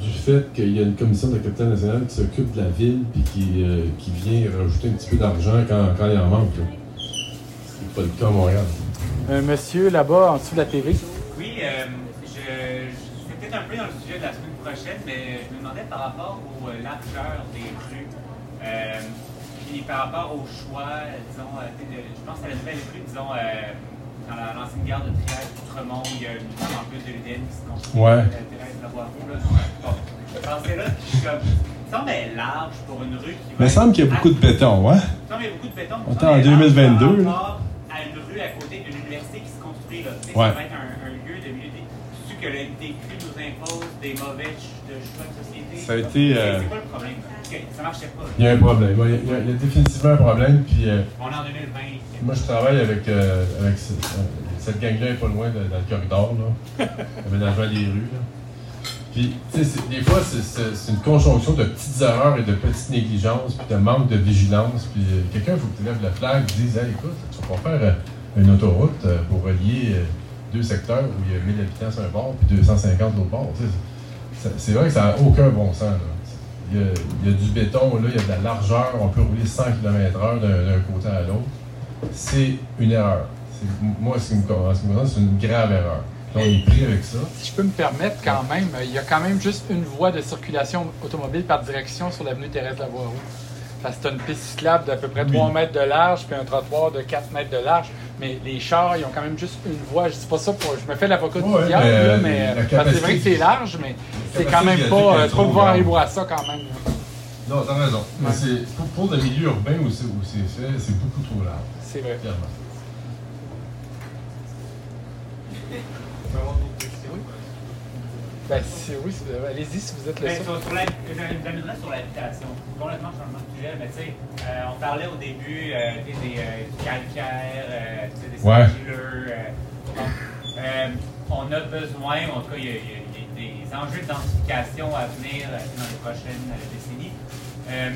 du fait qu'il y a une commission de la capitale nationale qui s'occupe de la ville puis qui, euh, qui vient rajouter un petit peu d'argent quand, quand il en manque. là. Ce qui n'est pas le cas à Montréal. un monsieur là-bas en dessous de la TV. Oui, euh, je, je vais peut-être un peu dans le sujet de la semaine prochaine, mais je me demandais par rapport aux euh, largeurs des rues, euh, puis par rapport au choix, disons, euh, je pense à la nouvelle rue, disons, euh, dans la- l'ancienne gare de Triage, Outremont, il y a une plus de l'UDN qui se construit, Ouais. euh, Lavoie-Roux, là. Bon, je là, suis comme, ça semble large pour une rue qui va. Mais il semble qu'il y a beaucoup de béton, ouais? Non, mais beaucoup de béton. On ça est en semble être large 2022, par à une rue à côté d'une université qui se construit, là. Tu sais, Ouais. Ça va être un, un lieu de milieu. Tu que le DQ nous impose des mauvais de choix de société. Ça a été, C'est- euh, C'est quoi le problème? Parce que ça marchait pas. Il y a un problème. Il y a, il y a- il y a définitivement un problème. Puis, euh, On est en 2020. moi, je travaille avec, euh, avec ce- euh, cette gang-là, pas loin de- dans le corridor, là. [laughs] Aménagement des rues, là. Puis, tu sais, c'est- des fois, c'est- une conjonction de petites erreurs et de petites négligences, puis de manque de vigilance. Puis, euh, quelqu'un, il faut que tu lèves le flag, tu dises, hey, écoute, tu vas pas faire une autoroute pour relier deux secteurs où il y a 1000 habitants sur un bord, puis 250 de l'autre bord. C'est vrai que ça n'a aucun bon sens, là. Il y, a, du béton, là, il y a de la largeur, on peut rouler 100 km/h d'un côté à l'autre. C'est une erreur. Moi, ce qui me concerne, c'est une grave erreur. On est pris avec ça. Si je peux me permettre quand même, il y a quand même juste une voie de circulation automobile par direction sur l'avenue Thérèse Lavoie-Roux. Parce que c'est une piste cyclable d'à peu près Oui. 3 mètres de large, puis un trottoir de 4 mètres de large. Mais les chars, ils ont quand même juste une voie. Je dis pas ça pour. Je me fais l'avocat du diable, mais, là, euh, mais. c'est vrai que c'est large, mais c'est quand même pas. Euh, trop trop voir grande. à ça quand même. Non, t'as raison. Mais c'est pour, pour le milieu urbain où c'est où c'est fait, c'est beaucoup trop large, C'est vrai. clairement. Ben, si- oui, si- allez-y si vous êtes le Ben, seul. sur, sur la, j'amènerais sur l'habitation. Complètement changement de sujet, mais tu sais, euh, on parlait au début euh, sais, des euh, du calcaire, euh, des Ouais. euh, bon, euh, on a besoin, en tout cas, il y, a, il y des enjeux de densification à venir euh, dans les prochaines euh, décennies. Euh,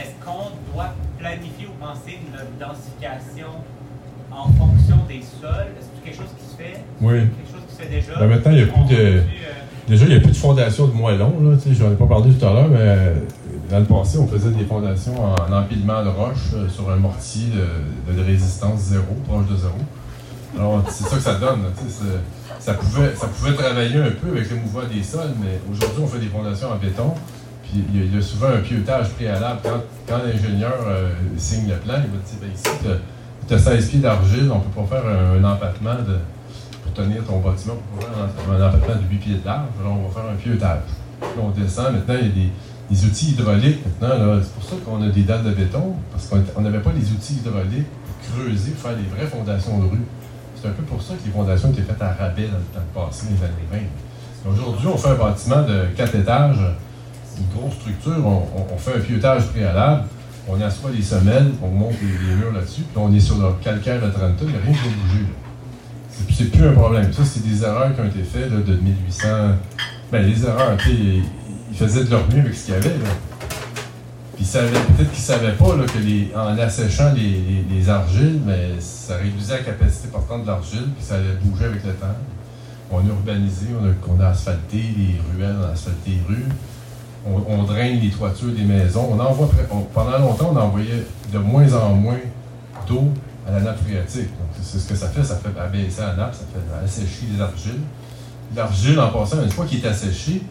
Est-ce qu'on doit planifier ou penser notre densification en fonction des sols? Est-ce que c'est quelque chose qui se fait? Oui. Quelque chose qui se fait déjà? Ben, maintenant, il y a plus de- Déjà, il n'y a plus de fondation de moellons. Là, j'en ai pas parlé tout à l'heure, mais euh, dans le passé, on faisait des fondations en empilement de roches euh, sur un mortier de, résistance zéro, proche de zéro. Alors, c'est ça que ça donne. ça, pouvait, ça pouvait travailler un peu avec le mouvement des sols, mais aujourd'hui, on fait des fondations en béton. Puis il y a- souvent un pieutage préalable. Quand, l'ingénieur euh, signe le plan, il va dire ben, ici, tu as 16 pieds d'argile, on ne peut pas faire un, empattement de, tenir ton bâtiment pour faire un, empattement de 8 pieds de large. Alors, on va faire un pieutage. On descend. Maintenant, il y a des, outils hydrauliques. Maintenant, là, c'est pour ça qu'on a des dalles de béton, parce qu'on n'avait pas les outils hydrauliques pour creuser, pour faire des vraies fondations de rue. C'est un peu pour ça que les fondations étaient faites à rabais dans le temps passé, les années 20. Aujourd'hui, on fait un bâtiment de 4 étages, une grosse structure, on, fait un pieutage préalable, on assoit les semelles, on monte les, murs là-dessus, puis on est sur le calcaire de 30 tonnes, il n'y a rien qui va bouger. là. C'est- plus un problème. Ça, c'est des erreurs qui ont été faites de 1800. Ben, les erreurs, tu ils, faisaient de leur mieux avec ce qu'il y avait. Puis peut-être qu'ils ne savaient pas là, que en asséchant les, les- les argiles, mais ça réduisait la capacité portante de l'argile, puis ça allait bouger avec le temps. On a urbanisé, on a, asphalté les ruelles, on a asphalté les rues. On, on draine les toitures des maisons. On envoie, pendant longtemps, on envoyait de moins en moins d'eau à la nappe phréatique. C'est ce que ça fait, ça fait abaisser la nappe, ça fait assécher les argiles. L'argile, en passant, une fois qu'il est asséché,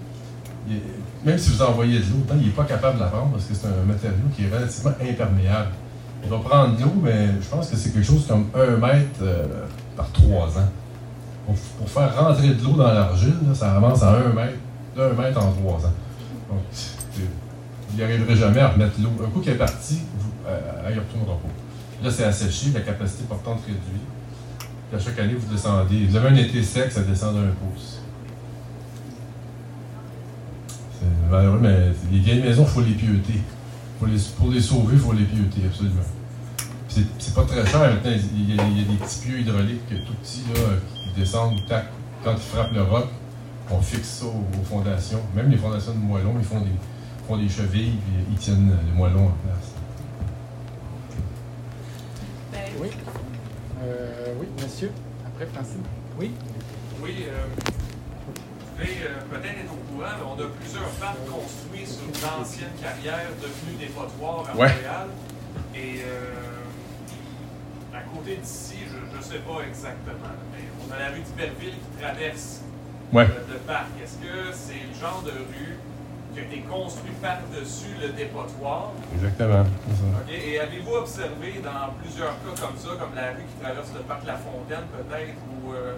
il même si vous envoyez de l'eau il n'est pas capable de la prendre parce que c'est un matériau qui est relativement imperméable. Il va prendre l'eau, mais je pense que c'est quelque chose comme un mètre euh, par trois ans. Pour, faire rentrer de l'eau dans l'argile, ça avance à un mètre, d'un mètre en trois ans. Donc, il n'y arriverait jamais à remettre l'eau. Un coup qu'il est parti, vous, euh, retournera pas. Là, c'est asséché, la capacité portante réduite. Puis à chaque année, vous descendez. Vous avez un été sec, ça descend d'un pouce. C'est malheureux, mais les vieilles maisons, il faut les pieuter. Les, pour les sauver, il faut les pieuter, absolument. C'est pas très cher maintenant. Il y, a, des petits pieux hydrauliques tout petits là, qui descendent, tac, quand ils frappent le roc, on fixe ça aux, fondations. Même les fondations de moellons, ils font des, chevilles, puis ils tiennent le moellon en place. Après, Francine. Oui? Oui, euh, vous devez euh, peut-être être au courant, mais on a plusieurs parcs construits sur d'anciennes carrières devenues des potoirs à Ouais. Montréal. Et euh, à côté d'ici, je ne sais pas exactement, mais on a la rue d'Iberville qui traverse Ouais. le, le parc. Est-ce que c'est le genre de rue qui a été construit par-dessus le dépotoir? Exactement. Et avez-vous observé dans plusieurs cas comme ça, comme la rue qui traverse le parc La Fontaine peut-être, ou, euh,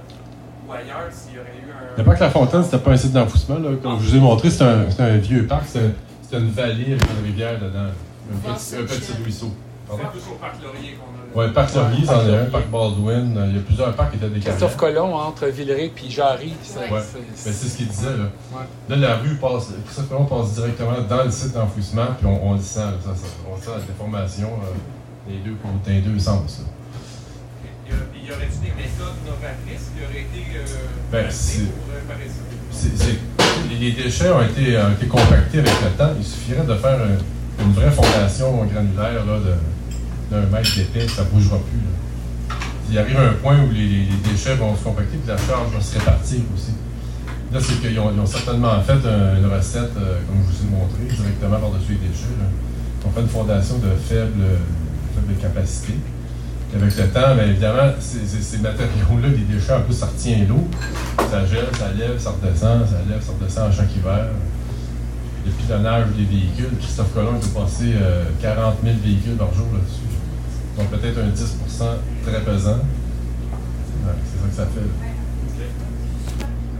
ou ailleurs, s'il y aurait eu un... Le parc La Fontaine, c'était pas un site d'enfouissement. là. Comme je vous ai montré, c'est un, c'est un vieux parc. C'était c'était une vallée avec une rivière dedans. Un petit, un petit ruisseau. C'est Pardon? plus au parc Laurier qu'on a... Ouais, le parc Laurier, Parc c'en est un. Parc Baldwin. euh, Il y a plusieurs parcs qui étaient des Christophe. Colomb entre Villeray et Jarry. ça- Ouais. c'est- Mais c'est ce qu'il disait. Là. Ouais. là, la rue passe. Christophe Colomb passe directement dans le site d'enfouissement, puis on, on le sent. là, ça, ça, on sent la déformation euh, des deux côtés, des deux sens. là. Y a- y aurait-il des méthodes novatrices qui auraient été euh, Ben, c'est- pour? C'est- c'est- les- les déchets ont été, ont été compactés avec le temps. Il suffirait de faire une, une vraie fondation granulaire là, de- d'un mètre d'épais, ça ne bougera plus. Il arrive un point où les, les- les déchets vont se compacter et la charge va se répartir aussi. Là, c'est qu'ils ont, certainement fait un- une recette, euh, comme je vous ai montré, directement par-dessus les déchets. là. Ils ont fait une fondation de faible, faible capacité. Avec le temps, bien évidemment, ces, matériaux-là, des déchets, en plus, ça retient l'eau. Ça gèle, ça lève, ça redescend, ça lève, ça redescend à chaque hiver. Le pilonnage des véhicules, Christophe Colomb peut passer euh, 40 000 véhicules par jour là-dessus. Donc peut-être un 10 très pesant. Ouais, c'est ça que ça fait.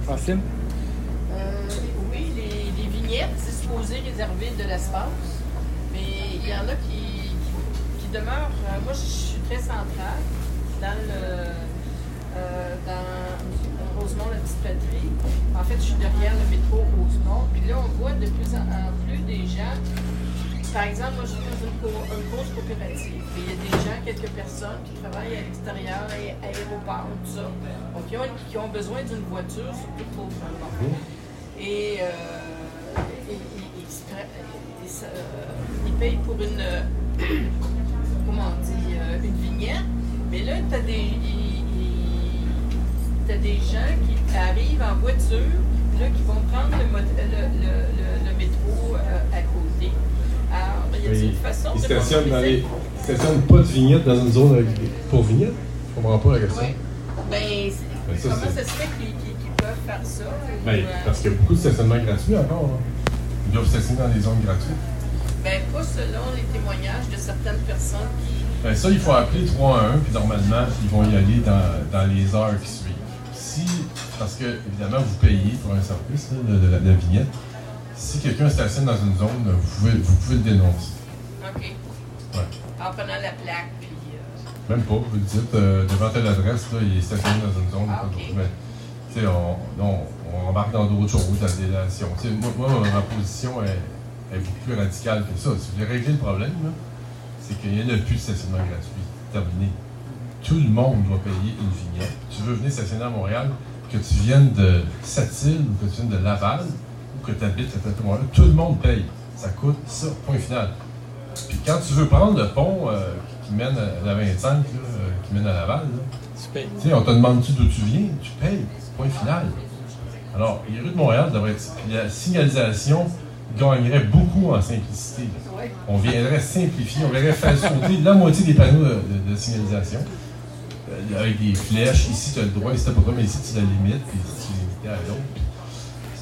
Francine? Euh, oui, les, les vignettes, c'est supposé réserver de l'espace, mais il y en a qui, qui, qui demeurent. euh, moi, je suis très centrale dans le. euh, dans Rosemont, la petite patrie. En fait, je suis derrière le métro Rosemont. Puis là, on voit de plus en en plus des gens. Par exemple, moi, je suis dans une, une cause coopérative. Il y a des gens, quelques personnes qui travaillent à l'extérieur, à l'aéroport, tout ça. Donc, qui ont, qui ont besoin d'une voiture, surtout pour le. Et, euh, et- et- ils ils euh, ils payent pour une, euh, comment on dit, une vignette. Mais là, tu as des, des gens qui arrivent en voiture, là, qui vont prendre le, mot- le, le, le- le métro à côté. Ils stationnent, dans les, ils stationnent pas de vignette dans une zone pour vignette. Je comprends pas la question. Oui. Ben, Ben, ça, comment ça se fait qu'ils peuvent faire ça? ou, Ben, euh, parce qu'il y a beaucoup de stationnements gratuits encore. là. Ils doivent stationner dans des zones gratuites. ben, pas selon les témoignages de certaines personnes qui. Ben ça, il faut appeler 311, puis normalement, ils vont y aller dans, dans les heures qui suivent. Si parce que, évidemment, vous payez pour un service là, de, de de la vignette. Si quelqu'un stationne dans une zone, vous pouvez, vous pouvez le dénoncer. OK. Ouais. En prenant la plaque, puis. euh, Même pas, vous dites, euh, devant telle adresse, là, il est stationné dans une zone. Ah, pas ok. d'autre. Mais, tu sais, on, on embarque dans d'autres choses, la délation. Tu sais, moi, moi, ma position est, est beaucoup plus radicale que ça. Si vous voulez régler le problème, c'est qu'il n'y en a plus de stationnement gratuit. Terminé. Tout le monde doit payer une vignette. Tu veux venir stationner à Montréal, que tu viennes de Sept-Îles ou que tu viennes de Laval que tu habites à Montréal, tout le monde paye. Ça coûte ça, point final. Puis quand tu veux prendre le pont euh, qui mène à la 25, là, euh, qui mène à Laval, là, Tu payes. on te demande-tu d'où tu viens, tu payes. Point final. Alors, les rues de Montréal devraient être. La signalisation gagnerait beaucoup en simplicité. là. On viendrait simplifier, on verrait faire sauter la moitié des panneaux de, de- de signalisation. euh, avec des flèches. Ici, tu as le droit, ici, tu n'as pas le droit, mais ici, tu la limites, puis ici, tu limites à l'autre.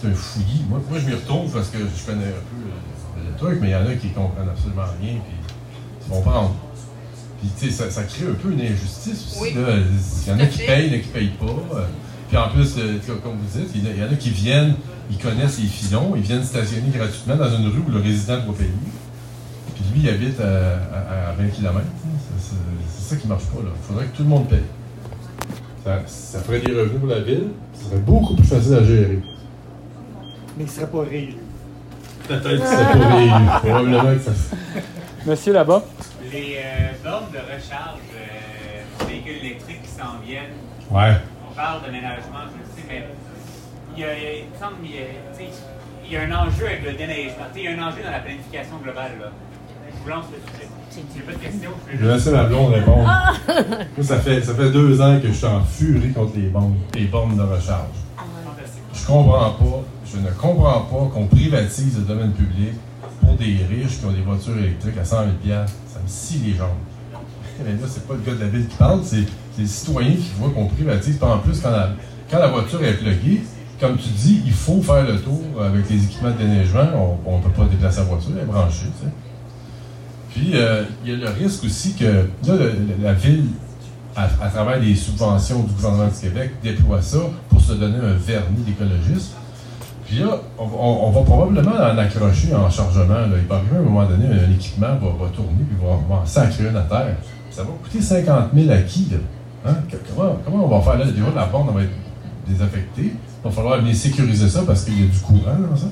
C'est un fouillis. Moi, moi, je m'y retrouve parce que je connais un peu le truc, mais il y en a qui comprennent absolument rien, puis ils vont prendre. Puis, tu sais, ça, ça crée un peu une injustice aussi. Oui. là. Il y en a qui payent, il y en a qui ne payent pas. Puis en plus, euh, comme vous dites, il y en a- qui viennent, ils connaissent les filons, ils viennent stationner gratuitement dans une rue où le résident doit payer. Puis lui, il habite à, à- à 20 km. C'est ça qui marche pas. là. Il faudrait que tout le monde paye. Ça, ça ferait des revenus pour la ville, ce serait beaucoup plus facile à gérer. Mais il ne serait pas réélu. Peut-être que c'est pas réélu. Probablement que ça. Monsieur là-bas. Les euh, bornes de recharge euh, véhicules électriques qui s'en viennent, Ouais. on parle d'aménagement, je le sais, mais il y a, il y a- il me semble qu'il y a, tu sais, il y a un enjeu avec le déneigement. Tu sais, Il y a un enjeu dans la planification globale. Là. Je vous lance le sujet. J'ai pas de questions. Je vais laisser ma blonde répondre. Moi, ça fait, ça fait deux ans que je suis en furie contre les bornes, les bornes de recharge. Fantastique. Je comprends pas, je ne comprends pas qu'on privatise le domaine public pour des riches qui ont des voitures électriques à 100 000 Ça me scie les jambes. [laughs] Mais là, c'est pas le gars de la ville qui parle, c'est les citoyens qui voient qu'on privatise. Puis en plus, quand la, voiture est pluguée, comme tu dis, il faut faire le tour avec les équipements de déneigement. On ne peut pas déplacer la voiture, elle est branchée. Puis, euh, il y a le risque aussi que là, la ville, à, à travers les subventions du gouvernement du Québec, déploie ça pour se donner un vernis d'écologiste. Puis là, on, va probablement en accrocher en chargement. Il va arriver à un moment donné, un équipement va, va tourner, puis va, en sacrer une à terre. Ça va coûter 50 000 à qui, là? Hein? Comment, on va faire là? La borne va être désaffectée. Il va falloir venir sécuriser ça parce qu'il y a du courant dans ça.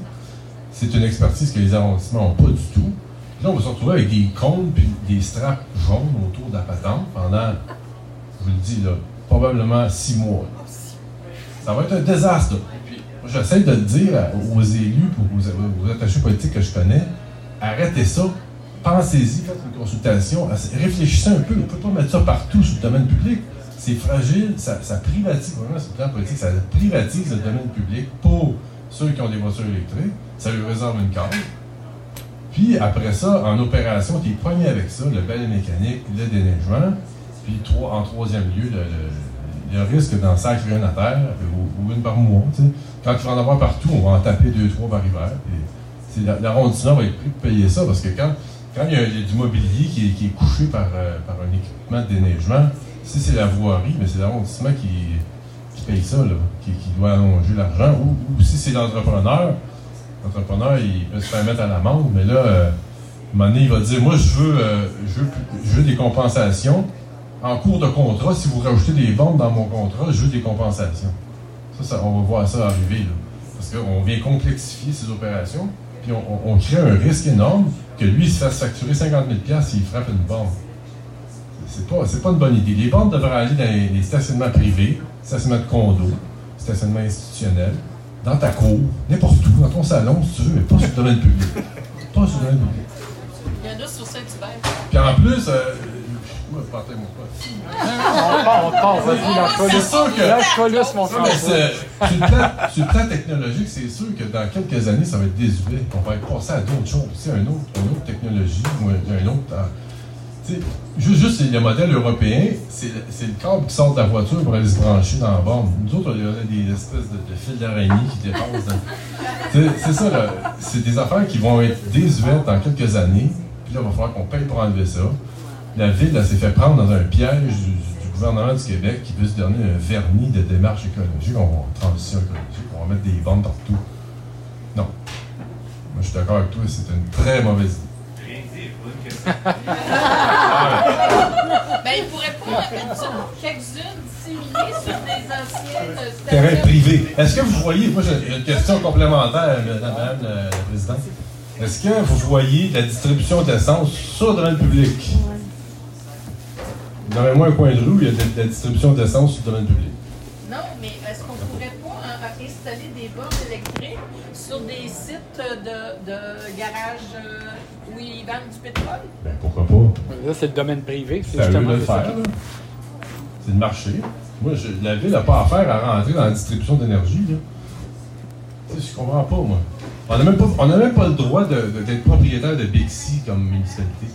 C'est une expertise que les arrondissements n'ont pas du tout. Puis là, on va se retrouver avec des cônes puis des straps jaunes autour de la patente pendant, je vous le dis, là, probablement six mois. Ça va être un désastre. J'essaie de le dire aux élus, aux, aux- attachés politiques que je connais, arrêtez ça, pensez-y, faites une consultation, réfléchissez un peu. On ne peut pas mettre ça partout sur le domaine public. C'est fragile, ça, privatise, vraiment sur le plan politique, ça privatise le domaine public pour ceux qui ont des voitures électriques, ça leur réserve une carte. Puis après ça, en opération, tu es poigné avec ça, le balai mécanique, le déneigement, puis trois, en troisième lieu, le, le- le risque sacrer une à terre ou, une par mois. tu sais. Quand tu vas en avoir partout, on va en taper deux, trois par hiver. L'arrondissement va être pris pour payer ça parce que quand, quand il, y a, du mobilier qui est, couché par, euh, par un équipement de déneigement, si c'est la voirie, mais c'est l'arrondissement qui, qui paye ça, qui, qui doit allonger l'argent. Ou, si c'est l'entrepreneur, l'entrepreneur, il peut se faire mettre à l'amende, mais là, euh, un moment donné, il va dire Moi, je veux, euh, je veux des compensations. En cours de contrat, si vous rajoutez des ventes dans mon contrat, je veux des compensations. Ça, on va voir ça arriver. Là. Parce qu'on vient complexifier ces opérations, puis on, on- on crée un risque énorme que lui il se fasse facturer 50 000 s'il frappe une borne. C'est pas, pas une bonne idée. Les bornes devraient aller dans les, les stationnements privés, stationnements de condo, stationnements institutionnels, dans ta cour, n'importe où, dans ton salon, si tu veux, mais pas sur le domaine public. Pas sur le domaine public. Il y en a sur Saint-Hubert. Puis en plus, euh, mon pote. On part, C'est sûr que- mon frère. sur, le plan, technologique, c'est sûr que dans quelques années, ça va être désuet. On va être passé à d'autres choses. Tu sais, un autre, une autre technologie ou un, autre. euh, tu sais, juste, juste le modèle européen, c'est le câble qui sort de la voiture pour aller se brancher dans la borne. Nous autres, il y aurait des espèces de, de fils d'araignée qui dépassent. dans- C'est ça, là. c'est des affaires qui vont être désuètes dans quelques années. Puis là, il va falloir qu'on paye pour enlever ça. La ville, s'est fait prendre dans un piège du, du gouvernement du Québec qui veut se donner un vernis de démarche écologique, on va transition écologique, on va mettre des bornes partout. Non. Moi, je suis d'accord avec toi, c'est une très mauvaise idée. Rien dit, pas une question. Ben, il pourrait pas mettre quelques-unes disséminées sur des anciennes Terrain privé. Est-ce que vous voyez, moi j'ai une question complémentaire, madame, la présidente. Est-ce que vous voyez la distribution d'essence sur le domaine public? Donnez-moi un coin de rue, il y a de, de la distribution d'essence sur le domaine public. Non, mais est-ce qu'on pourrait pas euh, installer des bornes électriques sur des sites de, de garages euh, où ils vendent du pétrole? Ben pourquoi pas? Là, c'est le domaine privé. C'est à eux justement de le faire. C'est le marché. Moi, je- la ville n'a pas affaire à rentrer dans la distribution d'énergie. là. Tu sais, je comprends pas, moi. On n'a même, pas- même le droit d'être propriétaire de Bixi comme municipalité.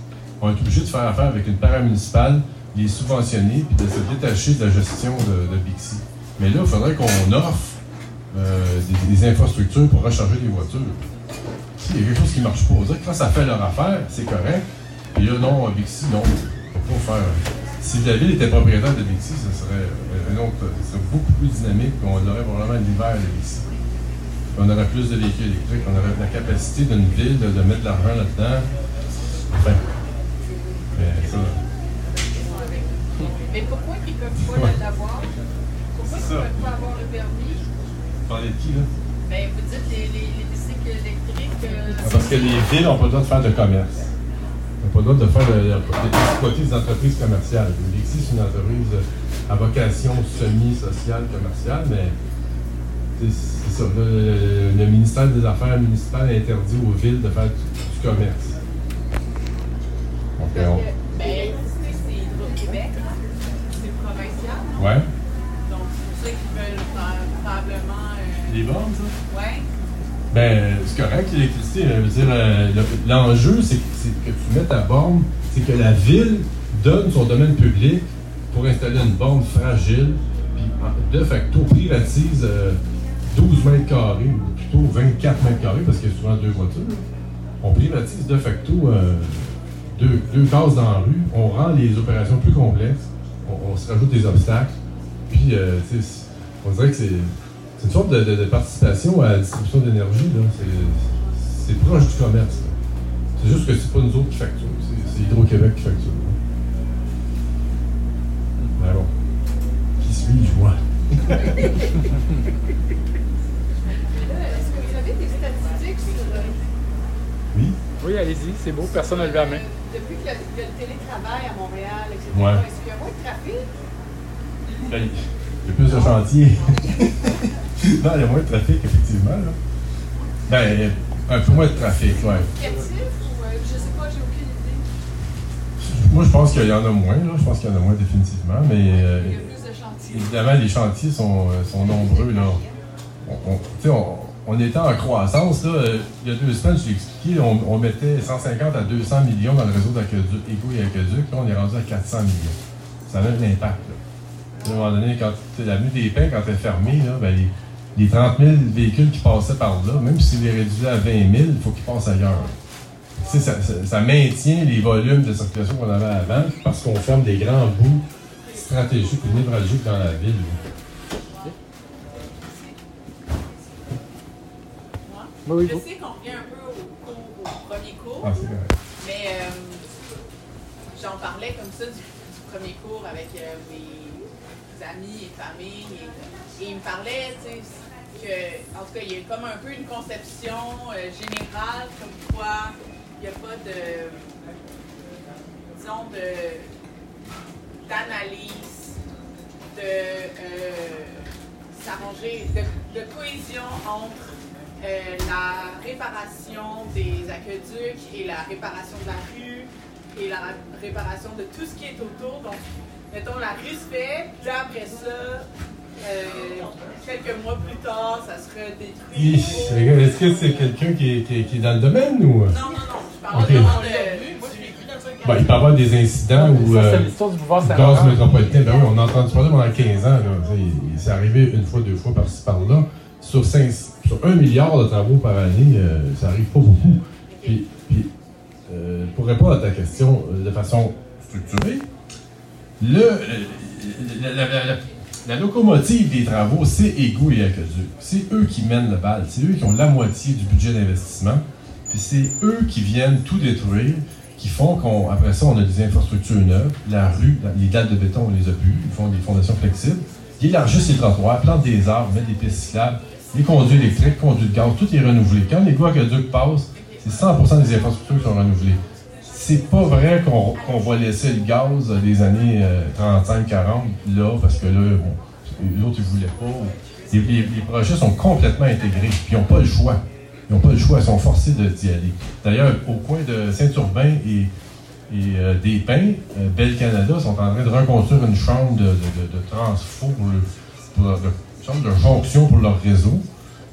On est obligé de faire affaire avec une paramunicipale, les subventionner, puis de se détacher de la gestion de, Bixi. Mais là, il faudrait qu'on offre euh, des, infrastructures pour recharger les voitures. S'il y a quelque chose qui ne marche pas, quand ça fait leur affaire, c'est correct. Puis là, non, Bixi, non. Faut faire. Si la ville était propriétaire de Bixi, ce serait euh, un autre. beaucoup plus dynamique, on aurait probablement l'hiver de Bixi. On aurait plus de véhicules électriques, on aurait la capacité d'une ville de, de mettre de l'argent là-dedans. Enfin. Mais ça. Mais pourquoi ils peuvent pas l'avoir? Pourquoi ils ça. peuvent pas avoir le permis? Vous parlez de qui, là? Ben, vous dites les, les, les bicycles électriques. euh, Ah, Parce que les villes n'ont pas le droit de faire de commerce. Ils n'ont pas le droit de faire de- de- des entreprises commerciales. Le Bixi, c'est une entreprise à vocation semi-sociale, commerciale, mais c'est ça. Le, ministère des Affaires municipales interdit aux villes de faire du, du commerce. Donc, on- ben, c'est Hydro-Québec? Ouais. Donc, c'est pour ça qu'ils veulent faire- probablement. euh, Les bornes, ça? Ouais. Ben, c'est correct, l'électricité. Euh, le- l'enjeu, c'est que, tu mets ta borne, c'est que la ville donne son domaine public pour installer une borne fragile, puis de facto privatise euh, 12 mètres carrés, ou plutôt 24 mètres carrés, parce qu'il y a souvent deux voitures. On privatise de facto euh, deux, deux cases dans la rue, on rend les opérations plus complexes, on, se rajoute des obstacles, puis euh, on dirait que c'est. C'est une sorte de, de- de participation à la distribution d'énergie. là. C'est- C'est proche du commerce. là. C'est juste que c'est pas nous autres qui facturent. C'est- C'est Hydro-Québec qui facture. Mais bon. Qui suis-je, moi? Mais [laughs] là, est-ce que vous avez des statistiques sur. euh, Oui? Oui, allez-y, c'est beau, personne n'a levé la main. Depuis qu'il y a il y a le télétravail à Montréal, etc., Ouais. est-ce qu'il y a moins de trafic? Ben, Il y a plus de chantiers. [laughs] non, il y a moins de trafic, effectivement. Là. Ben, un peu moins de trafic, ouais. Captif ou. euh, je sais pas, j'ai aucune idée. Moi, je pense qu'il y en a moins. Là. Je pense qu'il y en a moins définitivement. Mais euh, Il y a plus de chantiers. évidemment, les chantiers sont, euh, sont nombreux. Là. On, on, était en croissance. Euh, Il y a deux semaines, je l'ai expliqué, on, mettait 150 à 200 millions dans le réseau égout et aqueduc. Là, on est rendu à 400 millions. Ça a un impact. À un moment donné, quand l'avenue des Pins, quand elle est fermée, ben, les, les 30 000 véhicules qui passaient par là, même si les réduisait à 20 000, il faut qu'ils passent ailleurs. Ça, maintient les volumes de circulation qu'on avait avant parce qu'on ferme des grands bouts stratégiques ou névralgiques dans la ville. Oui, oui, Je vous. sais qu'on revient un peu au, cours- au premier cours, Ah, mais euh, j'en parlais comme ça du, du premier cours avec euh, mes amis et familles. Et, et ils me parlaient, tu sais, que, en tout cas, il y a comme un peu une conception euh, générale comme quoi il n'y a pas de, disons, de, d'analyse, de euh, s'arranger, de, de cohésion entre euh, la réparation des aqueducs et la réparation de la rue et la réparation de tout ce qui est autour. Donc, mettons, la rue se fait, puis là, après ça, euh, quelques mois plus tard, ça sera détruit. Hi, Est-ce que c'est quelqu'un qui est, qui est- qui est dans le domaine ou. euh? Non, non, non, je parle de. Moi, un Ben, il peut y avoir des incidents où. Ça, c'est euh, l'histoire du boulevard Gaz métropolitain, ben oui, on a entendu parler pendant 15 ans. Là. C'est arrivé une fois, deux fois par-ci, par-là. Sur, cinq- sur un milliard de travaux par année, euh, ça arrive pas beaucoup. Puis, euh, pour répondre à ta question euh, de façon structurée, la, locomotive des travaux, c'est Ego et Aqueduc. C'est eux qui mènent le bal. C'est eux qui ont la moitié du budget d'investissement. Puis c'est eux qui viennent tout détruire, qui font qu'après ça, on a des infrastructures neuves. La rue, les dalles de béton, on les a plus. Ils font des fondations flexibles. Ils élargissent les trottoirs, plantent des arbres, mettent des pistes cyclables, les conduits électriques, conduits de gaz, tout est renouvelé. Quand les gars Aqueduc passent, c'est 100% des infrastructures qui sont renouvelées. C'est pas vrai qu'on va laisser le gaz des années 35-40 là, parce que là, bon, les autres, ils voulaient pas. Les, projets sont complètement intégrés, puis ils n'ont pas le choix. Ils n'ont pas le choix, ils sont forcés d'y aller. D'ailleurs, au coin de Saint-Urbain et, et euh, des Pins, euh, Bel Canada sont en train de reconstruire une chambre de, de, transfo pour, le- de jonction pour leur réseau.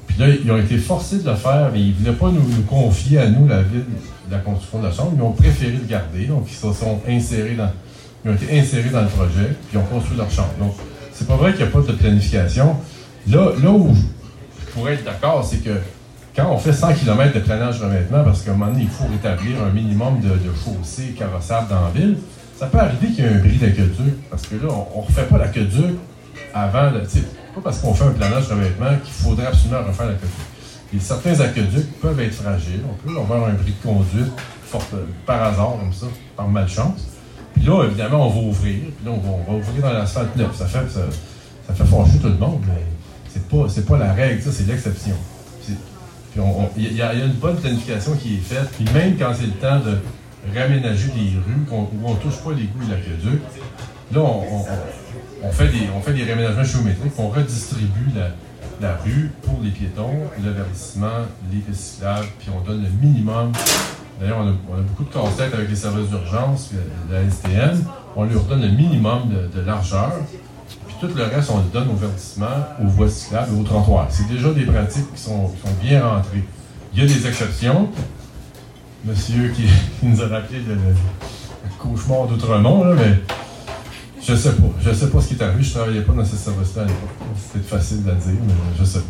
Puis là, ils ont été forcés de le faire, mais ils ne voulaient pas nous, confier à nous la ville la construction de la chambre. Ils ont préféré le garder, donc ils se sont insérés dans, ils ont été insérés dans le projet, puis ils ont construit leur chambre. Donc, c'est pas vrai qu'il n'y a pas de planification. Là, là où je pourrais être d'accord, c'est que quand on fait 100 km de planage revêtement, parce qu'à un moment donné, il faut rétablir un minimum de, chaussées carrossables dans la ville, ça peut arriver qu'il y ait un bris d'aqueduc, parce que là, on ne refait pas l'aqueduc avant, le- pas parce qu'on fait un planage revêtement qu'il faudrait absolument refaire l'aqueduc. Et certains aqueducs peuvent être fragiles, on peut avoir un bris de conduite forte, par hasard, comme ça, par malchance. Puis là, évidemment, on va ouvrir, puis là, on va, on ouvrir dans l'asphalte neuf. Ça fait, ça, fait fâcher tout le monde, mais c'est pas, pas la règle, ça, c'est l'exception. Puis on- on- Il y, a une bonne planification qui est faite. Puis même quand c'est le temps de réaménager des rues qu'on- où on touche pas les goûts et l'aqueduc, là, on, on- on- fait des, réaménagements géométriques, on redistribue la, rue pour les piétons, le verdissement, les pistes cyclables, puis on donne le minimum. D'ailleurs, on a, beaucoup de casse-tête avec les services d'urgence, la STM. On leur donne le minimum de, largeur. Puis tout le reste, on le donne au verdissement, aux voies cyclables et aux trottoirs. C'est déjà des pratiques qui sont, bien rentrées. Il y a des exceptions. Monsieur qui, [laughs] nous a rappelé le, le cauchemar d'Outremont, là, mais je sais pas. Je sais pas ce qui est arrivé. Je travaillais pas dans ce service-là à l'époque. C'était facile à dire, mais je sais pas.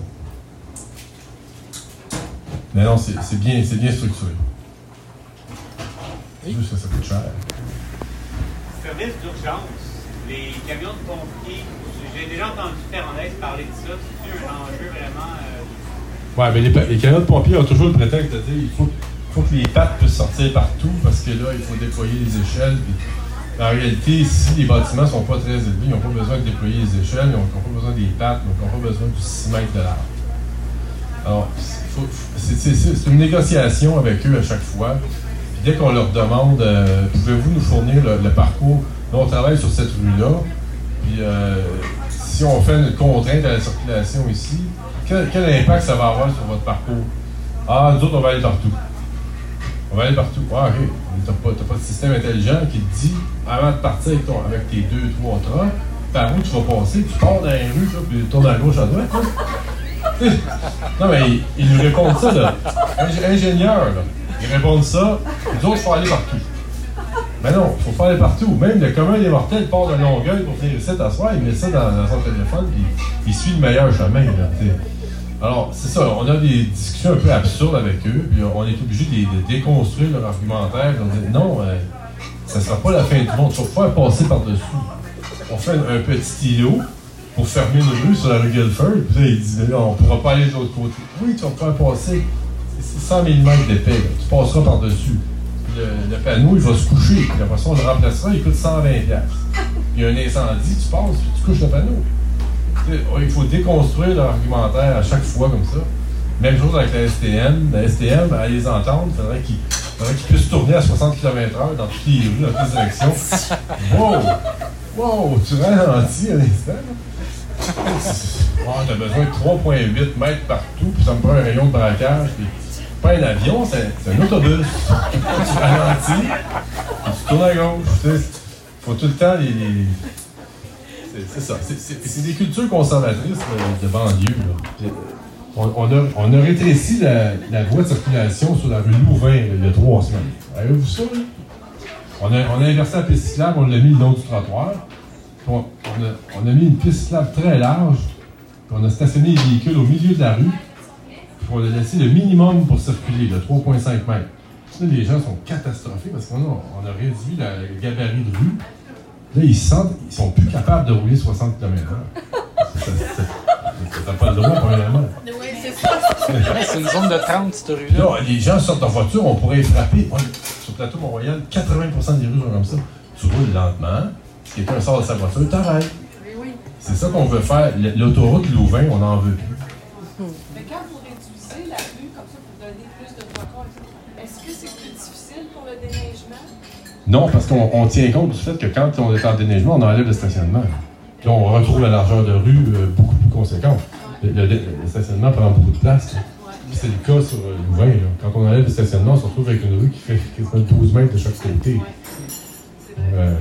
Mais non, c'est bien, c'est bien structuré. Juste que ça coûte cher. Service d'urgence, les camions de pompiers, j'ai déjà entendu Fernandez parler de ça. C'est un enjeu vraiment. euh, Ouais, mais les, camions de pompiers ont toujours le prétexte de dire il faut, faut que les pattes puissent sortir partout parce que là, il faut déployer les échelles. puis en réalité, si les bâtiments sont pas très élevés, ils n'ont pas besoin de déployer les échelles, ils n'ont pas besoin des pattes, ils n'ont pas besoin du 6 mètres de large. Alors, c'est une négociation avec eux à chaque fois. Puis dès qu'on leur demande euh, pouvez-vous nous fournir le, parcours, nous on travaille sur cette rue-là, puis euh, si on fait une contrainte à la circulation ici, quel, quel impact ça va avoir sur votre parcours? Ah, nous autres, on va aller partout. On va aller partout. Ah, ok. T'as pas, pas de système intelligent qui te dit, avant de partir avec, ton- avec tes deux, trois trucks, par où tu vas passer, tu pars dans les rues, là, puis tu tournes à gauche, à droite. [laughs] non, mais ils, ils nous répondent ça, là. Ing- ingénieurs, là. Ils répondent ça, les autres, il faut aller partout. Mais non, il faut pas aller partout. Même le commun des mortels part de Longueuil pour venir ici t'asseoir, il met ça dans, son téléphone, puis il suit le meilleur chemin. Là. Alors, c'est ça, on a des discussions un peu absurdes avec eux, puis on est obligé de, de déconstruire leur argumentaire. On dit non, euh, ça sera pas la fin du monde, il faut faire passer par-dessus. On fait un, petit îlot pour fermer une rue sur la rue Guilford, puis là, il dit là, on pourra pas aller de l'autre côté. Oui, tu vas faire passer c'est 100 mm d'épais, là. tu passeras par-dessus. Le, le panneau, il va se coucher, puis après ça, on le remplacera, il coûte 120 Il y a un incendie, tu passes, puis tu couches le panneau. Sais, Il faut déconstruire leur argumentaire à chaque fois comme ça. Même chose avec la STM. La STM, à les entendre, il faudrait qu'ils puissent tourner à 60 km/h dans toutes les rues, dans toutes les directions. [laughs] Wow! Wow! Tu ralentis à l'instant. Oh, t'as besoin de 3,8 mètres partout, puis ça me prend un rayon de braquage. Puis pas un avion, c'est un autobus. tu ralentis, puis tu tournes à gauche. Sais. faut tout le temps les. les- c'est- ça. C'est- des cultures conservatrices de, de banlieue. Puis, On, a, rétréci la, voie de circulation sur la rue Louvain là, il y a trois semaines. Avez-vous ça? On a, on a inversé la piste cyclable, on l'a mis le long du trottoir. On, a, mis une piste cyclable très large. On a stationné les véhicules au milieu de la rue. Puis on a laissé le minimum pour circuler, le 3,5 mètres. Les gens sont catastrophés parce qu'on a, on a réduit la- gabarit de rue. Là, ils se sentent, ils sont plus capables de rouler 60 km/h. T'as pas le droit, premièrement. Oui, c'est ça. C'est une zone de 30, cette rue-là. Là, les gens sortent en voiture, on pourrait frapper. Ouais, sur le plateau Mont-Royal, 80% des rues sont comme ça. Tu roules lentement, si quelqu'un sort de sa voiture, t'arrêtes. C'est ça qu'on veut faire. L'autoroute Louvain, on n'en veut plus. Mais quand vous réduisez la rue comme ça pour donner plus de trottoirs, est-ce que c'est plus difficile pour le déneigement? Non, parce qu'on on tient compte du fait que quand on est en déneigement, on enlève le stationnement. Puis on retrouve la largeur de rue euh, beaucoup plus conséquente. Le, le- le stationnement prend beaucoup de place. c'est le cas sur euh, Louvain. là. Quand on enlève le stationnement, on se retrouve avec une rue qui fait quasiment 12 mètres de chaque côté. Euh,